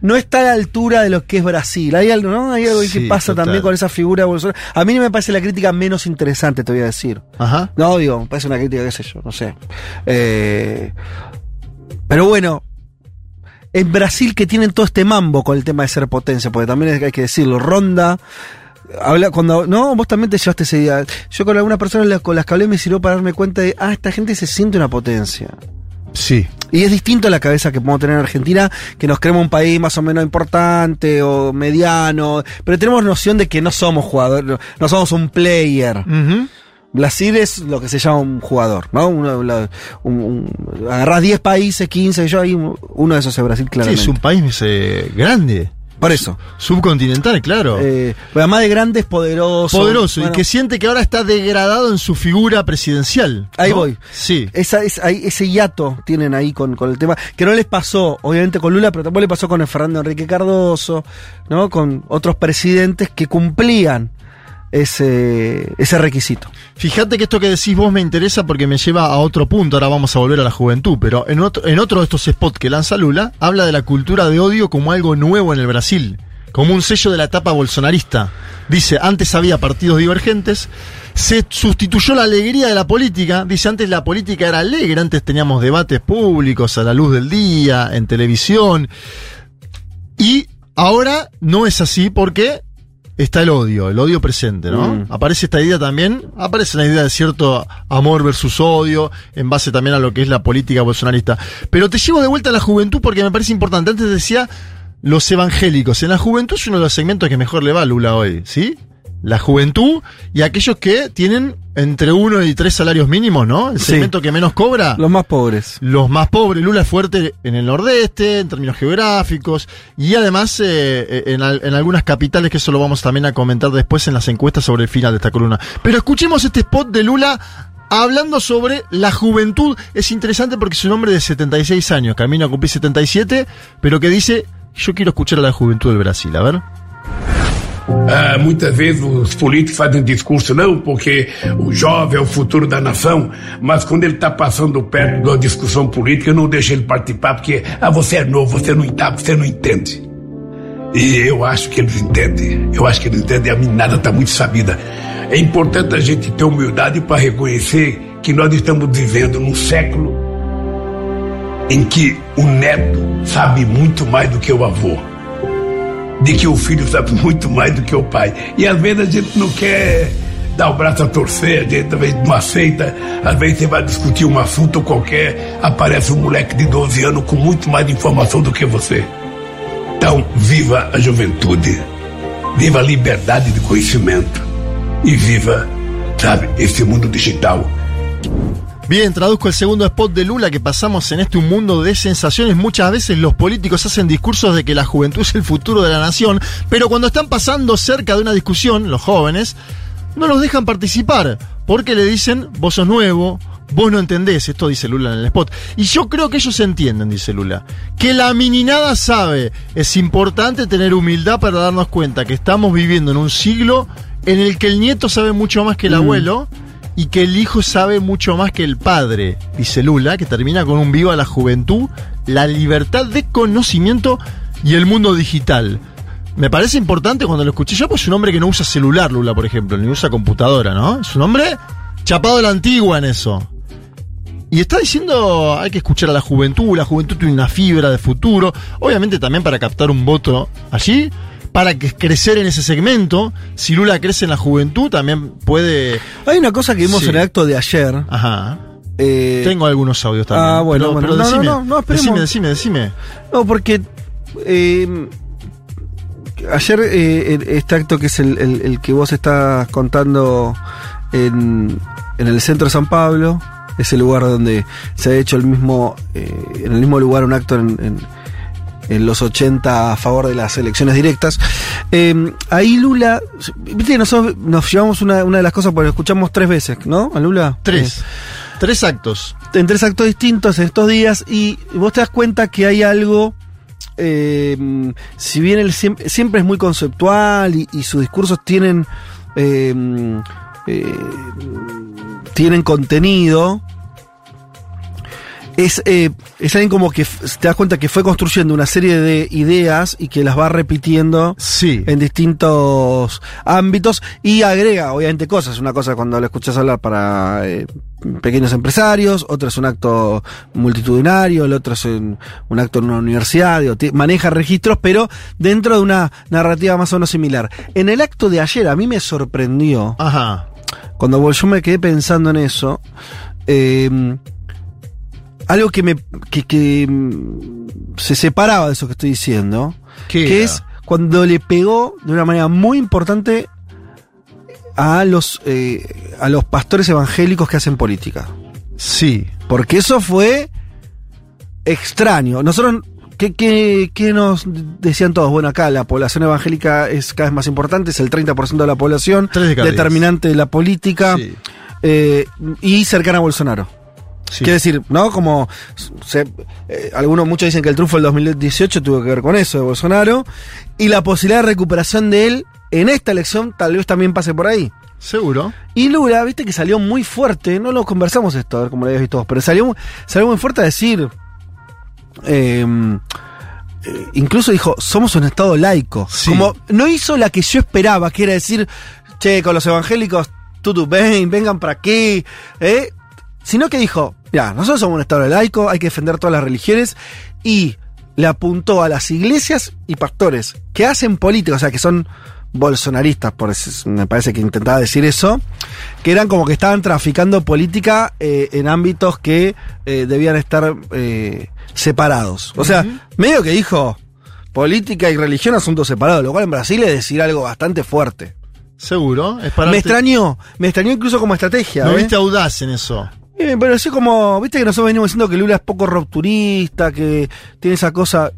Speaker 2: no está a la altura de lo que es Brasil. Hay algo, ¿no? Hay algo ahí que
Speaker 3: Sí,
Speaker 2: pasa
Speaker 3: total.
Speaker 2: también con esa figura de Bolsonaro. A mí no me parece la crítica menos interesante, te voy a decir.
Speaker 3: Ajá.
Speaker 2: No, digo, me parece una crítica, qué sé yo, no sé. Eh, pero bueno, en Brasil que tienen todo este mambo con el tema de ser potencia, porque también hay que decirlo, Ronda. Habla, cuando, no, vos también te llevaste ese día. Yo con algunas personas con las que hablé me sirvió para darme cuenta de, ah, esta gente se siente una potencia.
Speaker 3: Sí.
Speaker 2: Y es distinto a la cabeza que podemos tener en Argentina, que nos creemos un país más o menos importante o mediano, pero tenemos noción de que no somos jugadores, no- somos un player. Brasil es lo que se llama un jugador, ¿no? Uno, la- un- un- agarrás 10 países, 15, yo ahí, uno de esos es Brasil,
Speaker 3: Sí,
Speaker 2: claramente.
Speaker 3: es un país eh, grande.
Speaker 2: Por eso.
Speaker 3: Subcontinental, claro.
Speaker 2: Eh, pero además de grandes, poderoso.
Speaker 3: Poderoso
Speaker 2: Bueno,
Speaker 3: y que siente que ahora está degradado en su figura presidencial.
Speaker 2: Ahí
Speaker 3: ¿no?
Speaker 2: voy.
Speaker 3: Sí.
Speaker 2: Esa, es- ahí- ese hiato tienen ahí con, con el tema, que no les pasó, obviamente, con Lula, pero tampoco le pasó con el Fernando Enrique Cardoso, ¿no? Con otros presidentes que cumplían ese, ese requisito.
Speaker 3: Fíjate que esto que decís vos me interesa porque me lleva a otro punto. Ahora vamos a volver a la juventud. Pero en otro, en otro de estos spots que lanza Lula, habla de la cultura de odio como algo nuevo en el Brasil. Como un sello de la etapa bolsonarista. Dice, antes había partidos divergentes, se sustituyó la alegría de la política. Dice, antes la política era alegre, antes teníamos debates públicos a la luz del día, en televisión. Y ahora no es así porque está el odio, el odio presente, ¿no?
Speaker 2: Mm.
Speaker 3: Aparece esta idea también, aparece la idea de cierto amor versus odio, en base también a lo que es la política bolsonarista. Pero te llevo de vuelta a la juventud porque me parece importante. Antes decía los evangélicos. En la juventud es uno de los segmentos que mejor le va a Lula hoy, ¿sí? La juventud y aquellos que tienen entre uno y tres salarios mínimos, ¿no? El
Speaker 2: Sí.
Speaker 3: segmento que menos cobra.
Speaker 2: Los más pobres.
Speaker 3: Los más pobres. Lula es fuerte en el nordeste, en términos geográficos, y además eh, en, al- en algunas capitales, que eso lo vamos también a comentar después en las encuestas sobre el final de esta columna. Pero escuchemos este spot de Lula hablando sobre la juventud. Es interesante porque es un hombre de 76 años, camino a cumplir 77, pero que dice, yo quiero escuchar a la juventud del Brasil. A ver.
Speaker 15: Ah, muitas vezes os políticos fazem discurso, não, porque o jovem é o futuro da nação, mas quando ele está passando perto da discussão política, eu não deixo ele participar, porque ah, você é novo, você não entende, você não entende. E eu acho que eles entendem, eu acho que eles entendem, a meninada está muito sabida. É importante a gente ter humildade para reconhecer que nós estamos vivendo num século em que o neto sabe muito mais do que o avô de que o filho sabe muito mais do que o pai. E às vezes a gente não quer dar o braço a torcer, a gente às vezes não aceita, às vezes você vai discutir um assunto qualquer, aparece um moleque de 12 anos com muito mais informação do que você. Então, viva a juventude, viva a liberdade de conhecimento e viva, sabe, esse mundo digital.
Speaker 3: Bien, traduzco el segundo spot de Lula que pasamos en este un mundo de sensaciones. Muchas veces los políticos hacen discursos de que la juventud es el futuro de la nación, pero cuando están pasando cerca de una discusión, los jóvenes, no los dejan participar, porque le dicen, vos sos nuevo, vos no entendés, esto dice Lula en el spot. Y yo creo que ellos entienden, dice Lula, que la mininada sabe, es importante tener humildad para darnos cuenta que estamos viviendo en un siglo en el que el nieto sabe mucho más que el
Speaker 2: Mm.
Speaker 3: abuelo y que el hijo sabe mucho más que el padre, dice Lula, que termina con un viva la juventud, la libertad de conocimiento y el mundo digital. Me parece importante cuando lo escuché yo, pues es un hombre que no usa celular, Lula, por ejemplo, ni usa computadora, ¿no? Es un hombre chapado de la antigua en eso. Y está diciendo, hay que escuchar a la juventud, la juventud tiene una fibra de futuro, obviamente también para captar un voto allí, para que crecer en ese segmento. Si Lula crece en la juventud, también puede...
Speaker 2: Hay una cosa que vimos
Speaker 3: Sí.
Speaker 2: en el acto de ayer.
Speaker 3: Ajá.
Speaker 2: eh,
Speaker 3: Tengo algunos audios también.
Speaker 2: Ah, bueno,
Speaker 3: pero,
Speaker 2: bueno.
Speaker 3: pero
Speaker 2: No, no,
Speaker 3: decime,
Speaker 2: no, no,
Speaker 3: decime, decime, decime.
Speaker 2: No, porque eh, ayer eh, este acto que es el, el- el que vos estás contando en, en el centro de San Pablo, es el lugar donde se ha hecho el mismo, eh, en el mismo lugar un acto en, en- en los 80 a favor de las elecciones directas. Eh, ahí Lula, viste nosotros nos llevamos una, una de las cosas porque lo escuchamos tres veces, ¿no? A Lula.
Speaker 3: Tres.
Speaker 2: Eh,
Speaker 3: Tres actos.
Speaker 2: en tres actos distintos en estos días y vos te das cuenta que hay algo, eh, si bien él siempre, siempre es muy conceptual y, y sus discursos tienen, eh, eh, tienen contenido, es, eh, es alguien como que te das cuenta que fue construyendo una serie de ideas y que las va repitiendo
Speaker 3: Sí.
Speaker 2: en distintos ámbitos y agrega obviamente cosas. Una cosa cuando lo escuchas hablar para eh, pequeños empresarios, otro es un acto multitudinario, el otro es un, un acto en una universidad, digo, maneja registros, pero dentro de una narrativa más o menos similar. En el acto de ayer a mí me sorprendió,
Speaker 3: Ajá.
Speaker 2: cuando yo me quedé pensando en eso, eh, algo que me que, que, mm, se separaba de eso que estoy diciendo,
Speaker 3: ¿Qué
Speaker 2: que
Speaker 3: era?
Speaker 2: es cuando le pegó de una manera muy importante a los eh, a los pastores evangélicos que hacen política.
Speaker 3: Sí.
Speaker 2: Porque eso fue extraño. Nosotros, ¿qué, qué, qué nos decían todos? Bueno, acá la población evangélica es cada vez más importante, es el 30% de la población,
Speaker 3: de
Speaker 2: determinante de la política
Speaker 3: Sí.
Speaker 2: eh, y cercana a Bolsonaro.
Speaker 3: Sí.
Speaker 2: Quiere decir, ¿no? Como se- eh, algunos, muchos dicen que el triunfo del 2018 tuvo que ver con eso de Bolsonaro y la posibilidad de recuperación de él en esta elección tal vez también pase por ahí.
Speaker 3: Seguro.
Speaker 2: Y Lula, viste que salió muy fuerte, no lo conversamos esto, a ver cómo lo habías visto vos, pero salió, salió muy fuerte a decir, eh, eh, incluso dijo, somos un Estado laico.
Speaker 3: Sí.
Speaker 2: Como no hizo la que yo esperaba, que era decir, che, con los evangélicos, tú, ven, vengan para aquí, ¿eh? Sino que dijo, ya, nosotros somos un Estado laico, hay que defender todas las religiones, y le apuntó a las iglesias y pastores que hacen política, o sea, que son bolsonaristas, por eso, me parece que intentaba decir eso, que eran como que estaban traficando política eh, en ámbitos que eh, debían estar eh, separados. O sea, medio que dijo política y religión asuntos separados, lo cual en Brasil es decir algo bastante fuerte.
Speaker 3: Seguro. Es para
Speaker 2: Me extrañó, me extrañó incluso como estrategia.
Speaker 3: No viste audaz en eso.
Speaker 2: Y me pareció como, viste que nosotros venimos diciendo que Lula es poco rupturista, que tiene esa cosa.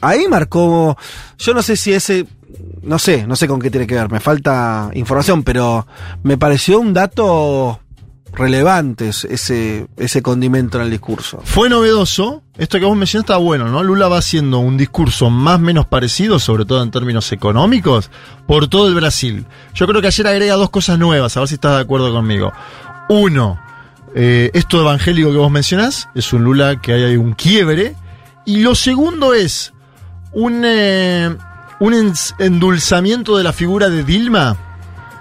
Speaker 2: Ahí marcó, yo no sé si ese, no sé, no sé con qué tiene que ver, me falta información, pero me pareció un dato relevante ese, ese condimento en el discurso.
Speaker 3: Fue novedoso. Esto que vos mencionaste está bueno, ¿no? Lula va haciendo un discurso más menos parecido, sobre todo en términos económicos, por todo el Brasil. Yo creo que ayer agrega dos cosas nuevas, a ver si estás de acuerdo conmigo. Uno, eh, esto evangélico que vos mencionás, es un Lula que hay ahí un quiebre. Y lo segundo es un, eh, un endulzamiento de la figura de Dilma.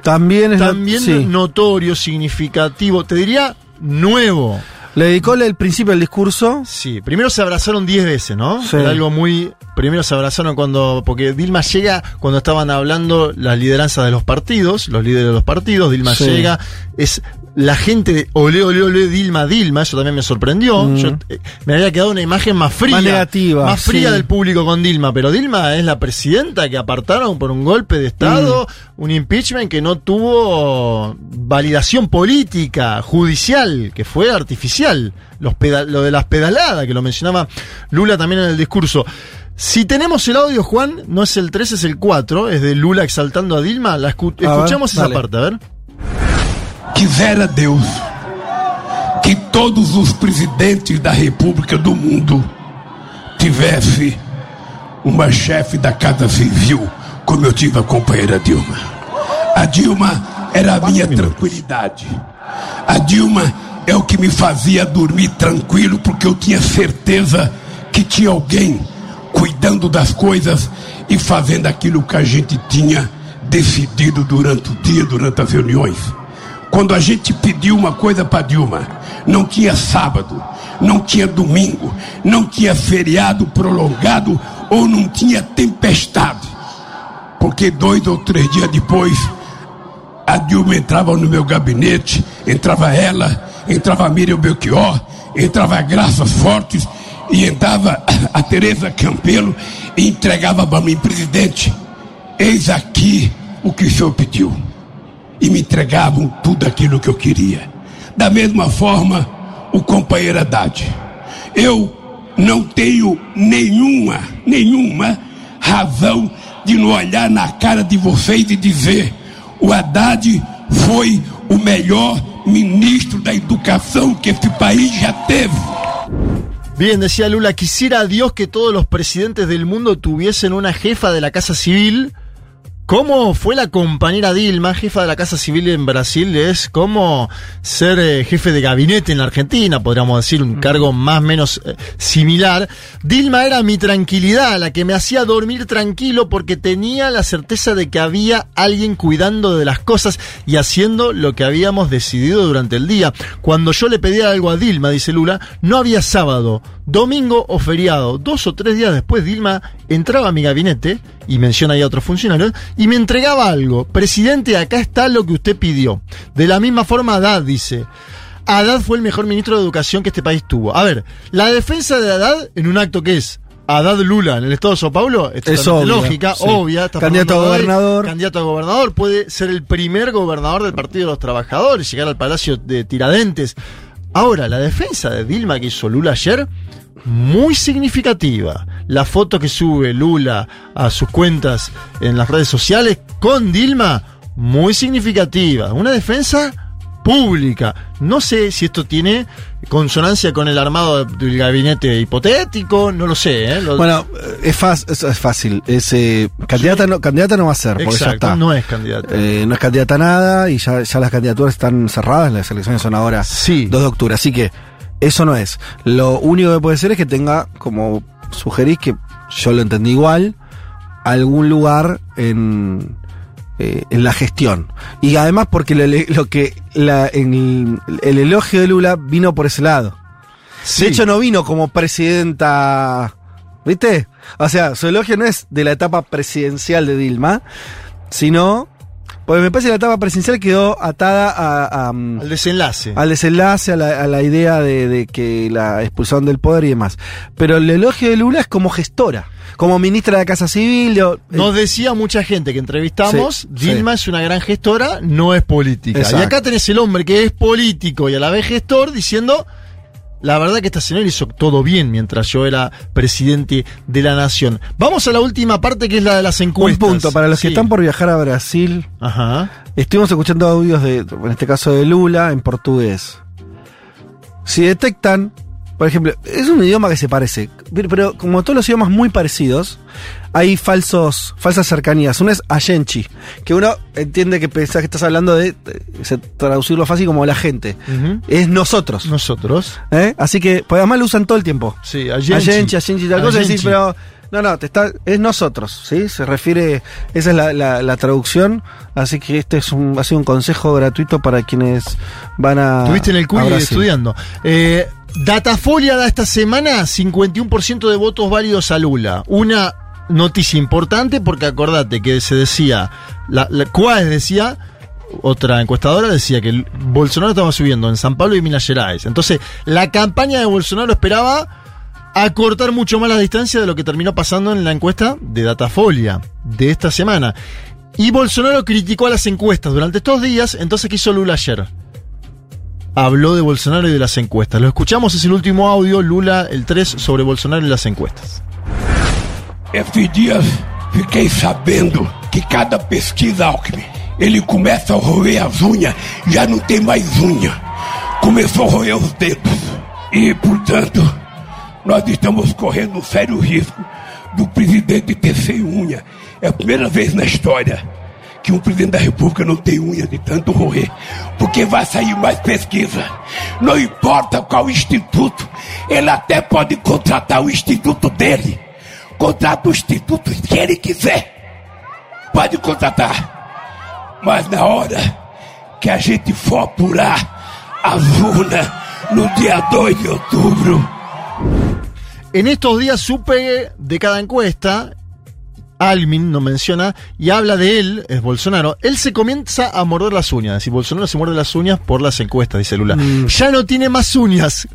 Speaker 2: También es
Speaker 3: También
Speaker 2: sí.
Speaker 3: notorio, significativo, te diría nuevo.
Speaker 2: Le dedicó el principio del discurso.
Speaker 3: Sí, primero se abrazaron 10 veces, ¿no?
Speaker 2: Sí.
Speaker 3: Era algo muy. Primero se abrazaron cuando. Porque Dilma llega cuando estaban hablando las lideranzas de los partidos, los líderes de los partidos. Dilma
Speaker 2: Sí.
Speaker 3: llega, es la gente de ole, ole, ole, Dilma, Dilma, eso también me sorprendió.
Speaker 2: Mm.
Speaker 3: Yo, eh, me había quedado una imagen más fría.
Speaker 2: Más negativa,
Speaker 3: Más fría
Speaker 2: sí.
Speaker 3: del público con Dilma, pero Dilma es la presidenta que apartaron por un golpe de Estado,
Speaker 2: Mm.
Speaker 3: un impeachment que no tuvo validación política, judicial, que fue artificial. Los lo de las pedaladas, que lo mencionaba Lula también en el discurso. Si tenemos el audio, Juan, no es el 3, es el 4, es de Lula exaltando a Dilma. La escu- escuchamos esa
Speaker 15: dale.
Speaker 3: parte, a ver.
Speaker 15: Quisera Deus que todos os presidentes da República do mundo tivesse uma chefe da Casa Civil como eu tive a companheira Dilma. A Dilma era a minha tranquilidade. A Dilma é o que me fazia dormir tranquilo porque eu tinha certeza que tinha alguém cuidando das coisas e fazendo aquilo que a gente tinha decidido durante o dia, durante as reuniões. Quando a gente pediu uma coisa para Dilma, não tinha sábado, não tinha domingo, não tinha feriado prolongado ou não tinha tempestade. Porque dois ou três dias depois, a Dilma entrava no meu gabinete, entrava ela, entrava a Miriam Belchior, entrava a Graças Fortes e entrava a Tereza Campelo e entregava para mim, presidente, eis aqui o que o senhor pediu e me entregavam tudo aquilo que eu queria. Da mesma forma, o companheiro Haddad. Eu não tenho nenhuma, nenhuma razão de não olhar na cara de vocês e dizer: o Haddad foi o melhor ministro da educação que esse país já teve.
Speaker 3: Bien, decía Lula, quisiera Dios que todos los presidentes del mundo tuviesen una jefa de la Casa Civil. ¿Cómo fue la compañera Dilma, jefa de la Casa Civil en Brasil? Es como ser eh, jefe de gabinete en la Argentina, podríamos decir, un cargo más o menos eh, similar. Dilma era mi tranquilidad, la que me hacía dormir tranquilo porque tenía la certeza de que había alguien cuidando de las cosas y haciendo lo que habíamos decidido durante el día. Cuando yo le pedía algo a Dilma, dice Lula, no había sábado, domingo o feriado. Dos o tres días después, Dilma entraba a mi gabinete, y menciona ahí a otros funcionarios, y me entregaba algo. Presidente, acá está lo que usted pidió. De la misma forma, Haddad dice. Haddad fue el mejor ministro de educación que este país tuvo. A ver, la defensa de Haddad en un acto que es Haddad Lula en el estado de Sao Paulo es,
Speaker 2: obvia,
Speaker 3: lógica,
Speaker 2: sí.
Speaker 3: obvia. está
Speaker 2: Candidato a gobernador.
Speaker 3: Candidato a gobernador, puede ser el primer gobernador del Partido de los Trabajadores, llegar al Palacio de Tiradentes. Ahora, la defensa de Dilma que hizo Lula ayer, muy significativa. La foto que sube Lula a sus cuentas en las redes sociales con Dilma, muy significativa. Una defensa pública. No sé si esto tiene consonancia con el armado del gabinete hipotético, no lo sé. ¿eh? Lo-
Speaker 2: Bueno, es, es, fácil. Es, eh, candidata, no, candidata no va a ser, porque ya
Speaker 3: Exacto,
Speaker 2: está.
Speaker 3: no es candidata.
Speaker 2: Eh, no es candidata a nada y ya, ya las candidaturas están cerradas, las elecciones son ahora 2 de octubre, así que eso no es. Lo único que puede ser es que tenga, como sugerís, que yo lo entendí igual, algún lugar en, eh, en la gestión. Y además porque lo, lo que la, en el, el elogio de Lula vino por ese lado.
Speaker 3: Sí.
Speaker 2: De hecho, no vino como presidenta. ¿Viste? O sea, su elogio no es de la etapa presidencial de Dilma, sino. Porque me parece que la etapa presidencial quedó atada a, a,
Speaker 3: Al desenlace.
Speaker 2: al desenlace, a la, a la idea de, de que la expulsaron del poder y demás. Pero el elogio de Lula es como gestora, como ministra de la Casa Civil. de-
Speaker 3: Nos decía mucha gente que entrevistamos,
Speaker 2: Sí,
Speaker 3: Dilma es una gran gestora, no es política.
Speaker 2: Exacto.
Speaker 3: Y acá tenés el hombre que es político y a la vez gestor diciendo, la verdad que esta señora hizo todo bien mientras yo era presidente de la nación. Vamos a la última parte que es la de las
Speaker 2: Un
Speaker 3: encuestas.
Speaker 2: punto, para los que están por viajar a Brasil,
Speaker 3: Ajá.
Speaker 2: estuvimos escuchando audios de, en este caso de Lula, en portugués. Si detectan, por ejemplo, es un idioma que se parece, pero, como todos los idiomas muy parecidos, hay falsos, falsas cercanías. Uno es Ayenchi, que uno entiende que pensás que estás hablando de, eh, traducirlo fácil como la gente. Es nosotros.
Speaker 3: Nosotros.
Speaker 2: ¿Eh? Así que, pues además lo usan todo el tiempo.
Speaker 3: Sí,
Speaker 2: Ayenchi,
Speaker 3: Ayenchi.
Speaker 2: Ayenchi, tal cosa, decís, pero no, no, te está, es nosotros, ¿sí? Se refiere, esa es la, la- la traducción, así que este es un, ha sido un consejo gratuito para quienes van a.
Speaker 3: Estuviste en el CUI estudiando. Eh, Datafolia da esta semana 51% de votos válidos a Lula. Una noticia importante porque acordate que se decía, la, la Cuáez decía, otra encuestadora decía que Bolsonaro estaba subiendo en San Pablo y Minas Gerais. Entonces, la campaña de Bolsonaro esperaba acortar mucho más la distancia de lo que terminó pasando en la encuesta de Datafolia de esta semana. Y Bolsonaro criticó a las encuestas durante estos días, entonces ¿qué hizo Lula ayer? Habló de Bolsonaro y de las encuestas. Lo escuchamos, es el último audio, Lula, el 3, sobre Bolsonaro y las encuestas.
Speaker 15: Esses dias fiquei sabendo que cada pesquisa Alckmin, ele começa a roer as unhas, já não tem mais unha. Começou a roer os dedos. E, portanto, nós estamos correndo um sério risco do presidente ter sem unha. É a primeira vez na história que um presidente da República não tem unha de tanto roer. Porque vai sair mais pesquisa. Não importa qual instituto, ele até pode contratar o instituto dele. Contrata o instituto que ele quiser. Pode contratar. Mas na hora que a gente for apurar as urnas no dia 2 de outubro.
Speaker 3: En estos días supe de cada encuesta, Almin nos menciona y habla de él, es Bolsonaro, él se comienza a morder las uñas. Es decir, Bolsonaro se muerde las uñas por las encuestas, dice Lula. Ya no tiene más uñas.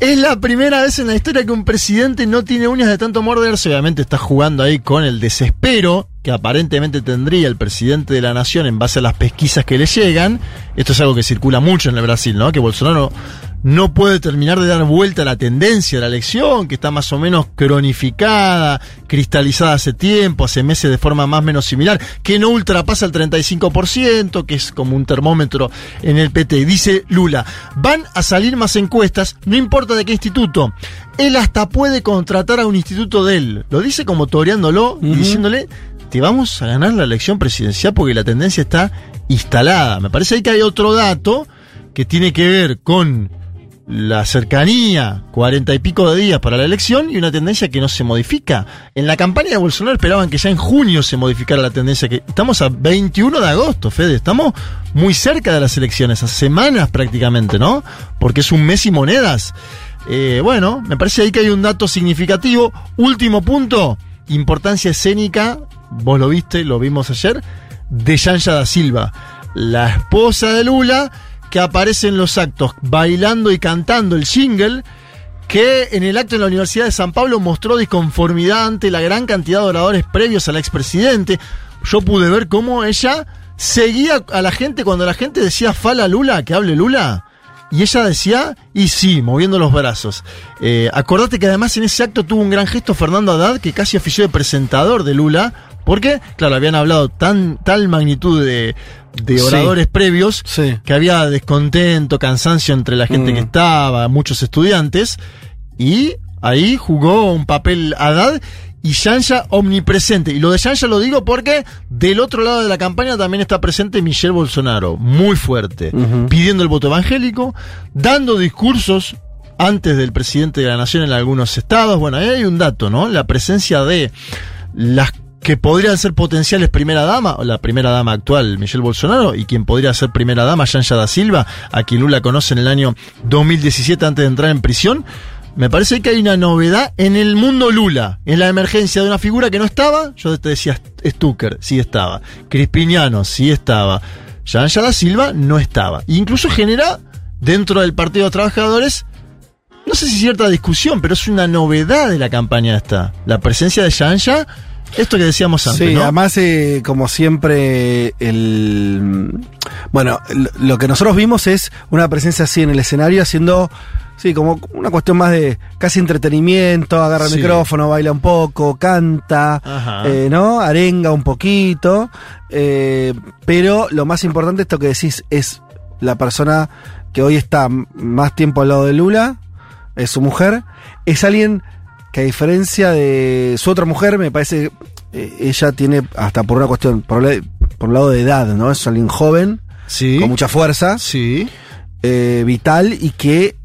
Speaker 3: Es la primera vez en la historia que un presidente no tiene uñas de tanto morderse. Obviamente está jugando ahí con el desespero que aparentemente tendría el presidente de la nación en base a las pesquisas que le llegan. Esto es algo que circula mucho en el Brasil, ¿no? Que Bolsonaro no puede terminar de dar vuelta a la tendencia de la elección, que está más o menos cronificada, cristalizada hace tiempo, hace meses de forma más o menos similar, que no ultrapasa el 35%, que es como un termómetro en el PT. Dice Lula, van a salir más encuestas, no importa de qué instituto. Él hasta puede contratar a un instituto de él. Lo dice como toreándolo y diciéndole, te vamos a ganar la elección presidencial porque la tendencia está instalada. Me parece ahí que hay otro dato que tiene que ver con la cercanía, cuarenta y pico de días para la elección y una tendencia que no se modifica. En la campaña de Bolsonaro esperaban que ya en junio se modificara la tendencia, que estamos a 21 de agosto, Fede, estamos muy cerca de las elecciones, a semanas prácticamente, ¿no? Porque es un mes y monedas. Eh, bueno, me parece ahí que hay un dato significativo. Último punto, importancia escénica, vos lo viste, lo vimos ayer, de Yanja da Silva, la esposa de Lula, que aparece en los actos bailando y cantando el jingle, que en el acto en la Universidad de San Pablo mostró disconformidad ante la gran cantidad de oradores previos al expresidente. Yo pude ver cómo ella seguía a la gente cuando la gente decía fala Lula, que hable Lula. Y ella decía, y sí, moviendo los brazos. Eh, acordate que además en ese acto tuvo un gran gesto Fernando Haddad, que casi ofició de presentador de Lula, porque, claro, habían hablado tan, tal magnitud de, de
Speaker 2: Sí.
Speaker 3: oradores previos que había descontento, cansancio entre la gente
Speaker 2: Mm.
Speaker 3: que estaba, muchos estudiantes, y ahí jugó un papel Haddad y Yanja omnipresente. Y lo de Yanja lo digo porque del otro lado de la campaña también está presente Michelle Bolsonaro, muy fuerte, pidiendo el voto evangélico, dando discursos antes del presidente de la nación en algunos estados. Bueno, ahí hay un dato, ¿no? La presencia de las que podrían ser potenciales primera dama, o la primera dama actual, Michelle Bolsonaro, y quien podría ser primera dama, Yanja da Silva, a quien Lula conoce en el año 2017 antes de entrar en prisión. Me parece que hay una novedad en el mundo Lula, en la emergencia de una figura que no estaba, yo te decía Stucker, sí estaba, Crispiniano, sí estaba, Yanja da Silva no estaba. E incluso genera dentro del Partido de Trabajadores no sé si cierta discusión, pero es una novedad de la campaña esta. La presencia de Yanja, esto que decíamos antes,
Speaker 2: Sí,
Speaker 3: ¿no?
Speaker 2: además, eh, como siempre, el. Bueno, lo- que nosotros vimos es una presencia así en el escenario, haciendo. Sí, como una cuestión más de casi entretenimiento, agarra
Speaker 3: Sí.
Speaker 2: el micrófono, baila un poco, canta, eh, ¿no? Arenga un poquito. eh, pero lo más importante, esto que decís, es la persona que hoy está más tiempo al lado de Lula, es su mujer, es alguien que a diferencia de su otra mujer, me parece, eh, ella tiene hasta por una cuestión, por, por un lado de edad, ¿no? Es alguien joven, con mucha fuerza,
Speaker 3: sí.
Speaker 2: vital y que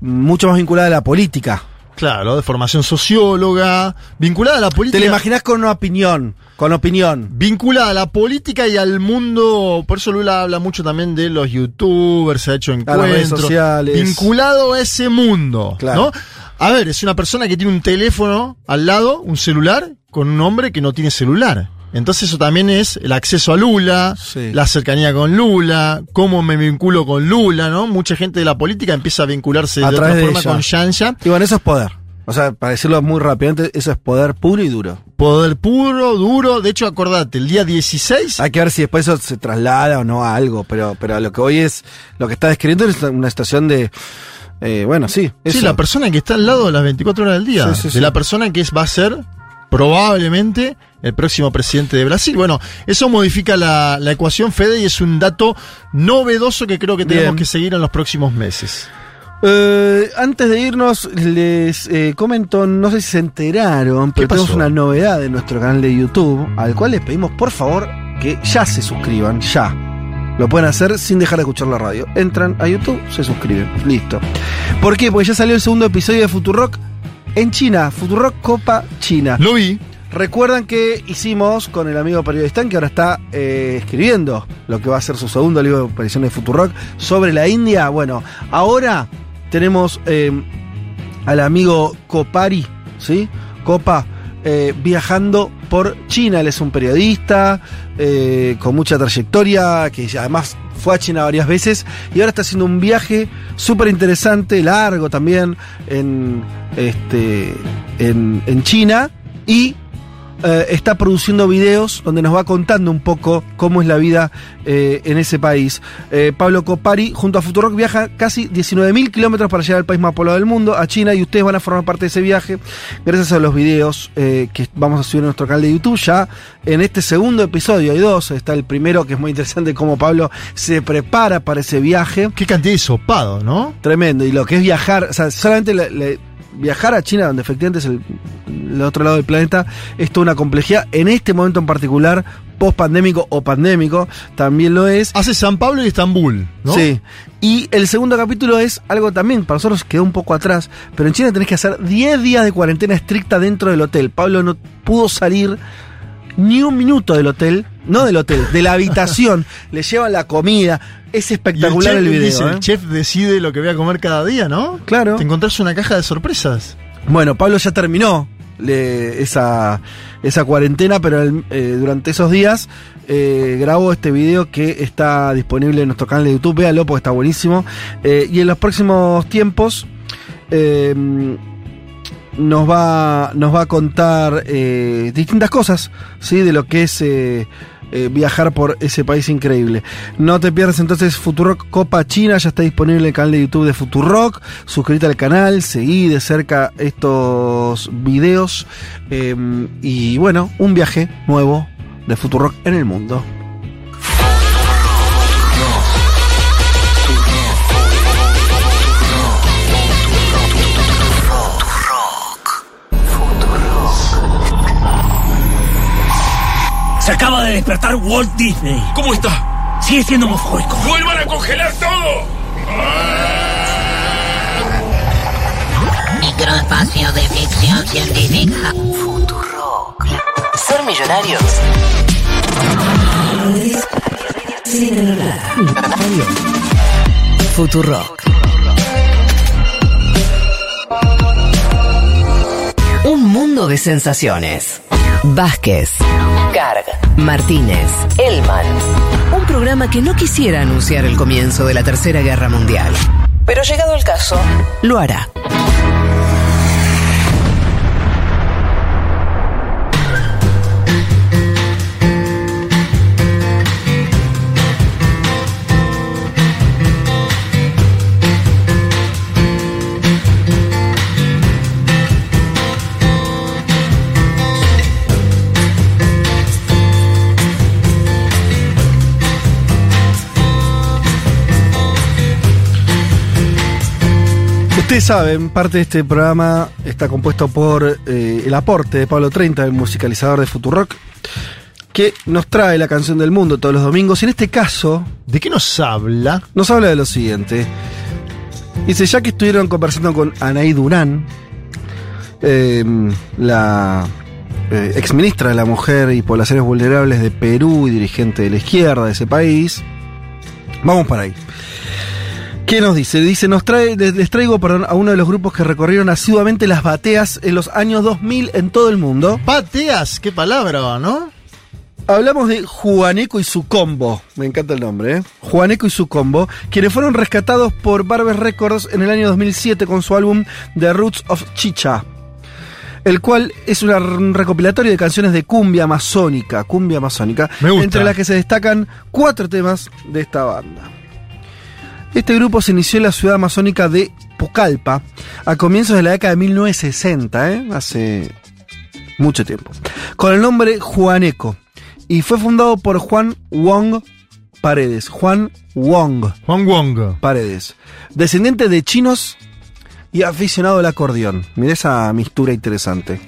Speaker 2: mucho más vinculada a la política.
Speaker 3: Claro, de formación socióloga, vinculada a la política.
Speaker 2: Te la imaginás con una opinión, con opinión.
Speaker 3: Vinculada a la política y al mundo, por eso Lula habla mucho también de los youtubers, se ha hecho
Speaker 2: A las
Speaker 3: encuentros.
Speaker 2: redes sociales.
Speaker 3: Vinculado a ese mundo,
Speaker 2: Claro.
Speaker 3: ¿no? A ver, es una persona que tiene un teléfono al lado, un celular, con un hombre que no tiene celular. Entonces eso también es el acceso a Lula,
Speaker 2: Sí.
Speaker 3: la cercanía con Lula, cómo me vinculo con Lula, ¿no? Mucha gente de la política empieza a vincularse
Speaker 2: A
Speaker 3: de otra
Speaker 2: de
Speaker 3: forma con Yanja.
Speaker 2: Y bueno, eso es poder. O sea, para decirlo muy rápidamente, eso es poder puro y duro.
Speaker 3: Poder puro, duro. De hecho, acordate, el día 16
Speaker 2: Hay que ver si después eso se traslada o no a algo, pero, pero lo que hoy es, lo que está describiendo es una situación de, eh, bueno, sí.
Speaker 3: Sí, la persona que está al lado de las 24 horas del día.
Speaker 2: Sí, sí,
Speaker 3: de
Speaker 2: sí.
Speaker 3: la persona que es, va a ser probablemente el próximo presidente de Brasil. Bueno, eso modifica la, la ecuación, Fede, y es un dato novedoso que creo que tenemos
Speaker 2: Bien.
Speaker 3: que seguir en los próximos meses.
Speaker 2: Eh, antes de irnos, les eh, comento, no sé si se enteraron, pero tenemos una novedad en nuestro canal de YouTube, al cual les pedimos por favor que ya se suscriban, ya. Lo pueden hacer sin dejar de escuchar la radio. Entran a YouTube, se suscriben. Listo. ¿Por qué? Porque ya salió el segundo episodio de Futurock en China. Futurock Copa China.
Speaker 3: Lo vi.
Speaker 2: Recuerdan que hicimos con el amigo periodista que ahora está eh, escribiendo lo que va a ser su segundo libro de aparición de Futurock sobre la India. Bueno, ahora tenemos eh, al amigo Copari, ¿sí? Copa. eh, viajando por China, él es un periodista eh, con mucha trayectoria, que además fue a China varias veces y ahora está haciendo un viaje súper interesante, largo también, en, este, en, en China y eh, está produciendo videos donde nos va contando un poco cómo es la vida eh, en ese país. Eh, Pablo Copari, junto a Futurock, viaja casi 19.000 kilómetros para llegar al país más poblado del mundo, a China, y ustedes van a formar parte de ese viaje gracias a los videos que vamos a subir en nuestro canal de YouTube. Ya en este segundo episodio hay dos. Está el primero, que es muy interesante, cómo Pablo se prepara para ese viaje.
Speaker 3: Qué cantidad de sopado, ¿no?
Speaker 2: Tremendo. Y lo que es viajar, o sea, solamente le- le- viajar a China, donde efectivamente es el, el otro lado del planeta, es toda una complejidad. En este momento en particular, post pandémico o pandémico, también lo es.
Speaker 3: Hace San Pablo y Estambul, ¿no?
Speaker 2: Sí. Y el segundo capítulo es algo también, para nosotros quedó un poco atrás, pero en China tenés que hacer 10 días de cuarentena estricta dentro del hotel. Pablo no pudo salir ni un minuto del hotel, no del hotel, de la habitación. Le llevan la comida. Es
Speaker 3: Y
Speaker 2: espectacular
Speaker 3: chef
Speaker 2: el, video.
Speaker 3: dice,
Speaker 2: ¿eh?
Speaker 3: el chef decide lo que voy a comer cada día, ¿no?
Speaker 2: Claro.
Speaker 3: Te encontrás una caja de sorpresas.
Speaker 2: Bueno, Pablo ya terminó le- esa, esa cuarentena, pero el- eh, durante esos días eh, grabó este video que está disponible en nuestro canal de YouTube. Véanlo porque está buenísimo. Eh, y en los próximos tiempos eh, nos, va, nos va a contar distintas cosas ¿sí? de lo que es. Eh, viajar por ese país increíble. No te pierdas entonces Futurock Copa China, ya está disponible en el canal de YouTube de Futurock. Suscríbete al canal, seguí de cerca estos videos. eh, y bueno, un viaje nuevo de Futurock en el mundo.
Speaker 4: De despertar Walt Disney.
Speaker 15: ¿Cómo está?
Speaker 4: Sigue siendo homofóbico.
Speaker 15: ¡Vuelvan a congelar todo!
Speaker 9: Microespacio de ficción científica. Futurock. Ser millonarios. Futurock. Un mundo de sensaciones. Vázquez, Garg, Martínez, Elman. Un programa que no quisiera anunciar el comienzo de la Tercera Guerra Mundial. Pero llegado el caso, lo hará.
Speaker 2: Ustedes saben, parte de este programa está compuesto por eh, el aporte de Pablo 30, el musicalizador de Futurock, que nos trae la canción del mundo todos los domingos. Y en este caso,
Speaker 3: ¿De qué nos habla?
Speaker 2: nos habla de lo siguiente. Dice, ya que estuvieron conversando con Anaí Durán, eh, la eh, exministra de la Mujer y Poblaciones Vulnerables de Perú y dirigente de la izquierda de ese país, vamos para ahí. ¿Qué nos dice? Dice, nos trae, les, traigo perdón, a uno de los grupos que recorrieron asiduamente las bateas en los años 2000 en todo el mundo.
Speaker 3: Bateas, qué palabra, ¿no?
Speaker 2: Hablamos de Juaneco y su combo. Me encanta el nombre, ¿eh? Juaneco y su combo, quienes fueron rescatados por Barber Records en el año 2007 con su álbum The Roots of Chicha. El cual es una- un recopilatorio de canciones de cumbia amazónica, cumbia amazónica,
Speaker 3: Me gusta.
Speaker 2: entre las que se destacan cuatro temas de esta banda. Este grupo se inició en la ciudad amazónica de Pucallpa a comienzos de la década de 1960, ¿eh? hace mucho tiempo, con el nombre Juaneco y fue fundado por Juan Wong Paredes. Juan Wong.
Speaker 3: Juan Wong.
Speaker 2: Paredes. Descendiente de chinos y aficionado al acordeón. Mira esa mistura interesante.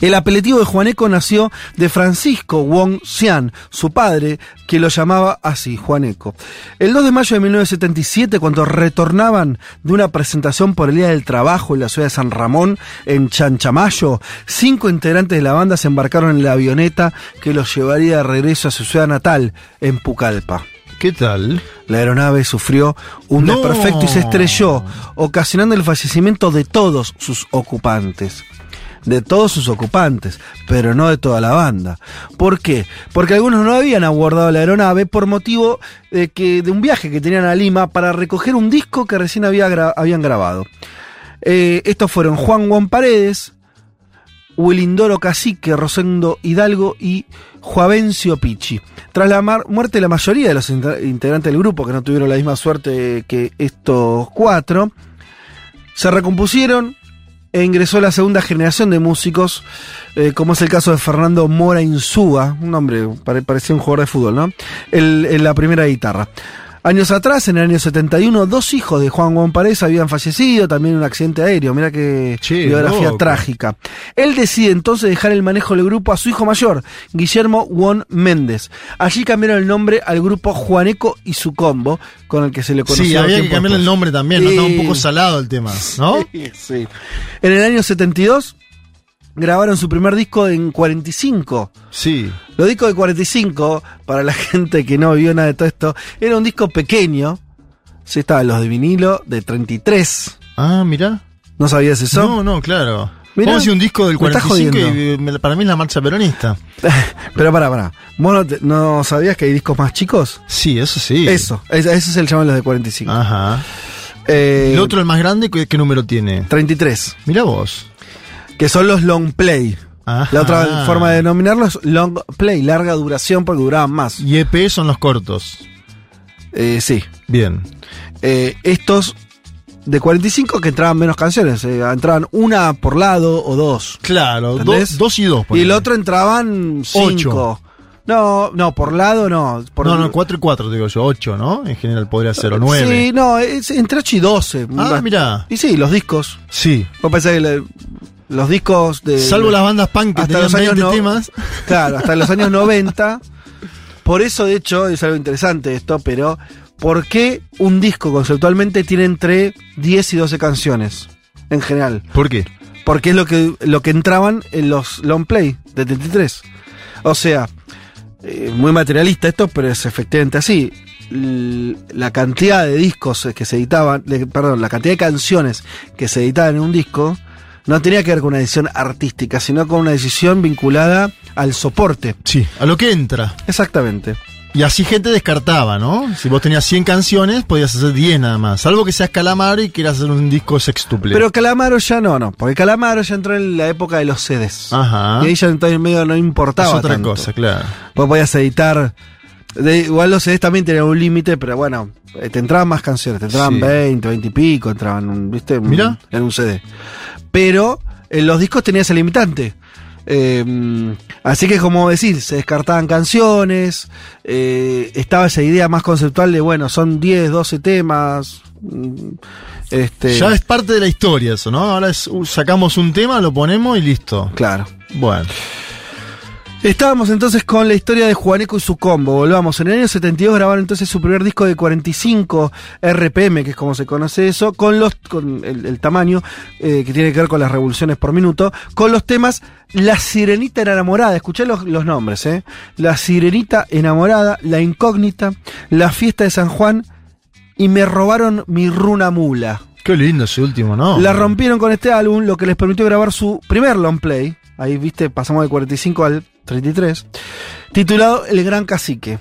Speaker 2: El apelativo de Juaneco nació de Francisco Wong Xian, su padre, que lo llamaba así, Juaneco. El 2 de mayo de 1977, cuando retornaban de una presentación por el Día del Trabajo en la ciudad de San Ramón, en Chanchamayo, cinco integrantes de la banda se embarcaron en la avioneta que los llevaría de regreso a su ciudad natal, en Pucallpa.
Speaker 3: ¿Qué tal?
Speaker 2: La aeronave sufrió un
Speaker 3: No.
Speaker 2: desperfecto y se estrelló, ocasionando el fallecimiento de todos sus ocupantes. De todos sus ocupantes, pero no de toda la banda. ¿Por qué? Porque algunos no habían abordado la aeronave por motivo de, que, de un viaje que tenían a Lima para recoger un disco que recién habían grabado. Eh, estos fueron Juan Juan Paredes, Wilindoro Cacique, Rosendo Hidalgo y Juavencio Pichi. Tras la muerte de la mayoría de los integrantes del grupo, que no tuvieron la misma suerte que estos cuatro, se recompusieron e ingresó la segunda generación de músicos, eh, como es el caso de Fernando Mora Insúa, un hombre, pare- parecía un jugador de fútbol, ¿no? El- en la primera guitarra. Años atrás, en el año 71, dos hijos de Juan Juan Paredes habían fallecido, también en un accidente aéreo. Mira qué
Speaker 3: Che,
Speaker 2: biografía
Speaker 3: loco.
Speaker 2: trágica. Él decide entonces dejar el manejo del grupo a su hijo mayor, Guillermo Juan Méndez. Allí cambiaron el nombre al grupo Juaneco y su combo, con el que se le conoció.
Speaker 3: Sí, había que el nombre también, ¿no?
Speaker 2: Sí.
Speaker 3: Estaba un poco salado el tema, ¿no?
Speaker 2: Sí, sí. En el año 72 grabaron su primer disco en 45.
Speaker 3: Sí.
Speaker 2: Los discos de 45, para la gente que no vio nada de todo esto, era un disco pequeño. Sí, estaban los de vinilo de 33.
Speaker 3: Ah, mira.
Speaker 2: ¿No sabías eso?
Speaker 3: No, no, claro.
Speaker 2: Mirá,
Speaker 3: decir un disco del
Speaker 2: me estás
Speaker 3: 45 y me- para mí es la marcha peronista.
Speaker 2: Pero pará, pará. ¿Vos no, te- no sabías que hay discos más chicos?
Speaker 3: Sí, eso sí.
Speaker 2: Eso, es- ese es el llamado de los de 45.
Speaker 3: Ajá.
Speaker 2: Eh,
Speaker 3: el otro, el más grande, ¿qué, qué número tiene?
Speaker 2: 33.
Speaker 3: Mira vos.
Speaker 2: Que son los long play.
Speaker 3: Ajá.
Speaker 2: La otra forma de denominarlos es long play, larga duración porque duraban más.
Speaker 3: Y EP son los cortos.
Speaker 2: Eh, sí.
Speaker 3: Bien.
Speaker 2: Eh, estos de 45 que entraban menos canciones, eh, entraban una por lado o dos.
Speaker 3: Claro, do-
Speaker 2: ¿Entendés?
Speaker 3: dos y dos.
Speaker 2: Y el otro entraban
Speaker 3: Ocho.
Speaker 2: cinco. No, no, por lado no. Por
Speaker 3: no, no, cuatro y cuatro, digo yo. Ocho, ¿no? En general podría ser, o nueve.
Speaker 2: Sí, no, es entre 8 y 12.
Speaker 3: Ah, mirá.
Speaker 2: Y sí, los discos.
Speaker 3: Sí.
Speaker 2: Vos pensás que le- los discos de.
Speaker 3: Salvo las bandas punk que
Speaker 2: hasta
Speaker 3: tenían
Speaker 2: los años
Speaker 3: 20
Speaker 2: no-
Speaker 3: temas.
Speaker 2: Claro, hasta los años 90. Por eso, de hecho, es algo interesante esto, pero ¿por qué un disco conceptualmente tiene entre 10 y 12 canciones? En general.
Speaker 3: ¿Por qué?
Speaker 2: Porque es lo que, lo que entraban en los long play de 33. O sea, eh, muy materialista esto, pero es efectivamente así. L- La cantidad de discos que se editaban, de- perdón, la cantidad de canciones que se editaban en un disco no tenía que ver con una decisión artística, sino con una decisión vinculada al soporte.
Speaker 3: Sí, a lo que entra.
Speaker 2: Exactamente.
Speaker 3: Y así gente descartaba, ¿no? Si vos tenías 100 canciones, podías hacer 10 nada más. Salvo que seas Calamaro y quieras hacer un disco sextuple.
Speaker 2: Pero Calamaro ya no, no, porque Calamaro ya entró en la época de los CDs.
Speaker 3: Ajá.
Speaker 2: Y ahí ya entonces medio no importaba.
Speaker 3: es otra
Speaker 2: tanto.
Speaker 3: cosa, claro.
Speaker 2: Vos podías editar. de- igual los CDs también tenían un límite, pero bueno, eh, te entraban más canciones, te entraban
Speaker 3: Sí.
Speaker 2: 20, 20 y pico, entraban, ¿viste?
Speaker 3: Mirá.
Speaker 2: En un CD. Pero en los discos tenías ese limitante. Eh, así que, como decir, se descartaban canciones, eh, estaba esa idea más conceptual de, bueno, son 10, 12 temas. mm, Este,
Speaker 3: Ya es parte de la historia eso, ¿no? Ahora es, sacamos un tema, lo ponemos y listo.
Speaker 2: Claro.
Speaker 3: Bueno.
Speaker 2: Estábamos entonces con la historia de Juaneco y su combo. Volvamos. En el año 72 grabaron entonces su primer disco de 45 RPM, que es como se conoce eso, con los con el, el tamaño eh, que tiene que ver con las revoluciones por minuto, con los temas La Sirenita Enamorada. Escuché los, los nombres, ¿eh? La Sirenita Enamorada, La Incógnita, La Fiesta de San Juan y Me robaron mi runa mula.
Speaker 3: Qué lindo ese último, ¿no?
Speaker 2: La rompieron con este álbum, lo que les permitió grabar su primer long play, ahí viste, pasamos del 45 al 33, titulado El Gran Cacique,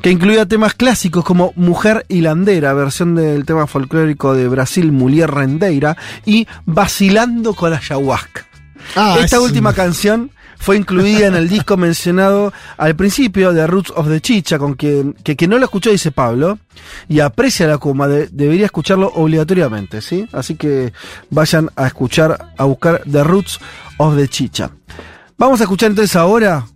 Speaker 2: que incluía temas clásicos como Mujer Hilandera, versión del tema folclórico de Brasil, Mulier Rendeira, y Vacilando con Ayahuasca.
Speaker 3: Ah,
Speaker 2: Esta
Speaker 3: es-
Speaker 2: última canción fue incluida en el disco mencionado al principio de Roots of the Chicha, con quien que quien no lo escuchó dice Pablo, y aprecia la cuma, de- debería escucharlo obligatoriamente, ¿sí? Así que vayan a escuchar, a buscar The Roots of the Chicha. Vamos a escuchar entonces ahora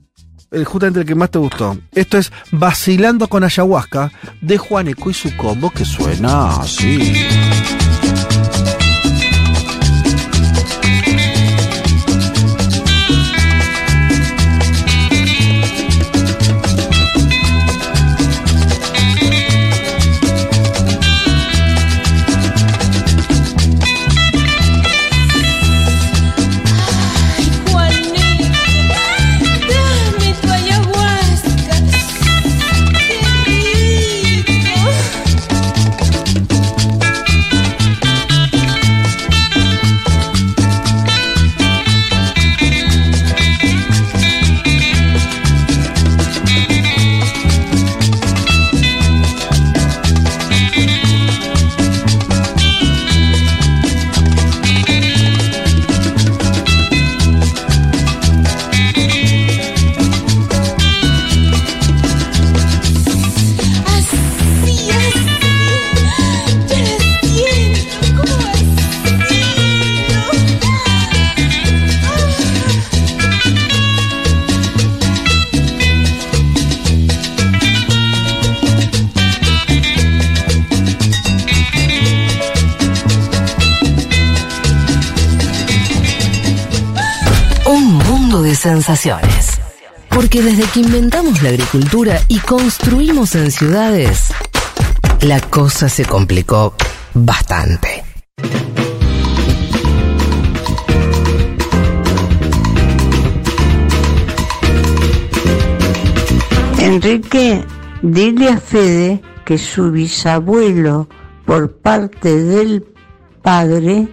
Speaker 2: el justamente el que más te gustó. Esto es Vacilando con Ayahuasca de Juaneco y su combo que suena así.
Speaker 9: Porque desde que inventamos la agricultura y construimos en ciudades, la cosa se complicó bastante.
Speaker 16: Enrique, dile a Fede que su bisabuelo por parte del padre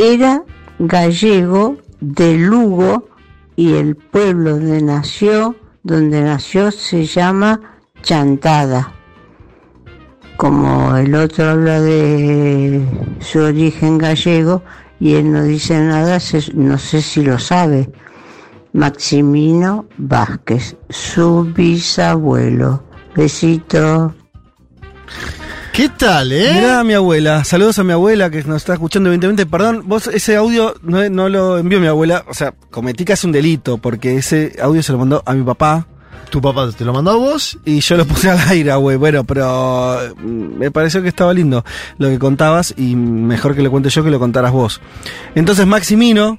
Speaker 16: era gallego de Lugo y el pueblo donde nació, donde nació se llama Chantada. Como el otro habla de su origen gallego y él no dice nada, no sé si lo sabe. Maximino Vázquez, su bisabuelo. Besito.
Speaker 3: ¿Qué tal, eh?
Speaker 2: Mirá a mi abuela, saludos a mi abuela que nos está escuchando evidentemente. Perdón, vos ese audio no, no lo envió mi abuela, o sea, cometí casi un delito porque ese audio se lo mandó a mi papá.
Speaker 3: ¿Tu papá te lo mandó a vos?
Speaker 2: Y yo lo puse al aire, güey. Bueno, pero mm, me pareció que estaba lindo lo que contabas y mejor que lo cuente yo que lo contaras vos. Entonces Maximino,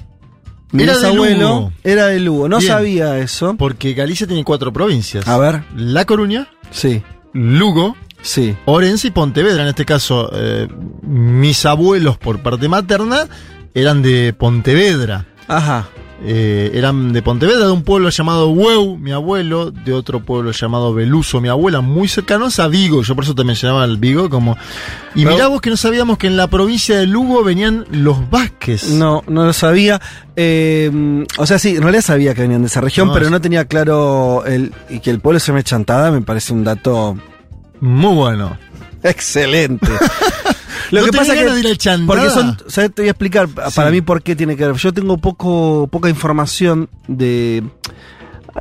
Speaker 2: mi
Speaker 3: Era de
Speaker 2: bisabuelo,
Speaker 3: Lugo.
Speaker 2: era de Lugo. No
Speaker 3: Bien.
Speaker 2: sabía eso.
Speaker 3: Porque Galicia tiene cuatro provincias.
Speaker 2: A ver.
Speaker 3: La Coruña,
Speaker 2: Sí,
Speaker 3: Lugo,
Speaker 2: sí.
Speaker 3: Orense y Pontevedra. En este caso, eh, mis abuelos por parte materna eran de Pontevedra.
Speaker 2: Ajá.
Speaker 3: Eh, eran de Pontevedra, de un pueblo llamado Hueu, mi abuelo, de otro pueblo llamado Beluso, mi abuela, muy cercanos a Vigo. Yo por eso también se llamaba el Vigo, como. Y mirá vos que no sabíamos que en la provincia de Lugo venían los Vázquez.
Speaker 2: No, no lo sabía. Eh, o sea, sí, en realidad sabía que venían de esa región,
Speaker 3: No,
Speaker 2: pero no tenía claro el, y que el pueblo se llame Chantada, me parece un dato
Speaker 3: Muy bueno.
Speaker 2: excelente.
Speaker 3: ¿No tenés ganas de ir a Chantada?
Speaker 2: Porque son, ¿sabes? Te voy a explicar
Speaker 3: Sí.
Speaker 2: para mí por qué tiene que ver. Yo tengo poco, poca información de.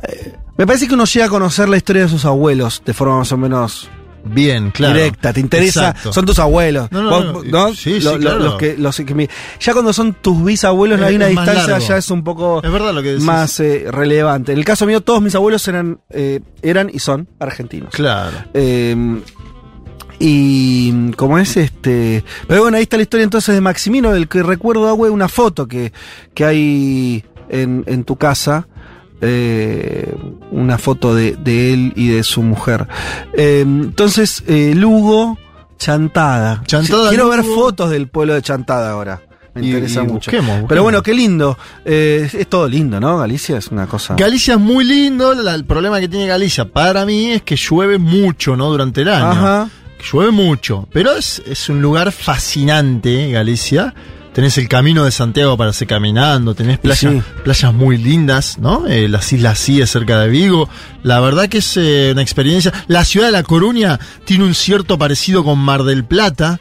Speaker 2: eh, me parece que uno llega a conocer la historia de sus abuelos de forma más o menos
Speaker 3: Bien, claro.
Speaker 2: directa. Te interesa,
Speaker 3: Exacto.
Speaker 2: son tus abuelos.
Speaker 3: No, no,
Speaker 2: Vos-
Speaker 3: no, sí, sí,
Speaker 2: Lo- lo-
Speaker 3: claro.
Speaker 2: los que, los que ya cuando son tus bisabuelos
Speaker 3: Es-
Speaker 2: hay una distancia,
Speaker 3: largo.
Speaker 2: ya es un poco
Speaker 3: Es verdad lo que decís.
Speaker 2: más eh, relevante. En el caso mío, todos mis abuelos eran, eh, eran y son argentinos.
Speaker 3: Claro.
Speaker 2: Eh, y como es este. Pero bueno, ahí está la historia entonces de Maximino, del que recuerdo, Agüe, una foto que, que hay en, en tu casa. Eh, una foto de, de él y de su mujer. Eh, entonces, eh, Lugo, Chantada.
Speaker 3: Chantada,
Speaker 2: quiero ver fotos del pueblo de Chantada ahora. Me
Speaker 3: Y-
Speaker 2: interesa
Speaker 3: y
Speaker 2: mucho.
Speaker 3: busquemos, busquemos.
Speaker 2: Pero bueno, qué lindo. Eh, es todo lindo, ¿no? Galicia es una cosa.
Speaker 3: Galicia es muy lindo. la- el problema que tiene Galicia para mí es que llueve mucho, ¿no? Durante el año.
Speaker 2: Ajá.
Speaker 3: Llueve mucho. Pero es, es un lugar fascinante, Galicia. Tenés el camino de Santiago para hacer caminando, tenés playas,
Speaker 2: sí.
Speaker 3: playas muy lindas, ¿no? Eh, las Islas Cíes cerca de Vigo. La verdad que es eh, una experiencia. La ciudad de La Coruña tiene un cierto parecido con Mar del Plata.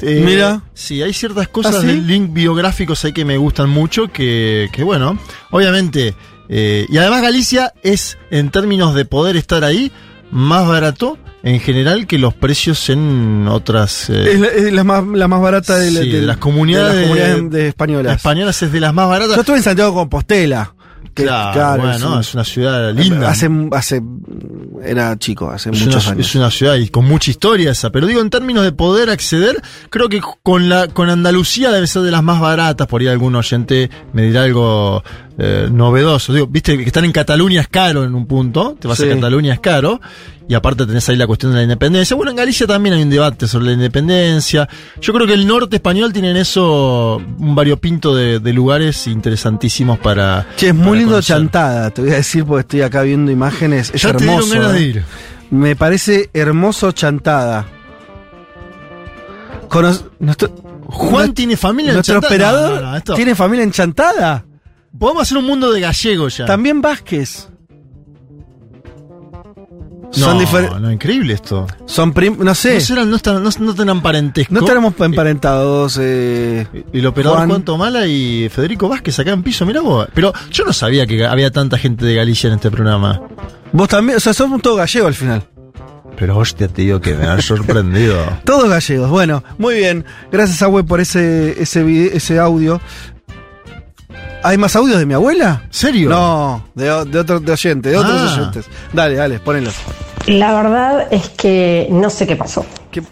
Speaker 3: Eh,
Speaker 2: Mira.
Speaker 3: Sí, hay ciertas cosas
Speaker 2: ¿Ah, sí?
Speaker 3: del link biográficos ahí que me gustan mucho, que, que bueno, obviamente. y además Galicia es, en términos de poder estar ahí, más barato en general que los precios en otras... eh,
Speaker 2: Es, la, es la más, la más barata de, la-
Speaker 3: Sí,
Speaker 2: de-
Speaker 3: de las comunidades
Speaker 2: de, las
Speaker 3: de-
Speaker 2: comunidades de españolas.
Speaker 3: las españolas es de las más baratas.
Speaker 2: Yo estuve en Santiago de Compostela. que,
Speaker 3: Claro, bueno, es una ciudad linda.
Speaker 2: Hace, hace, era chico, hace
Speaker 3: Es
Speaker 2: muchos
Speaker 3: una,
Speaker 2: años.
Speaker 3: es una ciudad y con mucha historia esa, pero digo, en términos de poder acceder, creo que con la con Andalucía debe ser de las más baratas, por ahí algún oyente me dirá algo eh, novedoso. Digo, viste que estar en Cataluña es caro en un punto, te vas
Speaker 2: Sí.
Speaker 3: a Cataluña es caro, y aparte tenés ahí la cuestión de la independencia. Bueno, en Galicia también hay un debate sobre la independencia. Yo creo que el norte español tiene en eso un variopinto de, de lugares interesantísimos para...
Speaker 2: Che, es muy
Speaker 3: para
Speaker 2: lindo
Speaker 3: conocer.
Speaker 2: Chantada, te voy a decir porque estoy acá viendo imágenes. Es
Speaker 3: Ya te
Speaker 2: hermoso.
Speaker 3: dieron ganas de
Speaker 2: eh.
Speaker 3: ir.
Speaker 2: Me parece hermoso Chantada. Cono- nuestro,
Speaker 3: Juan tiene familia en
Speaker 2: nuestro
Speaker 3: Chantada.
Speaker 2: operador
Speaker 3: No, no, no, esto-
Speaker 2: tiene familia en Chantada.
Speaker 3: Podemos hacer un mundo de gallegos ya.
Speaker 2: También Vázquez.
Speaker 3: No,
Speaker 2: Son diferentes.
Speaker 3: no, increíble esto.
Speaker 2: Son prim no sé.
Speaker 3: No, serán, no, están, no, no tendrán parentesco.
Speaker 2: No tenemos emparentados. Eh,
Speaker 3: Y el operador
Speaker 2: Juan.
Speaker 3: Juan, Tomala y Federico Vázquez acá en piso, mirá vos. Pero yo no sabía que había tanta gente de Galicia en este programa.
Speaker 2: Vos también, o sea, somos todos gallegos al final.
Speaker 3: Pero hostia, te digo que me han sorprendido.
Speaker 2: Todos gallegos. Bueno, muy bien. Gracias a Web por ese, ese, vide- ese audio. ¿Hay más audios de mi abuela?
Speaker 3: ¿Serio?
Speaker 2: No, de, de otro de oyente, de otros
Speaker 3: Ah.
Speaker 2: oyentes. Dale, dale, ponelo.
Speaker 14: La verdad es que no sé qué pasó.
Speaker 2: ¿Qué?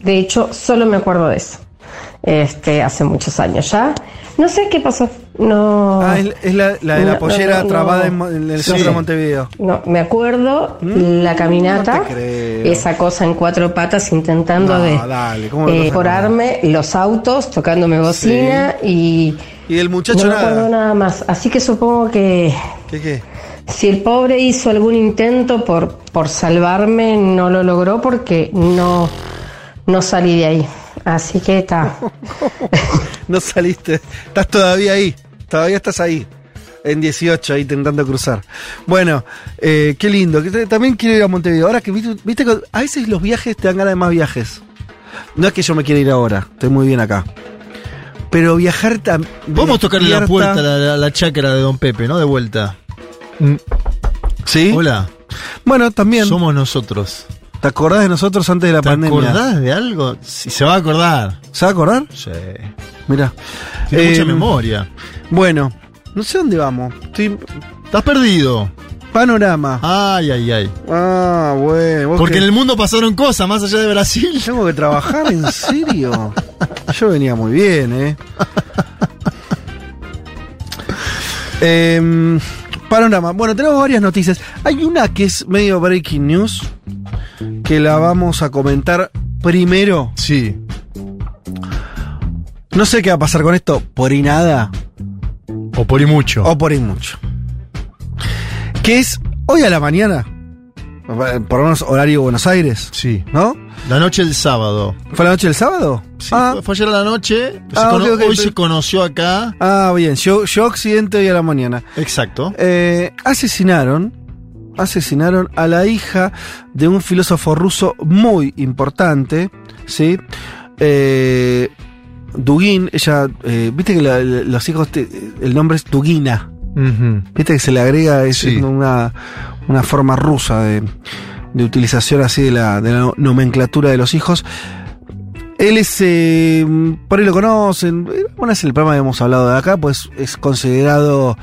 Speaker 14: De hecho, solo me acuerdo de eso. Este, hace muchos años ya. No sé qué pasó. No.
Speaker 2: Ah, es, es la, la de la
Speaker 14: No,
Speaker 2: pollera
Speaker 14: no,
Speaker 2: trabada en, el
Speaker 14: Sí.
Speaker 2: centro de Montevideo.
Speaker 14: No, me acuerdo la caminata, esa cosa en cuatro patas intentando de
Speaker 2: dale, ¿cómo me
Speaker 14: eh, decorarme los autos, tocándome bocina y
Speaker 2: Y del muchacho
Speaker 14: no me acuerdo
Speaker 2: nada.
Speaker 14: nada más. Así que supongo que
Speaker 2: ¿Qué qué?
Speaker 14: si el pobre hizo algún intento por, por salvarme, no lo logró porque no, no salí de ahí. Así que está.
Speaker 2: No saliste. Estás todavía ahí. Todavía estás ahí. En 18, ahí intentando cruzar. Bueno, eh, qué lindo. También quiero ir a Montevideo. Ahora que viste, viste que a veces los viajes te dan ganas de más viajes. No es que yo me quiera ir ahora. Estoy muy bien acá. Pero viajar también.
Speaker 3: Vamos a tocarle la puerta a la, la- la chacra de Don Pepe, ¿no? De vuelta.
Speaker 2: ¿Sí?
Speaker 3: Hola.
Speaker 2: Bueno, también.
Speaker 3: Somos nosotros.
Speaker 2: ¿Te acordás de nosotros antes de la
Speaker 3: ¿Te
Speaker 2: pandemia?
Speaker 3: acordás de algo? Sí, se va a acordar.
Speaker 2: ¿Se va a acordar?
Speaker 3: Sí.
Speaker 2: Mira.
Speaker 3: Tiene mucha memoria.
Speaker 2: Bueno, no sé dónde vamos. Estoy.
Speaker 3: Estás perdido.
Speaker 2: Panorama.
Speaker 3: Ay, ay, ay.
Speaker 2: Ah, bueno.
Speaker 3: Porque
Speaker 2: que-
Speaker 3: en el mundo pasaron cosas más allá de Brasil.
Speaker 2: Tengo que trabajar, ¿en serio? Yo venía muy bien, ¿eh? Em, panorama. Bueno, tenemos varias noticias. Hay una que es medio breaking news, que la vamos a comentar primero.
Speaker 3: Sí.
Speaker 2: No sé qué va a pasar con esto, por y nada,
Speaker 3: O por y mucho.
Speaker 2: o por y mucho. Que es hoy a la mañana, por lo menos horario Buenos Aires,
Speaker 3: Sí.
Speaker 2: ¿no?
Speaker 3: La noche del sábado.
Speaker 2: ¿Fue la noche del sábado?
Speaker 3: Sí,
Speaker 2: ah,
Speaker 3: fue, ayer a la noche. Se
Speaker 2: Ah,
Speaker 3: hoy se conoció acá.
Speaker 2: ah, bien, yo, yo accidente hoy a la mañana.
Speaker 3: Exacto.
Speaker 2: Eh, asesinaron, asesinaron a la hija de un filósofo ruso muy importante, ¿sí? Eh, Dugin, ella, eh, viste que la- la- los hijos, te- el nombre es Dugina,
Speaker 3: Ujú.
Speaker 2: viste que se le agrega, es
Speaker 3: Sí.
Speaker 2: una, una forma rusa de, de utilización así de la, de la nomenclatura de los hijos. Él es, eh, por ahí lo conocen, eh, bueno, es el programa que hemos hablado de acá, pues es considerado,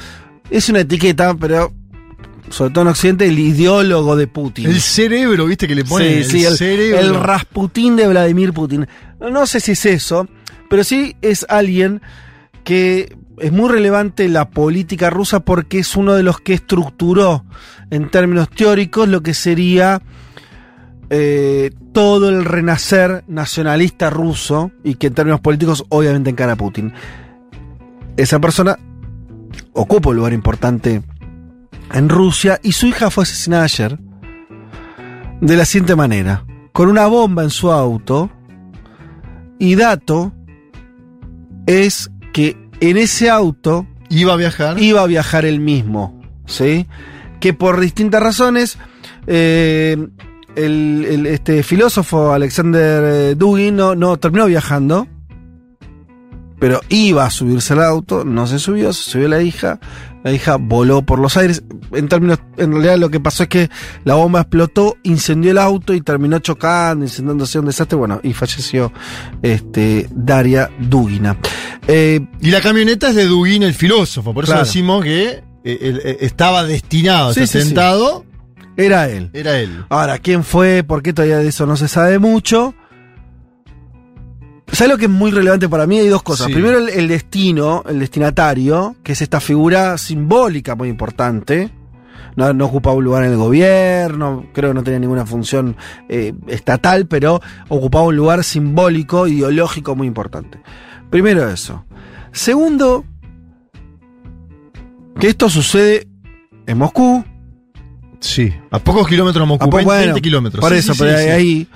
Speaker 2: es una etiqueta, pero sobre todo en Occidente, el ideólogo de Putin.
Speaker 3: El cerebro, viste que le ponen.
Speaker 2: sí, sí,
Speaker 3: el,
Speaker 2: el,
Speaker 3: cerebro.
Speaker 2: el Rasputín de Vladimir Putin. No sé si es eso, pero sí es alguien que es muy relevante la política rusa porque es uno de los que estructuró en términos teóricos lo que sería eh, todo el renacer nacionalista ruso y que en términos políticos obviamente encara a Putin. Esa persona ocupa un lugar importante en Rusia y su hija fue asesinada ayer de la siguiente manera, con una bomba en su auto y dato, es que en ese auto
Speaker 3: iba a viajar.
Speaker 2: Iba a viajar él mismo, ¿sí? Que por distintas razones eh, el, el- este filósofo Alexander eh, Dugin no, no terminó viajando, pero iba a subirse al auto, no se subió, se subió la hija, la hija voló por los aires. En términos, en realidad lo que pasó es que la bomba explotó, incendió el auto y terminó chocando, incendiándose un desastre, bueno, y falleció este Daria Dugina. Eh,
Speaker 3: Y la camioneta es de Dugin, el filósofo. Por eso
Speaker 2: Claro.
Speaker 3: decimos que eh, eh, estaba destinado a
Speaker 2: Sí, sí,
Speaker 3: atentado.
Speaker 2: Era él.
Speaker 3: Era él.
Speaker 2: Ahora, ¿quién fue? ¿Por qué todavía de eso no se sabe mucho? ¿Sabes lo que es muy relevante para mí? Hay dos cosas.
Speaker 3: Sí.
Speaker 2: Primero, el, el destino, el destinatario, que es esta figura simbólica muy importante. No, no ocupaba un lugar en el gobierno, creo que no tenía ninguna función eh, estatal, pero ocupaba un lugar simbólico, ideológico muy importante. Primero eso. Segundo, que esto sucede en Moscú,
Speaker 3: Sí. A pocos kilómetros de Moscú.
Speaker 2: Pues
Speaker 3: 20,
Speaker 2: bueno,
Speaker 3: kilómetros.
Speaker 2: Por
Speaker 3: Sí,
Speaker 2: eso,
Speaker 3: sí,
Speaker 2: pero ahí.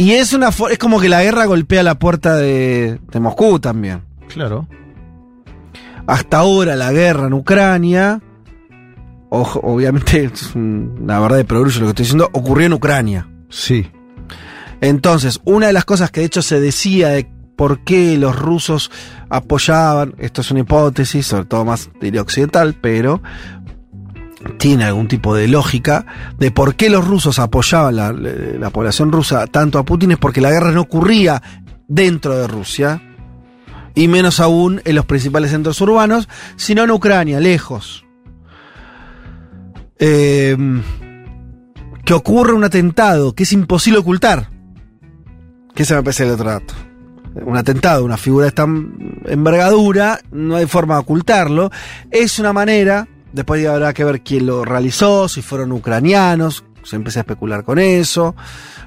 Speaker 2: Y es una es como que la guerra golpea la puerta de, de Moscú también.
Speaker 3: Claro.
Speaker 2: Hasta ahora la guerra en Ucrania, ojo, obviamente es un- una verdad de progreso lo que estoy diciendo, ocurrió en Ucrania.
Speaker 3: Sí.
Speaker 2: Entonces, una de las cosas que de hecho se decía de por qué los rusos apoyaban, esto es una hipótesis, sobre todo más diría occidental, pero tiene algún tipo de lógica de por qué los rusos apoyaban la, la población rusa tanto a Putin es porque la guerra no ocurría dentro de Rusia y menos aún en los principales centros urbanos, sino en Ucrania, lejos. Eh, que ocurre un atentado que es imposible ocultar. Que ese me parece el otro dato. Un atentado, una figura de esta envergadura, no hay forma de ocultarlo. Es una manera, después habrá que ver quién lo realizó, si fueron ucranianos, se empieza a especular con eso.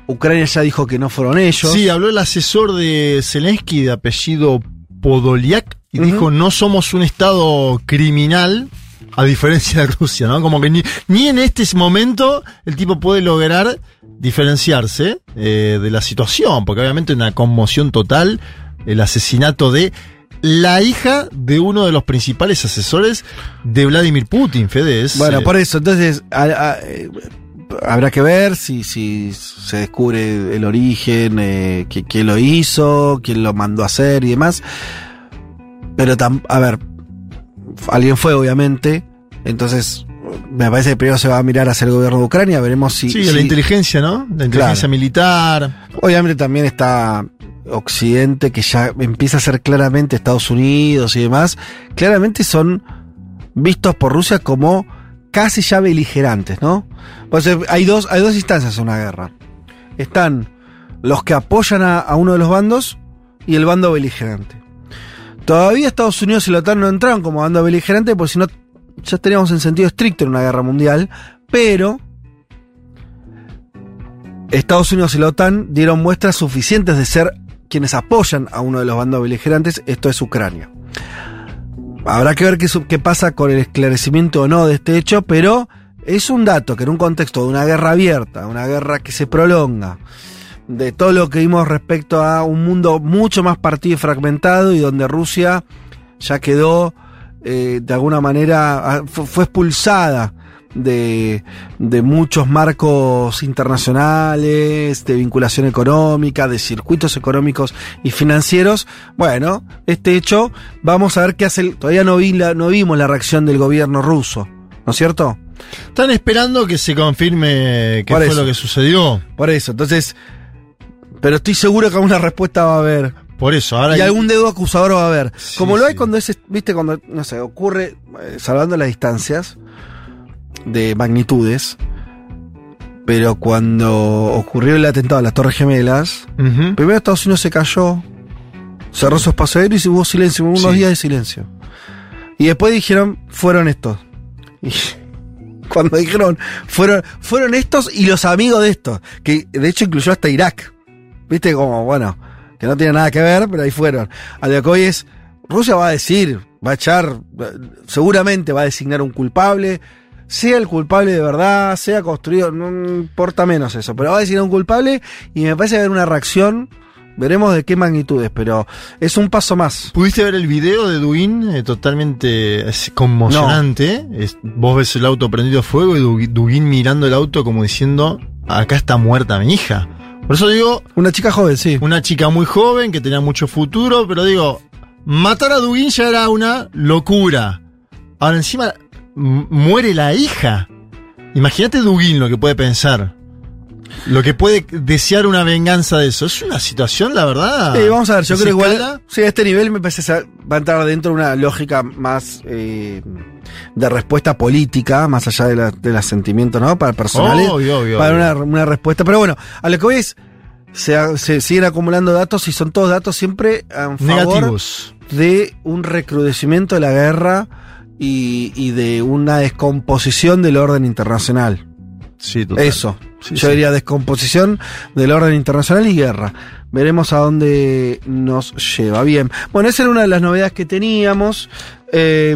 Speaker 2: Ucrania ya dijo que no fueron ellos.
Speaker 3: Sí, habló el asesor de Zelensky de apellido Podoliak y dijo, no somos un estado criminal, a diferencia de Rusia, ¿no? Como que ni, ni en este momento el tipo puede lograr diferenciarse eh, de la situación, porque obviamente una conmoción total, el asesinato de la hija de uno de los principales asesores de Vladimir Putin, Fede. es,
Speaker 2: Bueno, por eso, entonces a- a- eh, habrá que ver si, si se descubre el origen, eh, qui- quién lo hizo, quién lo mandó a hacer y demás. Pero, tam- a ver, alguien fue, obviamente. Entonces, me parece que primero se va a mirar hacia el gobierno de Ucrania. Veremos si.
Speaker 3: sí,
Speaker 2: si-
Speaker 3: la inteligencia, ¿no? La inteligencia
Speaker 2: Claro.
Speaker 3: militar.
Speaker 2: Obviamente también está Occidente, que ya empieza a ser claramente Estados Unidos y demás. Claramente son vistos por Rusia como casi ya beligerantes, ¿no? Pues eh, hay dos, hay dos instancias en una guerra. Están los que apoyan a, uno de los bandos y el bando beligerante. Todavía Estados Unidos y la OTAN no entraron como bando beligerante, porque si no, ya estaríamos en sentido estricto en una guerra mundial, pero Estados Unidos y la OTAN dieron muestras suficientes de ser quienes apoyan a uno de los bandos beligerantes, esto es Ucrania. Habrá que ver qué, pasa con el esclarecimiento o no de este hecho, pero es un dato que en un contexto de una guerra abierta, una guerra que se prolonga, de todo lo que vimos respecto a un mundo mucho más partido y fragmentado y donde Rusia ya quedó eh, de alguna manera, ah, fu- fue expulsada de, de muchos marcos internacionales, de vinculación económica, de circuitos económicos y financieros. Bueno, este hecho, vamos a ver qué hace. el- todavía no, vi la- no vimos la reacción del gobierno ruso, ¿no es cierto?
Speaker 3: Están esperando que se confirme qué fue
Speaker 2: eso.
Speaker 3: lo que sucedió.
Speaker 2: Por eso, entonces, pero estoy seguro que alguna respuesta va a haber.
Speaker 3: Por eso, ahora
Speaker 2: y
Speaker 3: hay-
Speaker 2: algún dedo acusador va a haber.
Speaker 3: Sí,
Speaker 2: Como lo hay
Speaker 3: sí.
Speaker 2: cuando es, viste, cuando, no sé, ocurre, eh, salvando las distancias de magnitudes, pero cuando ocurrió el atentado a las Torres Gemelas, primero Estados Unidos se cayó, cerró su espacio aéreo y hubo silencio, hubo unos
Speaker 3: Sí.
Speaker 2: días de silencio. Y después dijeron, fueron estos. Y cuando dijeron, fueron, fueron estos y los amigos de estos, que de hecho incluyó hasta Irak. Viste, como, bueno, que no tiene nada que ver, pero ahí fueron. A lo que hoy es, Rusia va a decir, va a echar, seguramente va a designar un culpable, sea el culpable de verdad, sea construido, no importa menos eso, pero va a designar un culpable y me parece a haber una reacción Veremos de qué magnitudes, pero es un paso más.
Speaker 3: ¿Pudiste ver el video de Duin? Eh, totalmente es conmocionante. Es- vos ves el auto prendido a fuego y Du- Duin mirando el auto como diciendo, acá está muerta mi hija. Por eso digo...
Speaker 2: Una chica joven, sí.
Speaker 3: Una chica muy joven que tenía mucho futuro, pero digo, matar a Duin ya era una locura. Ahora encima muere la hija. Imagínate Duin lo que puede pensar. Lo que puede desear una venganza de eso. Es una situación, la verdad.
Speaker 2: Sí, vamos a ver, yo creo igual. Sí, a este nivel me parece que va a entrar dentro de una lógica más eh, de respuesta política, más allá de, la- de los sentimientos, ¿no? Para personales.
Speaker 3: Obvio, obvio,
Speaker 2: para
Speaker 3: obvio.
Speaker 2: Una, una respuesta. Pero bueno, a lo que voy es. Se, se siguen acumulando datos y son todos datos siempre en favor
Speaker 3: Negativos.
Speaker 2: de un recrudecimiento de la guerra y, y de una descomposición del orden internacional.
Speaker 3: Sí, total.
Speaker 2: Eso.
Speaker 3: Sí,
Speaker 2: Yo
Speaker 3: sí.
Speaker 2: diría descomposición del orden internacional y guerra. Veremos a dónde nos lleva. Bien. Bueno, esa era una de las novedades que teníamos. Eh,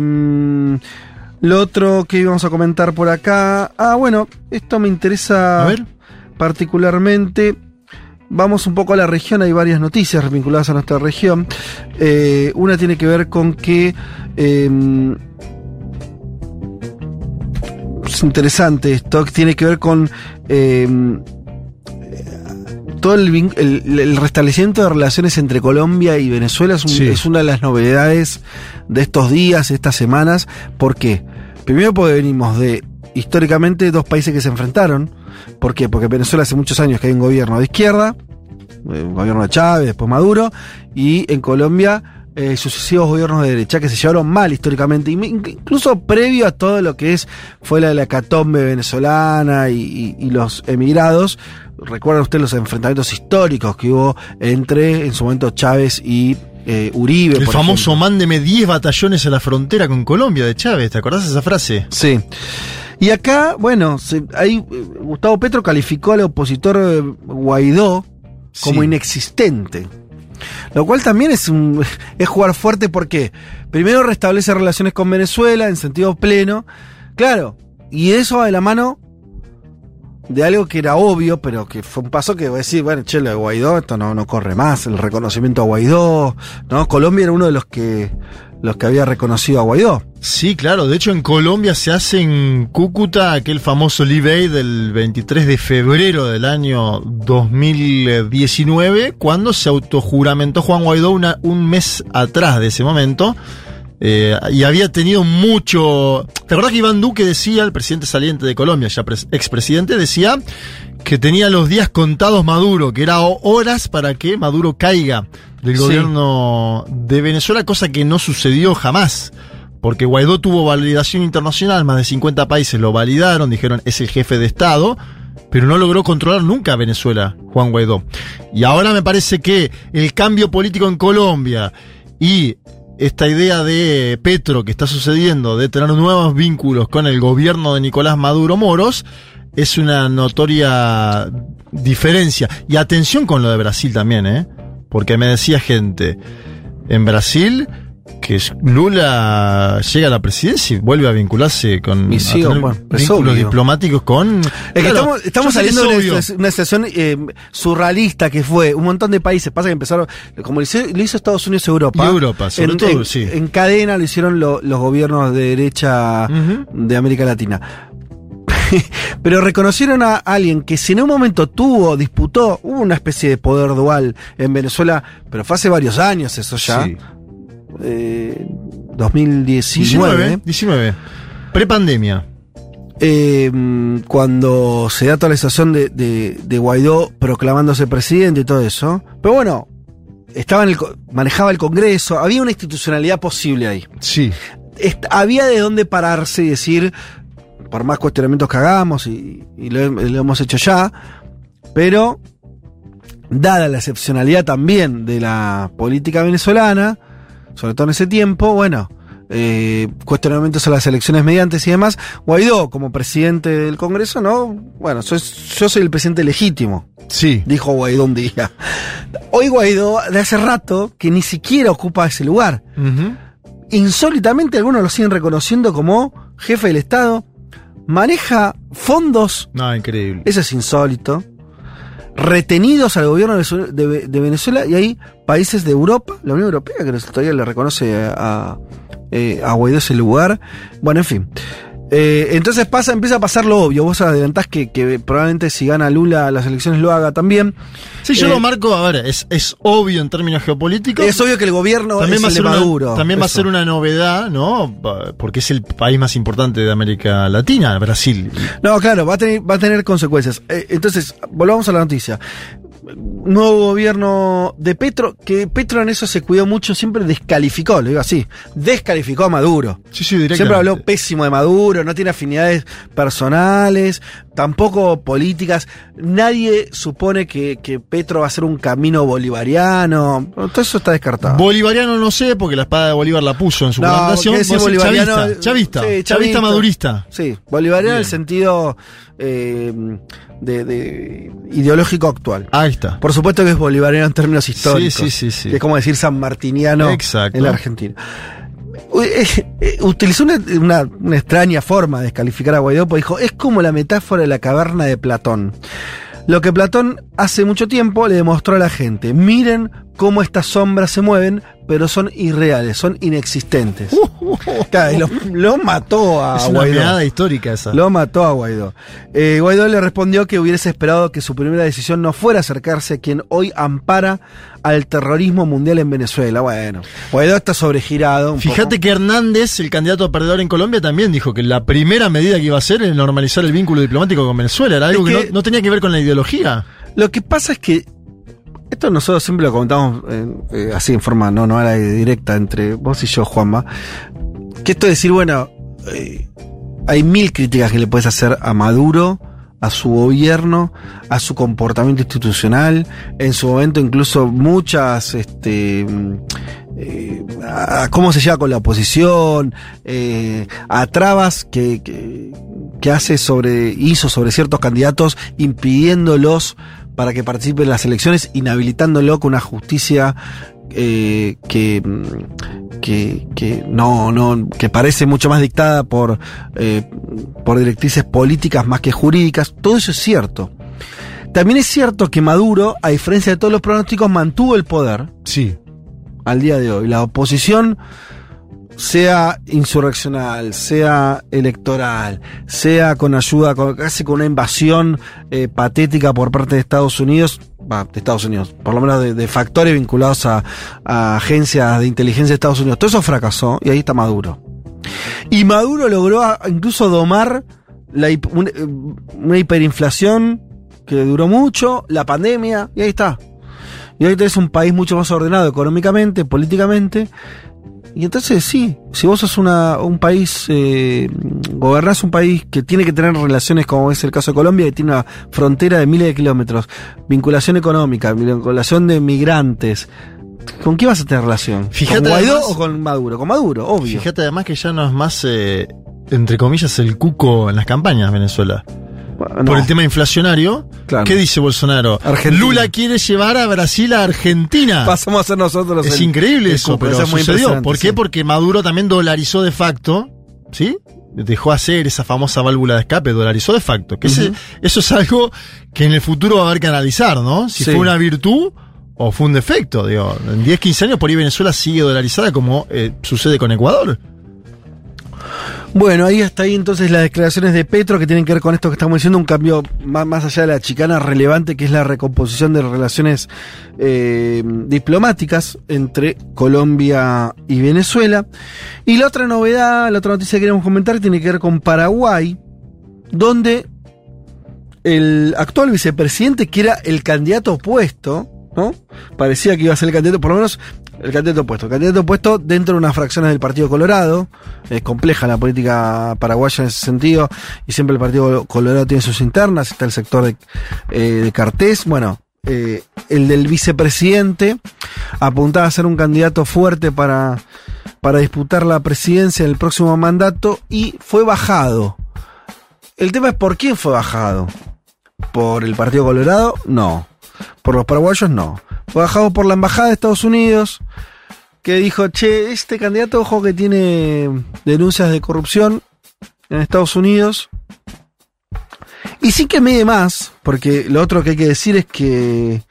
Speaker 2: lo otro que íbamos a comentar por acá. Ah, bueno, esto me interesa
Speaker 3: A ver.
Speaker 2: particularmente. Vamos un poco a la región, hay varias noticias vinculadas a nuestra región. Eh, una tiene que ver con que eh, es interesante esto, que tiene que ver con eh, todo el, el- el restablecimiento de relaciones entre Colombia y Venezuela es, un-
Speaker 3: Sí.
Speaker 2: es una de las novedades de estos días, estas semanas. ¿Por qué? Primero porque venimos de históricamente dos países que se enfrentaron. ¿Por qué? Porque Venezuela hace muchos años que hay un gobierno de izquierda, eh, un gobierno de Chávez, después Maduro, y en Colombia eh, sucesivos gobiernos de derecha que se llevaron mal históricamente, incluso previo a todo lo que es fue la, la hecatombe venezolana y, y- y los emigrados. Recuerdan ustedes los enfrentamientos históricos que hubo entre, en su momento, Chávez y eh, Uribe.
Speaker 3: El
Speaker 2: por
Speaker 3: famoso
Speaker 2: ejemplo.
Speaker 3: mándeme 10 batallones a la frontera con Colombia de Chávez. ¿Te acordás de esa frase?
Speaker 2: Sí. Y acá, bueno, se- ahí eh, Gustavo Petro calificó al opositor eh, Guaidó como
Speaker 3: Sí.
Speaker 2: inexistente. Lo cual también es, un, es jugar fuerte porque primero restablece relaciones con Venezuela en sentido pleno. Claro, y eso va de la mano de algo que era obvio, pero que fue un paso que voy a decir, bueno, che, lo de Guaidó, esto no, no corre más, el reconocimiento a Guaidó, ¿no? Colombia era uno de los que, los que había reconocido a Guaidó.
Speaker 3: Sí, claro. De hecho, en Colombia se hace en Cúcuta aquel famoso Aid del 23 de febrero del año 2019, cuando se autojuramentó Juan Guaidó una- un mes atrás de ese momento. Eh, y había tenido mucho. ¿Te acordás que Iván Duque decía, el presidente saliente de Colombia, ya pres- expresidente, decía que tenía los días contados Maduro, que era ho- horas para que Maduro caiga del
Speaker 2: Sí.
Speaker 3: gobierno de Venezuela, cosa que no sucedió jamás. Porque Guaidó tuvo validación internacional, más de 50 países lo validaron, dijeron es el jefe de Estado, pero no logró controlar nunca a Venezuela, Juan Guaidó. Y ahora me parece que el cambio político en Colombia y esta idea de Petro que está sucediendo de tener nuevos vínculos con el gobierno de Nicolás Maduro Moros es una notoria diferencia. Y atención con lo de Brasil también, ¿eh? Porque me decía gente en Brasil que Lula llega a la presidencia y vuelve a vincularse con
Speaker 2: Y sí,
Speaker 3: a tener
Speaker 2: bueno,
Speaker 3: vínculos diplomáticos con
Speaker 2: Es que
Speaker 3: Claro,
Speaker 2: estamos, estamos saliendo de una, una situación eh, surrealista que fue un montón de países. Pasa que empezaron, como lo hizo, lo hizo Estados Unidos Europa.
Speaker 3: Y Europa, sobre
Speaker 2: en,
Speaker 3: todo,
Speaker 2: en-
Speaker 3: sí.
Speaker 2: En cadena lo hicieron lo- los gobiernos de derecha de América Latina. Pero reconocieron a alguien que si en un momento tuvo, disputó, hubo una especie de poder dual en Venezuela, pero fue hace varios años eso ya.
Speaker 3: Sí.
Speaker 2: Eh, 2019.
Speaker 3: 19, 19. Prepandemia.
Speaker 2: Eh, cuando se da toda la situación de, de- de Guaidó proclamándose presidente y todo eso. Pero bueno, estaba en el, manejaba el Congreso, había una institucionalidad posible ahí.
Speaker 3: Sí.
Speaker 2: Est- había de dónde pararse y decir, por más cuestionamientos que hagamos, y, y lo, hem- lo hemos hecho ya, pero dada la excepcionalidad también de la política venezolana, sobre todo en ese tiempo, bueno, eh, cuestionamientos a las elecciones mediantes y demás, Guaidó como presidente del Congreso, no, bueno, soy- yo soy el presidente legítimo.
Speaker 3: Sí.
Speaker 2: Dijo Guaidó un día. Hoy Guaidó, de hace rato, que ni siquiera ocupa ese lugar. Insólitamente algunos lo siguen reconociendo como jefe del Estado. Maneja fondos
Speaker 3: No, increíble.
Speaker 2: eso es insólito. retenidos al gobierno de Venezuela- de, de Venezuela y hay países de Europa, la Unión Europea, que todavía le reconoce a, eh, a Guaidó ese lugar. Bueno, en fin. Eh, entonces pasa, empieza a pasar lo obvio. Vos adelantás que, que probablemente si gana Lula las elecciones lo haga también.
Speaker 3: Sí, yo
Speaker 2: Eh,
Speaker 3: lo marco, a ver, es, es obvio en términos geopolíticos.
Speaker 2: Es obvio que el gobierno
Speaker 3: también
Speaker 2: es
Speaker 3: va a ser
Speaker 2: de
Speaker 3: una,
Speaker 2: Maduro.
Speaker 3: También va a ser una novedad, ¿no? Porque es el país más importante de América Latina, Brasil.
Speaker 2: No, claro, va a tener, va a tener consecuencias. Eh, entonces, volvamos a la noticia. Nuevo gobierno de Petro, que Petro en eso se cuidó mucho, siempre descalificó, lo digo así, descalificó a Maduro.
Speaker 3: Sí, sí, directamente.
Speaker 2: Siempre habló pésimo de Maduro, no tiene afinidades personales, tampoco políticas. Nadie supone que, que Petro va a ser un camino bolivariano. Todo eso está descartado.
Speaker 3: Bolivariano no sé, porque la espada de Bolívar la puso en su
Speaker 2: No,
Speaker 3: plantación.
Speaker 2: bolivariano-
Speaker 3: Chavista, chavista,
Speaker 2: Sí,
Speaker 3: chavista madurista.
Speaker 2: Sí, bolivariano en el sentido eh, de, de ideológico actual.
Speaker 3: Ahí está.
Speaker 2: Por supuesto que es bolivariano en términos históricos.
Speaker 3: sí, sí, sí.
Speaker 2: Que es como decir San Martiniano
Speaker 3: Exacto.
Speaker 2: en la Argentina. Eh, eh, Utilizó una, una- una extraña forma de descalificar a Guaidó, porque dijo, es como la metáfora de la caverna de Platón. Lo que Platón hace mucho tiempo le demostró a la gente, miren cómo estas sombras se mueven, pero son irreales, son inexistentes. Claro, y lo, lo mató a
Speaker 3: es una
Speaker 2: Guaidó.
Speaker 3: mirada histórica esa.
Speaker 2: Lo mató a Guaidó. Eh, Guaidó le respondió que hubiese esperado que su primera decisión no fuera acercarse a quien hoy ampara al terrorismo mundial en Venezuela. Bueno, Guaidó está sobregirado.
Speaker 3: Fíjate que Hernández, el candidato a perdedor en Colombia, también dijo que la primera medida que iba a hacer era normalizar el vínculo diplomático con Venezuela. Era algo
Speaker 2: Es
Speaker 3: que,
Speaker 2: que-
Speaker 3: no, no tenía que ver con la ideología.
Speaker 2: Lo que pasa es que esto nosotros siempre lo comentamos eh, así en forma no, no era directa entre vos y yo, Juanma. Que esto de decir, bueno, eh, hay mil críticas que le puedes hacer a Maduro, a su gobierno, a su comportamiento institucional, en su momento incluso muchas, este, mm, eh, a cómo se lleva con la oposición, eh, a trabas que, que hace sobre, hizo sobre ciertos candidatos, impidiéndolos para que participen en las elecciones, inhabilitándolo con una justicia eh, que, mm, que, que no, no, que parece mucho más dictada por, eh, por directrices políticas más que jurídicas. Todo eso es cierto. También es cierto que Maduro, a diferencia de todos los pronósticos, mantuvo el poder.
Speaker 3: Sí.
Speaker 2: Al día de hoy. La oposición, sea insurreccional, sea electoral, sea con ayuda, con- casi con una invasión eh, patética por parte de Estados Unidos, va, de Estados Unidos, por lo menos de, factores vinculados a, agencias de inteligencia de Estados Unidos. Todo eso fracasó y ahí está Maduro. Y Maduro logró a- incluso domar la, eh, una hiperinflación que duró mucho, la pandemia, y ahí está. Y ahorita es un país mucho más ordenado económicamente, políticamente. Y entonces sí, si vos sos una, un país, eh, gobernás un país que tiene que tener relaciones como es el caso de Colombia, que tiene una frontera de miles de kilómetros, vinculación económica, vinculación de migrantes, ¿con qué vas a tener relación?
Speaker 3: Fíjate
Speaker 2: ¿Con Guaidó
Speaker 3: además-
Speaker 2: o con Maduro? Con Maduro, obvio.
Speaker 3: Fíjate además que ya no es más, eh, entre comillas, el cuco en las campañas Venezuela. Por el tema inflacionario.
Speaker 2: Claro.
Speaker 3: ¿Qué dice Bolsonaro?
Speaker 2: Argentina.
Speaker 3: Lula quiere llevar a Brasil a Argentina.
Speaker 2: Pasamos a ser nosotros
Speaker 3: Es
Speaker 2: el-
Speaker 3: increíble
Speaker 2: el
Speaker 3: eso, pero
Speaker 2: es muy
Speaker 3: sucedió. ¿Por qué?
Speaker 2: sí.
Speaker 3: Porque Maduro también dolarizó de facto, ¿sí? Dejó hacer esa famosa válvula de escape, dolarizó de facto. Que ese- eso es algo que en el futuro va a haber que analizar, ¿no? Si
Speaker 2: Sí.
Speaker 3: fue una virtud o fue un defecto. Digo, en 10, 15 años por ahí Venezuela sigue dolarizada como eh, sucede con Ecuador.
Speaker 2: Bueno, ahí está ahí entonces las declaraciones de Petro que tienen que ver con esto que estamos diciendo, un cambio más, allá de la chicana relevante que es la recomposición de relaciones eh, diplomáticas entre Colombia y Venezuela. Y la otra novedad, la otra noticia que queremos comentar tiene que ver con Paraguay, donde el actual vicepresidente, que era el candidato opuesto, ¿no? Parecía que iba a ser el candidato, por lo menos el candidato opuesto. El candidato opuesto dentro de unas fracciones del Partido Colorado. Es compleja la política paraguaya en ese sentido. Y siempre el Partido Colorado tiene sus internas. Está el sector de, eh, Cartés. Bueno, eh, el del vicepresidente apuntaba a ser un candidato fuerte para, para disputar la presidencia en el próximo mandato y fue bajado. El tema es por quién fue bajado. ¿Por el Partido Colorado? No. Por los paraguayos, no. Fue bajado por la Embajada de Estados Unidos, que dijo, che, este candidato, ojo, que tiene denuncias de corrupción en Estados Unidos. Y sí que mide más, porque lo otro que hay que decir es que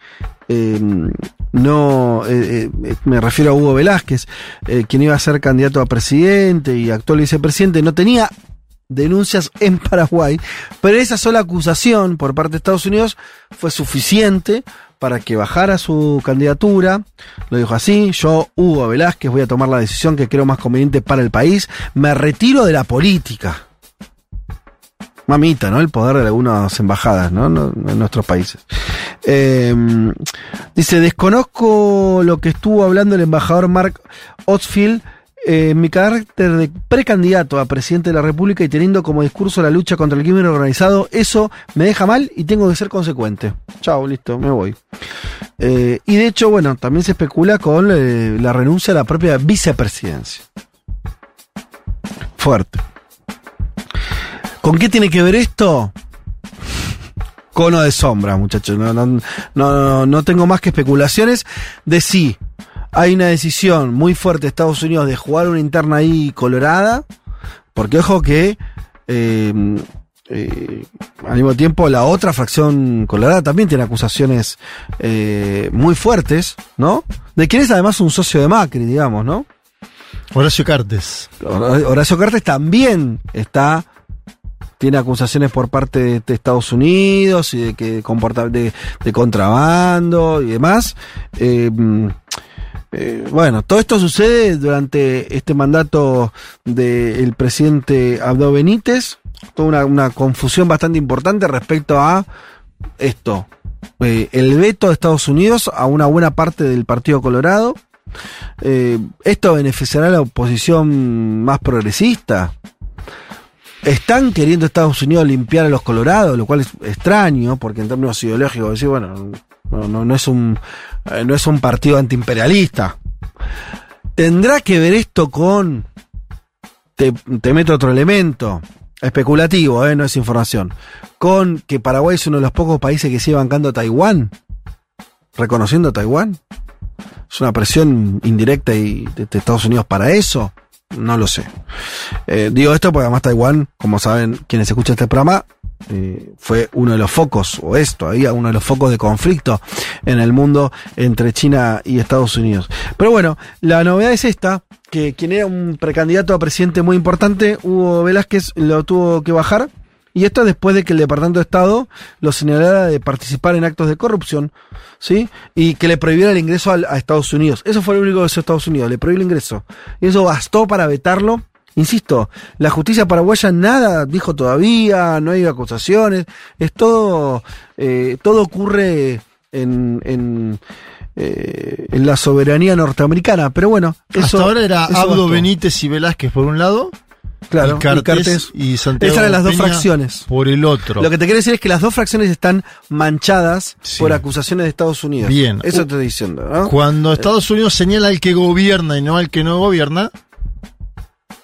Speaker 2: eh, no, eh, eh, me refiero a Hugo Velázquez, quien iba a ser candidato a presidente y actual vicepresidente, no tenía denuncias en Paraguay, pero esa sola acusación por parte de Estados Unidos fue suficiente para que bajara su candidatura. Lo dijo así, yo, Hugo Velázquez, voy a tomar la decisión que creo más conveniente para el país, me retiro de la política. Mamita, ¿no? El poder de algunas embajadas, ¿no? En nuestros países. Eh, dice, desconozco lo que estuvo hablando el embajador Mark Otsfield eh, mi carácter de precandidato a presidente de la República y teniendo como discurso la lucha contra el crimen organizado, eso me deja mal y tengo que ser consecuente. Chao, listo, me voy. Eh, y de hecho, bueno, también se especula con eh, la renuncia a la propia vicepresidencia. Fuerte. ¿Con qué tiene que ver esto? Cono de sombra, muchachos. No, no, no, tengo más que especulaciones de si hay una decisión muy fuerte de Estados Unidos de jugar una interna ahí colorada. Porque ojo que eh, eh, al mismo tiempo la otra fracción colorada también tiene acusaciones eh, muy fuertes, ¿no? De quien es además un socio de Macri, digamos, ¿no?
Speaker 3: Horacio Cartes.
Speaker 2: Horacio Cartes también está tiene acusaciones por parte de, de Estados Unidos y de que comporta de, de contrabando y demás. Eh, mm, eh, bueno, todo esto sucede durante este mandato del presidente Abdo Benítez. Toda una, confusión bastante importante respecto a esto. Eh, el veto de Estados Unidos a una buena parte del Partido Colorado. Eh, ¿Esto beneficiará a la oposición más progresista? Están queriendo Estados Unidos limpiar a los colorados, lo cual es extraño, porque en términos ideológicos, decir, bueno, no, no, no es un eh, no es un partido antiimperialista. ¿Tendrá que ver esto con te, te meto otro elemento? Especulativo, eh, no es información. Con que Paraguay es uno de los pocos países que sigue bancando a Taiwán. Reconociendo Taiwán. Es una presión indirecta y de, de Estados Unidos para eso. No lo sé. Eh, digo esto porque además Taiwán, como saben quienes escuchan este programa, eh, fue uno de los focos, o es todavía uno de los focos de conflicto en el mundo entre China y Estados Unidos. Pero bueno, la novedad es esta, que quien era un precandidato a presidente muy importante, Hugo Velázquez, lo tuvo que bajar. Y esto después de que el Departamento de Estado lo señalara de participar en actos de corrupción, ¿sí? Y que le prohibiera el ingreso a, Estados Unidos. Eso fue lo único que hizo Estados Unidos, le prohibió el ingreso. Y eso bastó para vetarlo. Insisto, la justicia paraguaya nada dijo todavía, no hay acusaciones, es todo, eh, todo ocurre en, en, eh, en la soberanía norteamericana. Pero bueno, eso,
Speaker 3: Hasta ahora era
Speaker 2: eso
Speaker 3: Abdo
Speaker 2: bastó.
Speaker 3: Benítez y Velázquez por un lado.
Speaker 2: Claro,
Speaker 3: y Cartes
Speaker 2: y Cartes.
Speaker 3: y Santiago
Speaker 2: Esas eran las dos
Speaker 3: Peña
Speaker 2: fracciones.
Speaker 3: Por el otro.
Speaker 2: Lo que te quiero decir es que las dos fracciones están manchadas
Speaker 3: Sí.
Speaker 2: por acusaciones de Estados Unidos.
Speaker 3: Bien.
Speaker 2: Eso te estoy diciendo, ¿no?
Speaker 3: Cuando Estados Unidos señala al que gobierna y no al que no gobierna,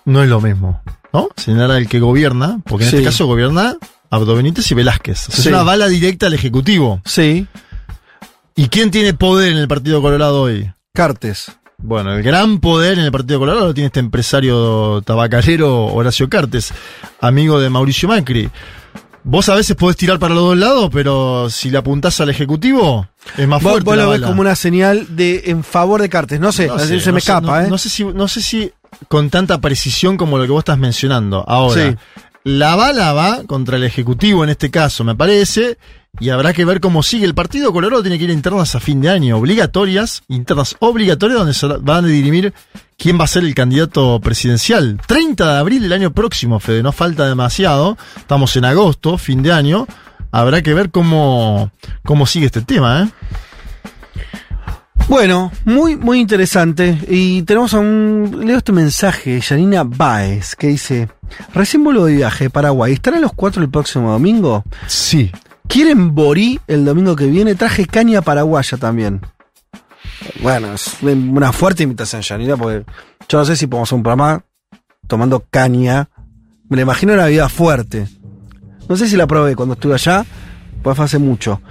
Speaker 3: no es lo mismo. ¿No? Señala al que gobierna, porque en
Speaker 2: Sí.
Speaker 3: este caso gobierna Abdo Benítez y Velázquez. O sea,
Speaker 2: Sí.
Speaker 3: Es una bala directa al Ejecutivo.
Speaker 2: Sí.
Speaker 3: ¿Y quién tiene poder en el Partido Colorado hoy?
Speaker 2: Cartes.
Speaker 3: Bueno, el gran poder en el Partido Colorado lo tiene este empresario tabacalero Horacio Cartes, amigo de Mauricio Macri. Vos a veces podés tirar para los dos lados, pero si le apuntás al Ejecutivo, es más
Speaker 2: Vos,
Speaker 3: fuerte.
Speaker 2: vos
Speaker 3: la
Speaker 2: lo ves como una señal de en favor de Cartes. No sé,
Speaker 3: No
Speaker 2: así
Speaker 3: sé,
Speaker 2: se
Speaker 3: no
Speaker 2: me
Speaker 3: sé,
Speaker 2: escapa,
Speaker 3: no,
Speaker 2: ¿eh?
Speaker 3: No sé, si, no sé si con tanta precisión como lo que vos estás mencionando. Ahora,
Speaker 2: Sí.
Speaker 3: la bala va contra el Ejecutivo en este caso, me parece, y habrá que ver cómo sigue. El Partido Colorado tiene que ir a internas a fin de año, obligatorias, internas obligatorias, donde se van a dirimir quién va a ser el candidato presidencial. 30 de abril del año próximo, Fede, no falta demasiado. Estamos en agosto, fin de año. Habrá que ver cómo, cómo sigue este tema, ¿eh?
Speaker 2: Bueno, muy, muy interesante. Y tenemos a un. Leo este mensaje, Janina Baez, que dice: Recién vuelvo de viaje, Paraguay. ¿Estarán los cuatro el próximo domingo?
Speaker 3: Sí.
Speaker 2: ¿Quieren Borí el domingo que viene? Traje caña paraguaya también. Bueno, es una fuerte invitación, Janina, porque yo no sé si podemos hacer un programa tomando caña. Me la imagino una vida fuerte. No sé si la probé cuando estuve allá, pues hace mucho.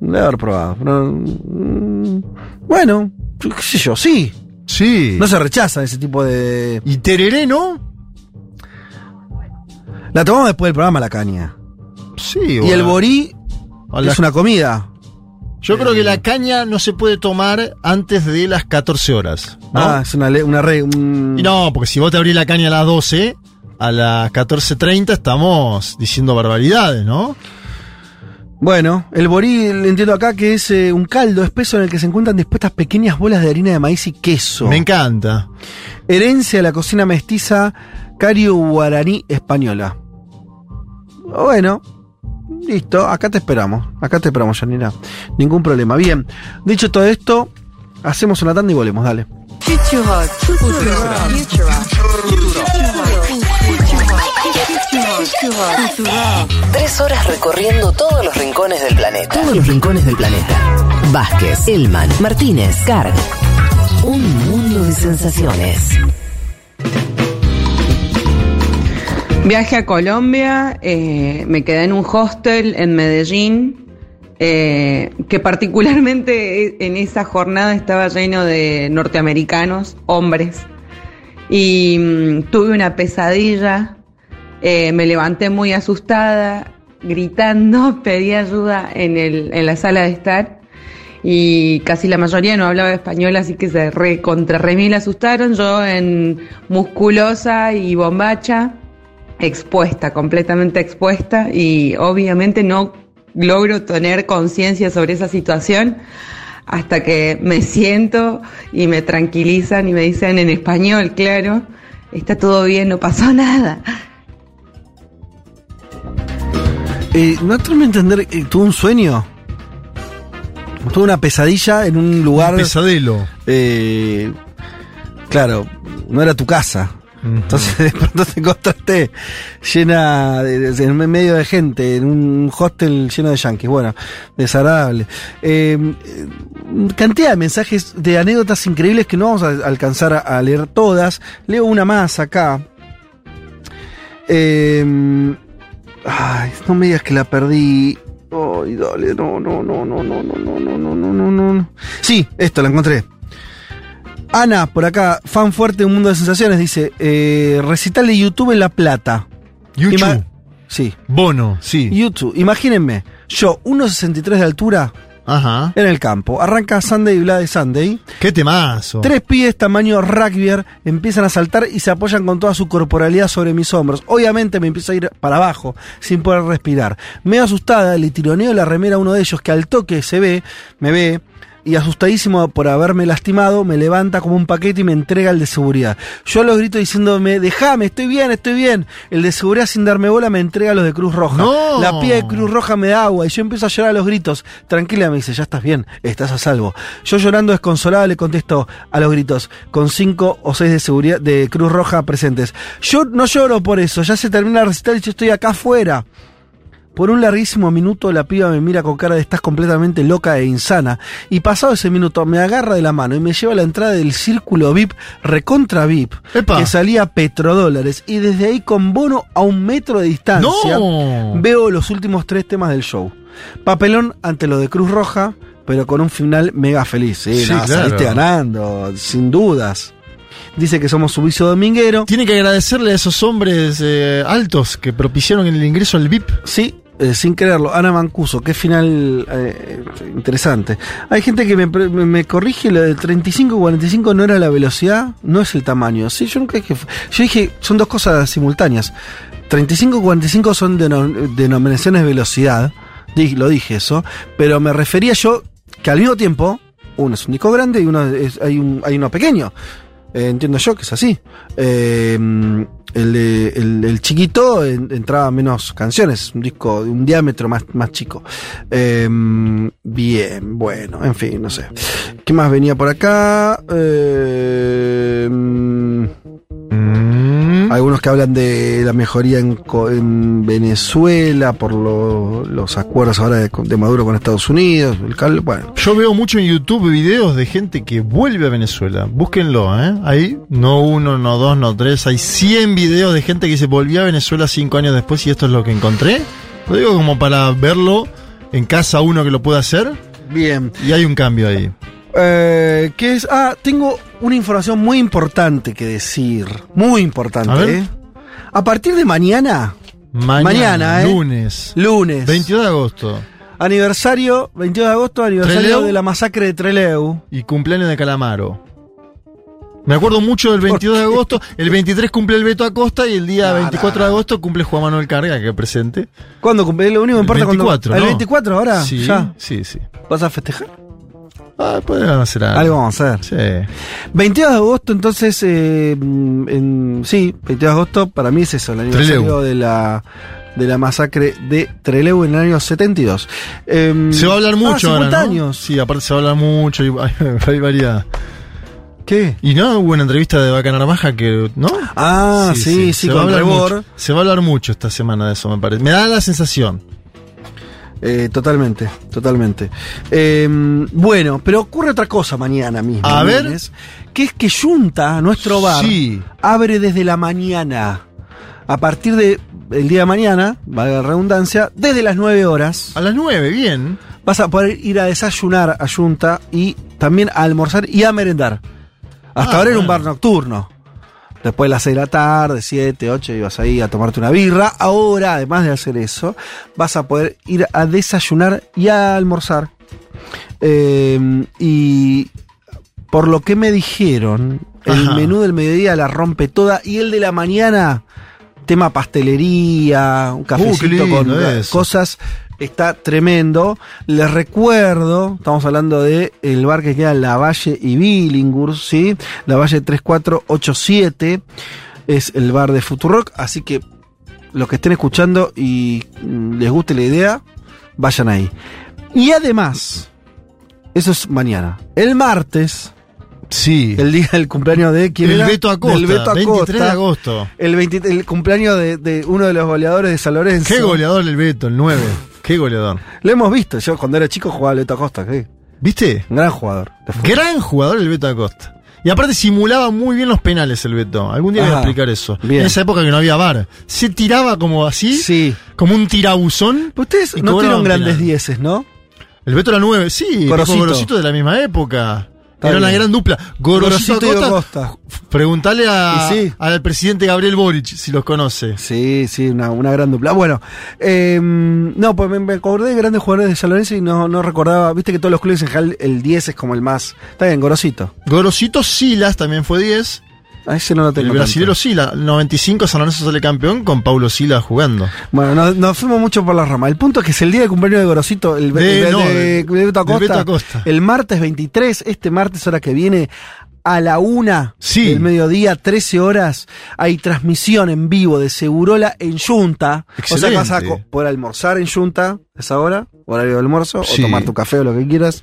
Speaker 2: Debe haber probado. pero, mm, bueno, qué sé yo, sí.
Speaker 3: Sí.
Speaker 2: No se rechaza ese tipo de.
Speaker 3: Y tereré, ¿no?
Speaker 2: La tomamos después del programa, la caña.
Speaker 3: Sí,
Speaker 2: Y
Speaker 3: bueno.
Speaker 2: el borí Es una comida.
Speaker 3: Yo creo que la caña no se puede tomar antes de las 14 horas. ¿no?
Speaker 2: Ah, es una, una re. un-
Speaker 3: Y no, porque si vos te abrís la caña a las 12, a las 14.30 estamos diciendo barbaridades, ¿no?
Speaker 2: Bueno, el borí entiendo acá que es eh, un caldo espeso en el que se encuentran dispuestas pequeñas bolas de harina de maíz y queso.
Speaker 3: Me encanta.
Speaker 2: Herencia de la cocina mestiza cario-guaraní española. Bueno, listo, acá te esperamos. Acá te esperamos, Janina. Ningún problema. Bien, dicho todo esto, hacemos una tanda y volvemos, dale.
Speaker 9: Tres horas recorriendo todos los rincones del planeta. Todos los rincones del planeta. Vázquez, Elman, Martínez, Carg. Un mundo de sensaciones.
Speaker 17: Viaje a Colombia, eh, me quedé en un hostel en Medellín, eh, que particularmente en esa jornada estaba lleno de norteamericanos, hombres, y mm, tuve una pesadilla, eh, me levanté muy asustada, gritando, pedí ayuda en, el, en la sala de estar. Y casi la mayoría no hablaba español, así que se re, contra remil asustaron. Yo en musculosa y bombacha, expuesta, completamente expuesta y obviamente no logro tener conciencia sobre esa situación hasta que me siento y me tranquilizan y me dicen en español, claro, está todo bien, no pasó nada.
Speaker 2: Eh, no termino de entender, eh, ¿tuvo un sueño? Tuvo una pesadilla en un lugar.
Speaker 3: Un pesadelo.
Speaker 2: eh, claro, no era tu casa. Entonces de pronto te encontraste llena en medio de gente, en un hostel lleno de yanquis. Bueno, desagradable. Eh, eh, cantidad de mensajes, de anécdotas increíbles que no vamos a alcanzar a, leer todas. Leo una más acá. Eh, ay, no me digas que la perdí. Ay, dale, no, no, no, no, no, no, no, no, no, no, no. Sí, esto, la encontré. Ana, por acá, fan fuerte de Un Mundo de Sensaciones, dice, eh, recital de YouTube en La Plata.
Speaker 3: YouTube.
Speaker 2: Ima- sí.
Speaker 3: Bono, sí.
Speaker 2: YouTube. Imagínense, yo, 1,63 de altura,
Speaker 3: Ajá.
Speaker 2: en el campo. Arranca Sunday Bloody Sunday.
Speaker 3: Qué temazo.
Speaker 2: Tres pies tamaño rugby empiezan a saltar y se apoyan con toda su corporalidad sobre mis hombros. Obviamente me empiezo a ir para abajo sin poder respirar. Me asustada, le tironeo la remera a uno de ellos que al toque se ve, me ve. Y asustadísimo por haberme lastimado, me levanta como un paquete y me entrega el de seguridad. Yo los grito diciéndome, déjame, estoy bien, estoy bien. El de seguridad sin darme bola me entrega los de Cruz Roja.
Speaker 3: No.
Speaker 2: La pía de Cruz Roja me da agua y yo empiezo a llorar a los gritos. Tranquila, me dice, ya estás bien, estás a salvo. Yo llorando desconsolada le contesto a los gritos, con cinco o seis de seguridad de Cruz Roja presentes. Yo no lloro por eso, ya se termina el recital y yo estoy acá afuera. Por un larguísimo minuto la piba me mira con cara de estás completamente loca e insana. Y pasado ese minuto me agarra de la mano y me lleva a la entrada del círculo VIP, recontra VIP,
Speaker 3: Epa.
Speaker 2: que salía petrodólares. Y desde ahí con bono a un metro de distancia
Speaker 3: No.
Speaker 2: veo los últimos tres temas del show. Papelón ante lo de Cruz Roja, pero con un final mega feliz. Sí,
Speaker 3: Sí,
Speaker 2: no,
Speaker 3: claro.
Speaker 2: saliste ganando, sin dudas. Dice que somos su vicio dominguero.
Speaker 3: Tiene que agradecerle a esos hombres eh, altos que propiciaron el ingreso al VIP.
Speaker 2: Sí, eh, sin creerlo. Ana Mancuso, qué final eh, interesante. Hay gente que me, me- corrige lo del 35-45 no era la velocidad, no es el tamaño. Sí, yo nunca dije. Yo dije, son dos cosas simultáneas. 35-45 son deno- denominaciones de velocidad. Lo dije eso. Pero me refería yo que al mismo tiempo, uno es un disco grande y uno es- hay, hay uno pequeño. Eh, entiendo yo que es así. Eh, el, de- el, el chiquito en- entraba menos canciones, un disco de un diámetro más, más chico. Eh, bien, bueno, en fin, no sé. ¿Qué más venía por acá? Eh, algunos que hablan de la mejoría en, Venezuela por lo- los acuerdos ahora de, de Maduro con Estados Unidos. El bueno,
Speaker 3: Yo veo mucho en YouTube videos de gente que vuelve a Venezuela. Búsquenlo, ¿eh? Ahí, no uno, no dos, no tres. Hay 100 videos de gente que se volvió a Venezuela cinco años después y esto es lo que encontré. Lo digo como para verlo en casa uno que lo pueda hacer.
Speaker 2: bien.
Speaker 3: Y hay un cambio ahí.
Speaker 2: Eh, ¿Qué es? Ah, tengo una información muy importante que decir. Muy importante,
Speaker 3: A ver.
Speaker 2: ¿eh? A partir de mañana,
Speaker 3: Mañana,
Speaker 2: Mañana, ¿eh?
Speaker 3: lunes.
Speaker 2: Lunes.
Speaker 3: 22 de agosto.
Speaker 2: Aniversario, 22 de agosto, aniversario
Speaker 3: Trelew.
Speaker 2: de la masacre de Treleu.
Speaker 3: Y cumpleaños de Calamaro. Me acuerdo mucho del 22 de agosto. El 23 cumple el Beto Acosta y el día 24 de agosto cumple Juan Manuel Carga, que presente.
Speaker 2: ¿Cuándo cumple? Lo único que
Speaker 3: El
Speaker 2: importa cuando-
Speaker 3: 24,
Speaker 2: ¿El
Speaker 3: ¿no?
Speaker 2: 24 ahora?
Speaker 3: Sí,
Speaker 2: ¿Ya?
Speaker 3: sí, sí.
Speaker 2: ¿Vas a festejar?
Speaker 3: Ah, podríamos hacer algo.
Speaker 2: Algo vamos a hacer.
Speaker 3: Sí.
Speaker 2: 22 de agosto, entonces, eh, en- sí, 22 de agosto, para mí es eso, el aniversario
Speaker 3: Trelew.
Speaker 2: de la, de la masacre de Trelew en el año 72. Em,
Speaker 3: Se va a hablar mucho
Speaker 2: ah,
Speaker 3: ahora,
Speaker 2: 50
Speaker 3: ¿no?
Speaker 2: años.
Speaker 3: Sí, aparte se va a hablar mucho. Y hay, hay.
Speaker 2: ¿Qué?
Speaker 3: Y no, hubo una entrevista de Vaca Narvaja que, ¿no?
Speaker 2: Ah, sí, sí,
Speaker 3: se
Speaker 2: con
Speaker 3: va a hablar mucho. Se va a hablar mucho esta semana de eso, me parece. Me da la sensación.
Speaker 2: Eh, totalmente, totalmente. Em, bueno, pero ocurre otra cosa mañana mismo.
Speaker 3: A ver.
Speaker 2: lunes, que es que Junta, nuestro bar,
Speaker 3: Sí.
Speaker 2: abre desde la mañana. A partir de el día de mañana, valga la redundancia, desde las 9 horas.
Speaker 3: A las 9, bien.
Speaker 2: Vas a poder ir a desayunar a Junta y también a almorzar y a merendar. Hasta
Speaker 3: Ah,
Speaker 2: ahora era un bar nocturno. Después de las 6 de la tarde, 7, 8, ibas ahí a tomarte una birra. Ahora, además de hacer eso, vas a poder ir a desayunar y a almorzar. Eh, y por lo que me dijeron, el
Speaker 3: Ajá.
Speaker 2: menú del mediodía la rompe toda y el de la mañana, tema pastelería, un cafecito
Speaker 3: Uh, lindo
Speaker 2: con
Speaker 3: eso.
Speaker 2: cosas, está tremendo. Les recuerdo, estamos hablando de el bar que queda en La Valle y Billinghurst, ¿sí? La Valle 3487 es el bar de Futurock, así que los que estén escuchando y les guste la idea, vayan ahí. Y además, eso es mañana. El martes,
Speaker 3: Sí.
Speaker 2: el día del cumpleaños de quién
Speaker 3: El
Speaker 2: era?
Speaker 3: Beto Acosta,
Speaker 2: Del Beto
Speaker 3: 23 de agosto.
Speaker 2: El, 20 el cumpleaños de, de uno de los goleadores de San Lorenzo.
Speaker 3: Qué goleador el Beto, el 9. Qué goleador.
Speaker 2: Lo hemos visto. Yo cuando era chico jugaba al Beto Acosta. ¿qué?
Speaker 3: ¿Viste?
Speaker 2: Gran jugador.
Speaker 3: Gran jugador el Beto Acosta. Y aparte simulaba muy bien los penales el Beto. Algún día voy a
Speaker 2: Ajá.
Speaker 3: explicar eso.
Speaker 2: Bien.
Speaker 3: En esa época que no había VAR. Se tiraba como así,
Speaker 2: Sí.
Speaker 3: como un tirabuzón.
Speaker 2: Ustedes no tuvieron grandes
Speaker 3: penal.
Speaker 2: dieces, ¿no?
Speaker 3: El Beto era 9, sí.
Speaker 2: Gorosito.
Speaker 3: Gorosito de la misma época. Era una gran dupla. Gorosito,
Speaker 2: Gorosito y
Speaker 3: Acosta.
Speaker 2: Acosta.
Speaker 3: Preguntale a-
Speaker 2: sí.
Speaker 3: al presidente Gabriel Boric si los conoce.
Speaker 2: Sí, sí, una, una gran dupla. Bueno, eh, no, pues me, me acordé de grandes jugadores de San Lorenzo y no, no recordaba. Viste que todos los clubes en general el 10 es como el más. Está bien, Gorosito.
Speaker 3: Gorosito Silas también fue 10.
Speaker 2: A ese no lo tengo.
Speaker 3: El brasilero
Speaker 2: tanto.
Speaker 3: Silas. 95 San Lorenzo sale campeón con Paulo Silas jugando.
Speaker 2: Bueno, nos, nos fuimos mucho por la rama. El punto es que es el día de cumpleaños de Gorosito, el
Speaker 3: De-
Speaker 2: de,
Speaker 3: no,
Speaker 2: de- de Beto Acosta,
Speaker 3: Beto Acosta.
Speaker 2: El martes 23, este martes, hora que viene, a la una
Speaker 3: Sí.
Speaker 2: del mediodía, 13 horas, hay transmisión en vivo de Segurola en Junta. O sea, vas a
Speaker 3: Excelente.
Speaker 2: poder almorzar en Junta, esa hora, horario de almuerzo,
Speaker 3: Sí.
Speaker 2: o tomar tu café o lo que quieras.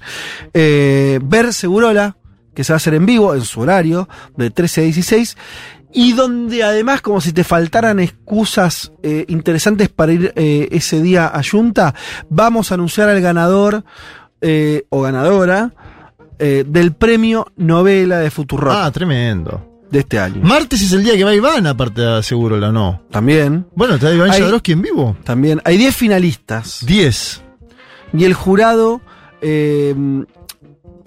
Speaker 2: Eh, ver Segurola, que se va a hacer en vivo, en su horario, de 13 a 16. Y donde además, como si te faltaran excusas eh, interesantes para ir eh, ese día a Junta, vamos a anunciar al ganador eh, o ganadora del premio novela de Futurock
Speaker 3: Ah, tremendo.
Speaker 2: de este año.
Speaker 3: Martes es el día que va Iván, aparte de seguro la no.
Speaker 2: También,
Speaker 3: Bueno, está Iván Jadrowski en vivo.
Speaker 2: también hay 10 finalistas
Speaker 3: 10.
Speaker 2: y el jurado eh,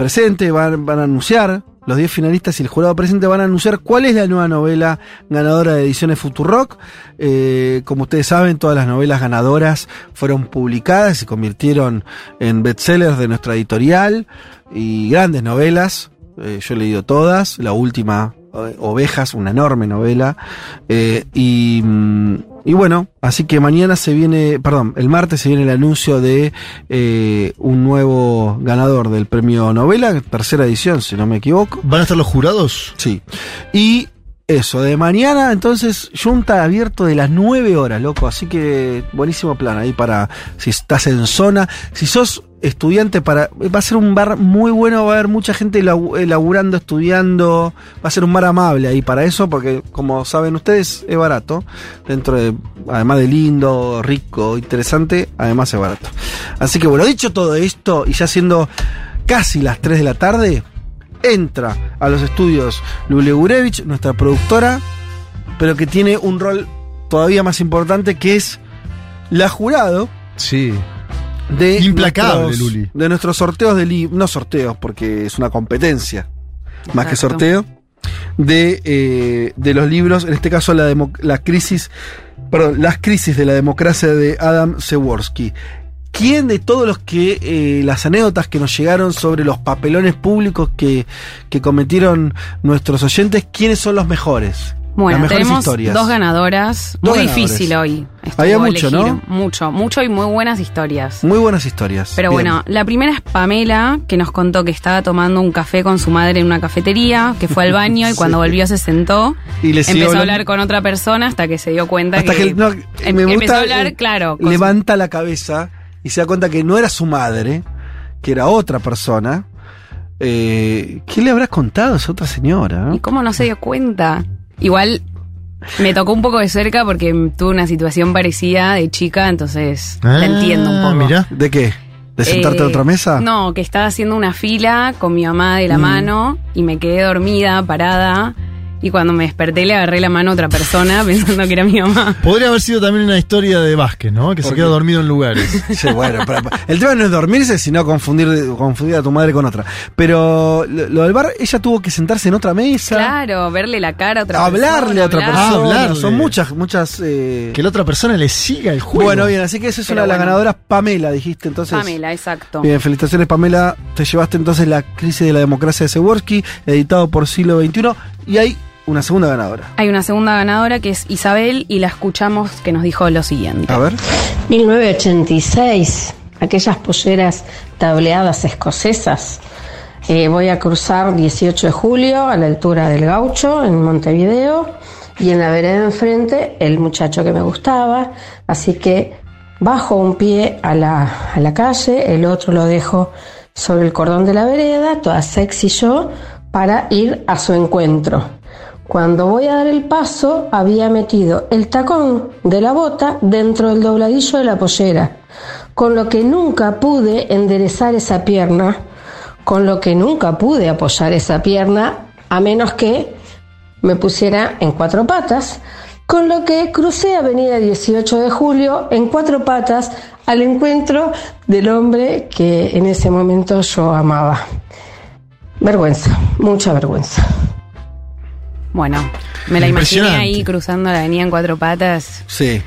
Speaker 2: presente van, van a anunciar, los 10 finalistas y el jurado presente van a anunciar cuál es la nueva novela ganadora de ediciones Futurock. Eh, como ustedes saben, todas las novelas ganadoras fueron publicadas se convirtieron en bestsellers de nuestra editorial y grandes novelas. Eh, yo he leído todas, la última, eh, Ovejas, una enorme novela. Eh, y, mm, y bueno, así que mañana se viene, perdón, el martes se viene el anuncio de eh, un nuevo ganador del premio novela, tercera edición, si no me equivoco.
Speaker 3: ¿Van a estar los jurados?
Speaker 2: Sí. Y eso, de mañana, entonces, Junta abierto de las 9 horas, loco. Así que buenísimo plan ahí para si estás en zona. Si sos estudiante, para va a ser un bar muy bueno, va a haber mucha gente eh, laburando, estudiando. Va a ser un bar amable ahí para eso, porque como saben ustedes, es barato. Dentro de, además de lindo, rico, interesante, además es barato. Así que bueno, dicho todo esto, y ya siendo casi las 3 de la tarde, entra a los estudios Lule Gurevich, nuestra productora, pero que tiene un rol todavía más importante que es la jurado
Speaker 3: Sí.
Speaker 2: De
Speaker 3: Implacable,
Speaker 2: nuestros,
Speaker 3: Luli.
Speaker 2: de nuestros sorteos de libros, no sorteos porque es una competencia, más que sorteo, de, eh, de los libros, en este caso la, demo- la crisis Perdón, Las crisis de la democracia de Adam Seworski. ¿Quién de todos los que eh, las anécdotas que nos llegaron sobre los papelones públicos que, que cometieron nuestros oyentes, quiénes son los mejores?
Speaker 18: Bueno, tenemos
Speaker 2: historias.
Speaker 18: dos ganadoras.
Speaker 2: Dos
Speaker 18: muy
Speaker 2: ganadores.
Speaker 18: difícil hoy. estuvo
Speaker 2: Había mucho, ¿no?
Speaker 18: Mucho, mucho y muy buenas historias.
Speaker 2: Muy buenas historias.
Speaker 18: Pero
Speaker 2: Bien.
Speaker 18: bueno, la primera es Pamela, que nos contó que estaba tomando un café con su madre en una cafetería, que fue al baño y
Speaker 2: Sí.
Speaker 18: cuando volvió se sentó,
Speaker 2: Y le
Speaker 18: empezó a hablar con otra persona hasta que se dio cuenta
Speaker 2: Hasta
Speaker 18: que,
Speaker 2: que, no,
Speaker 18: em-
Speaker 2: me
Speaker 18: empezó a hablar,
Speaker 2: eh,
Speaker 18: claro, su-
Speaker 2: levanta la cabeza y se da cuenta que no era su madre, que era otra persona. Eh, ¿Qué le habrás contado a esa otra señora?
Speaker 18: ¿Y cómo no se dio cuenta? Igual me tocó un poco de cerca porque tuve una situación parecida de chica, entonces la entiendo un poco.
Speaker 2: Ah, ¿De qué? ¿De sentarte
Speaker 18: Eh,
Speaker 2: a otra mesa?
Speaker 18: No, que estaba haciendo una fila con mi mamá de la
Speaker 2: Mm.
Speaker 18: mano y me quedé dormida, parada. Y cuando me desperté le agarré la mano a otra persona pensando que era mi mamá.
Speaker 3: Podría haber sido también una historia de Vázquez, ¿no? Que se
Speaker 2: ¿Por
Speaker 3: queda dormido en lugares.
Speaker 2: Sí, bueno, pero- el tema no es dormirse, sino confundir, confundir a tu madre con otra. Pero lo, lo del bar, ella tuvo que sentarse en otra mesa.
Speaker 18: Claro, verle la cara a otra
Speaker 2: Hablarle
Speaker 18: persona.
Speaker 2: a otra persona.
Speaker 3: Ah, hablarle.
Speaker 2: Son muchas, muchas. eh,
Speaker 3: Que la otra persona le siga el juego.
Speaker 2: Bueno, bien, así que esa es
Speaker 18: Pero
Speaker 2: una de las ganadoras, Pamela, dijiste entonces.
Speaker 18: Pamela, exacto.
Speaker 2: Bien, felicitaciones Pamela. Te llevaste entonces la crisis de la democracia de Seworski, editado por Siglo XXI. Y hay una segunda ganadora.
Speaker 18: Hay una segunda ganadora que es Isabel y la escuchamos que nos dijo lo siguiente.
Speaker 2: A ver.
Speaker 14: 1986, aquellas polleras tableadas escocesas. Eh, voy a cruzar 18 de julio a la altura del Gaucho, en Montevideo, y en la vereda enfrente el muchacho que me gustaba, así que bajo un pie a la, a la calle, el otro lo dejo sobre el cordón de la vereda, toda sexy yo, para ir a su encuentro. Cuando voy a dar el paso, había metido el tacón de la bota dentro del dobladillo de la pollera, con lo que nunca pude enderezar esa pierna, con lo que nunca pude apoyar esa pierna, a menos que me pusiera en cuatro patas, con lo que crucé Avenida 18 de Julio en cuatro patas al encuentro del hombre que en ese momento yo amaba. Vergüenza, mucha vergüenza.
Speaker 18: Bueno, me la imaginé ahí cruzando la avenida en cuatro patas.
Speaker 2: Sí.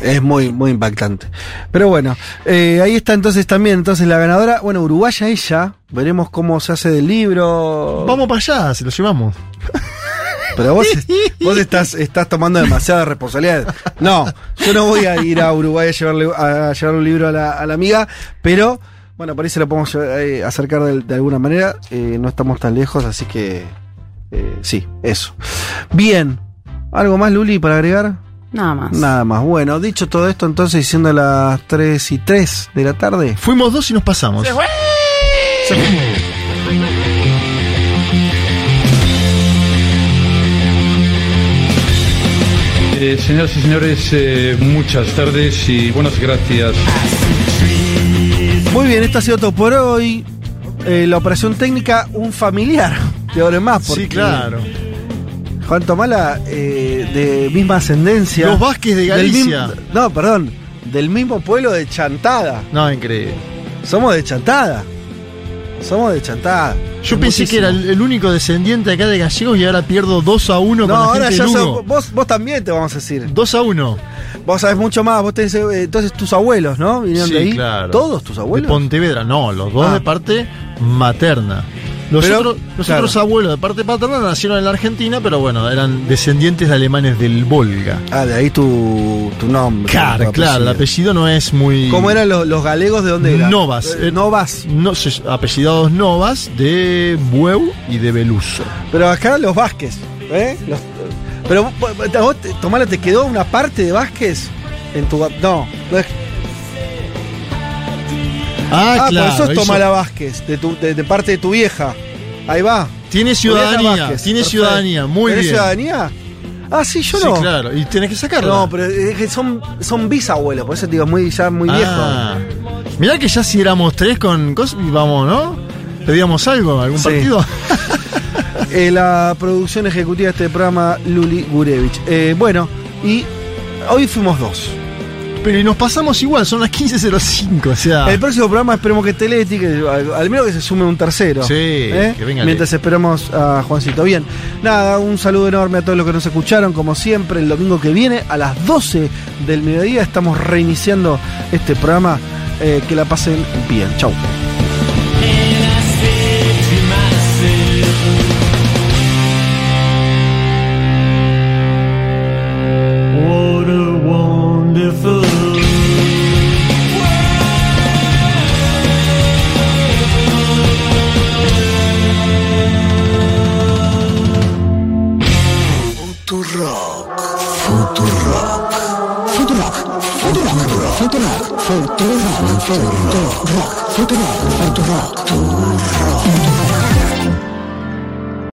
Speaker 2: Es muy, muy impactante. Pero bueno, eh, ahí está entonces también entonces la ganadora. Bueno, uruguaya ella. Veremos cómo se hace del libro.
Speaker 3: Vamos para allá, se lo llevamos.
Speaker 2: Pero vos, vos estás, estás tomando demasiada responsabilidad. No, yo no voy a ir a Uruguay a llevarle, a llevar un libro a la, a la amiga, pero bueno, por ahí se lo podemos eh, acercar de, de alguna manera. Eh, no estamos tan lejos, así que eh, sí, eso. Bien, ¿algo más, Luli, para agregar?
Speaker 18: Nada más.
Speaker 2: Nada más. Bueno, dicho todo esto, entonces, siendo las 3 y 3 de la tarde.
Speaker 3: Fuimos dos y nos pasamos.
Speaker 2: Se fue.
Speaker 19: Eh, señoras y señores, eh, muchas tardes y buenas gracias.
Speaker 2: Muy bien, esto ha sido todo por hoy. Eh, la operación técnica, un familiar de ahora en más. Porque
Speaker 3: Sí, claro.
Speaker 2: Juan Tomala, eh, de misma ascendencia.
Speaker 3: Los Vázquez de Galicia.
Speaker 2: no, perdón. Del mismo pueblo de Chantada.
Speaker 3: No, increíble.
Speaker 2: Somos de Chantada. Somos de Chantada.
Speaker 3: Yo
Speaker 2: Es
Speaker 3: pensé que era el, único descendiente acá de gallegos y ahora pierdo 2 a 1
Speaker 2: No,
Speaker 3: con la
Speaker 2: ahora
Speaker 3: gente
Speaker 2: ya
Speaker 3: de
Speaker 2: sos- vos, vos también te vamos a decir.
Speaker 3: 2 a 1.
Speaker 2: Vos sabés mucho más. Vos tenés, eh, entonces tus abuelos, ¿no? Vinieron
Speaker 3: Sí,
Speaker 2: de ahí.
Speaker 3: claro.
Speaker 2: ¿Todos tus
Speaker 3: De
Speaker 2: abuelos?
Speaker 3: Pontevedra, no, los dos
Speaker 2: Ah.
Speaker 3: de parte materna. Los,
Speaker 2: Pero,
Speaker 3: otros, los
Speaker 2: claro.
Speaker 3: otros abuelos de parte paterna nacieron en la Argentina, pero bueno, eran descendientes de alemanes del Volga.
Speaker 2: Ah, de ahí tu, tu nombre.
Speaker 3: Claro,
Speaker 2: tu
Speaker 3: claro, el apellido no es muy.
Speaker 2: ¿Cómo eran los, los galegos? ¿De dónde eran?
Speaker 3: Novas.
Speaker 2: Eh, Novas.
Speaker 3: No, apellidados Novas de Bueu y de Beluso.
Speaker 2: Pero acá los Vázquez. ¿eh? Los- pero vos, Tomala, ¿te quedó una parte de Vázquez en tu. No, no es.
Speaker 3: Ah,
Speaker 2: Ah,
Speaker 3: claro.
Speaker 2: por eso es
Speaker 3: hizo-
Speaker 2: Tomala Vázquez, de, tu, de, de parte de tu vieja. Ahí va.
Speaker 3: Tiene ciudadanía,
Speaker 2: Vázquez,
Speaker 3: tiene
Speaker 2: perfecto.
Speaker 3: ciudadanía, muy
Speaker 2: ¿Tenés
Speaker 3: bien.
Speaker 2: ciudadanía? Ah, sí, yo
Speaker 3: Sí,
Speaker 2: no.
Speaker 3: claro, y tenés que sacarla.
Speaker 2: No, pero es que son, son bisabuelos, por eso te digo, muy, ya muy
Speaker 3: Ah.
Speaker 2: viejo.
Speaker 3: Mirá que ya si éramos tres con cosas, vamos, ¿no? ¿Pedíamos algo? ¿Algún
Speaker 2: Sí.
Speaker 3: partido?
Speaker 2: Eh, la producción ejecutiva de este programa, Luli Gurevich. Eh, bueno, y hoy fuimos dos.
Speaker 3: Pero y nos pasamos igual, son las 15.05, o sea.
Speaker 2: El próximo programa esperemos que esté Leti, que al, al menos que se sume un tercero.
Speaker 3: Sí,
Speaker 2: ¿eh?
Speaker 3: que venga
Speaker 2: Mientras esperamos a Juancito. Bien, nada, un saludo enorme a todos los que nos escucharon. Como siempre, el domingo que viene a las 12 del mediodía estamos reiniciando este programa. Eh, que la pasen bien. Chau.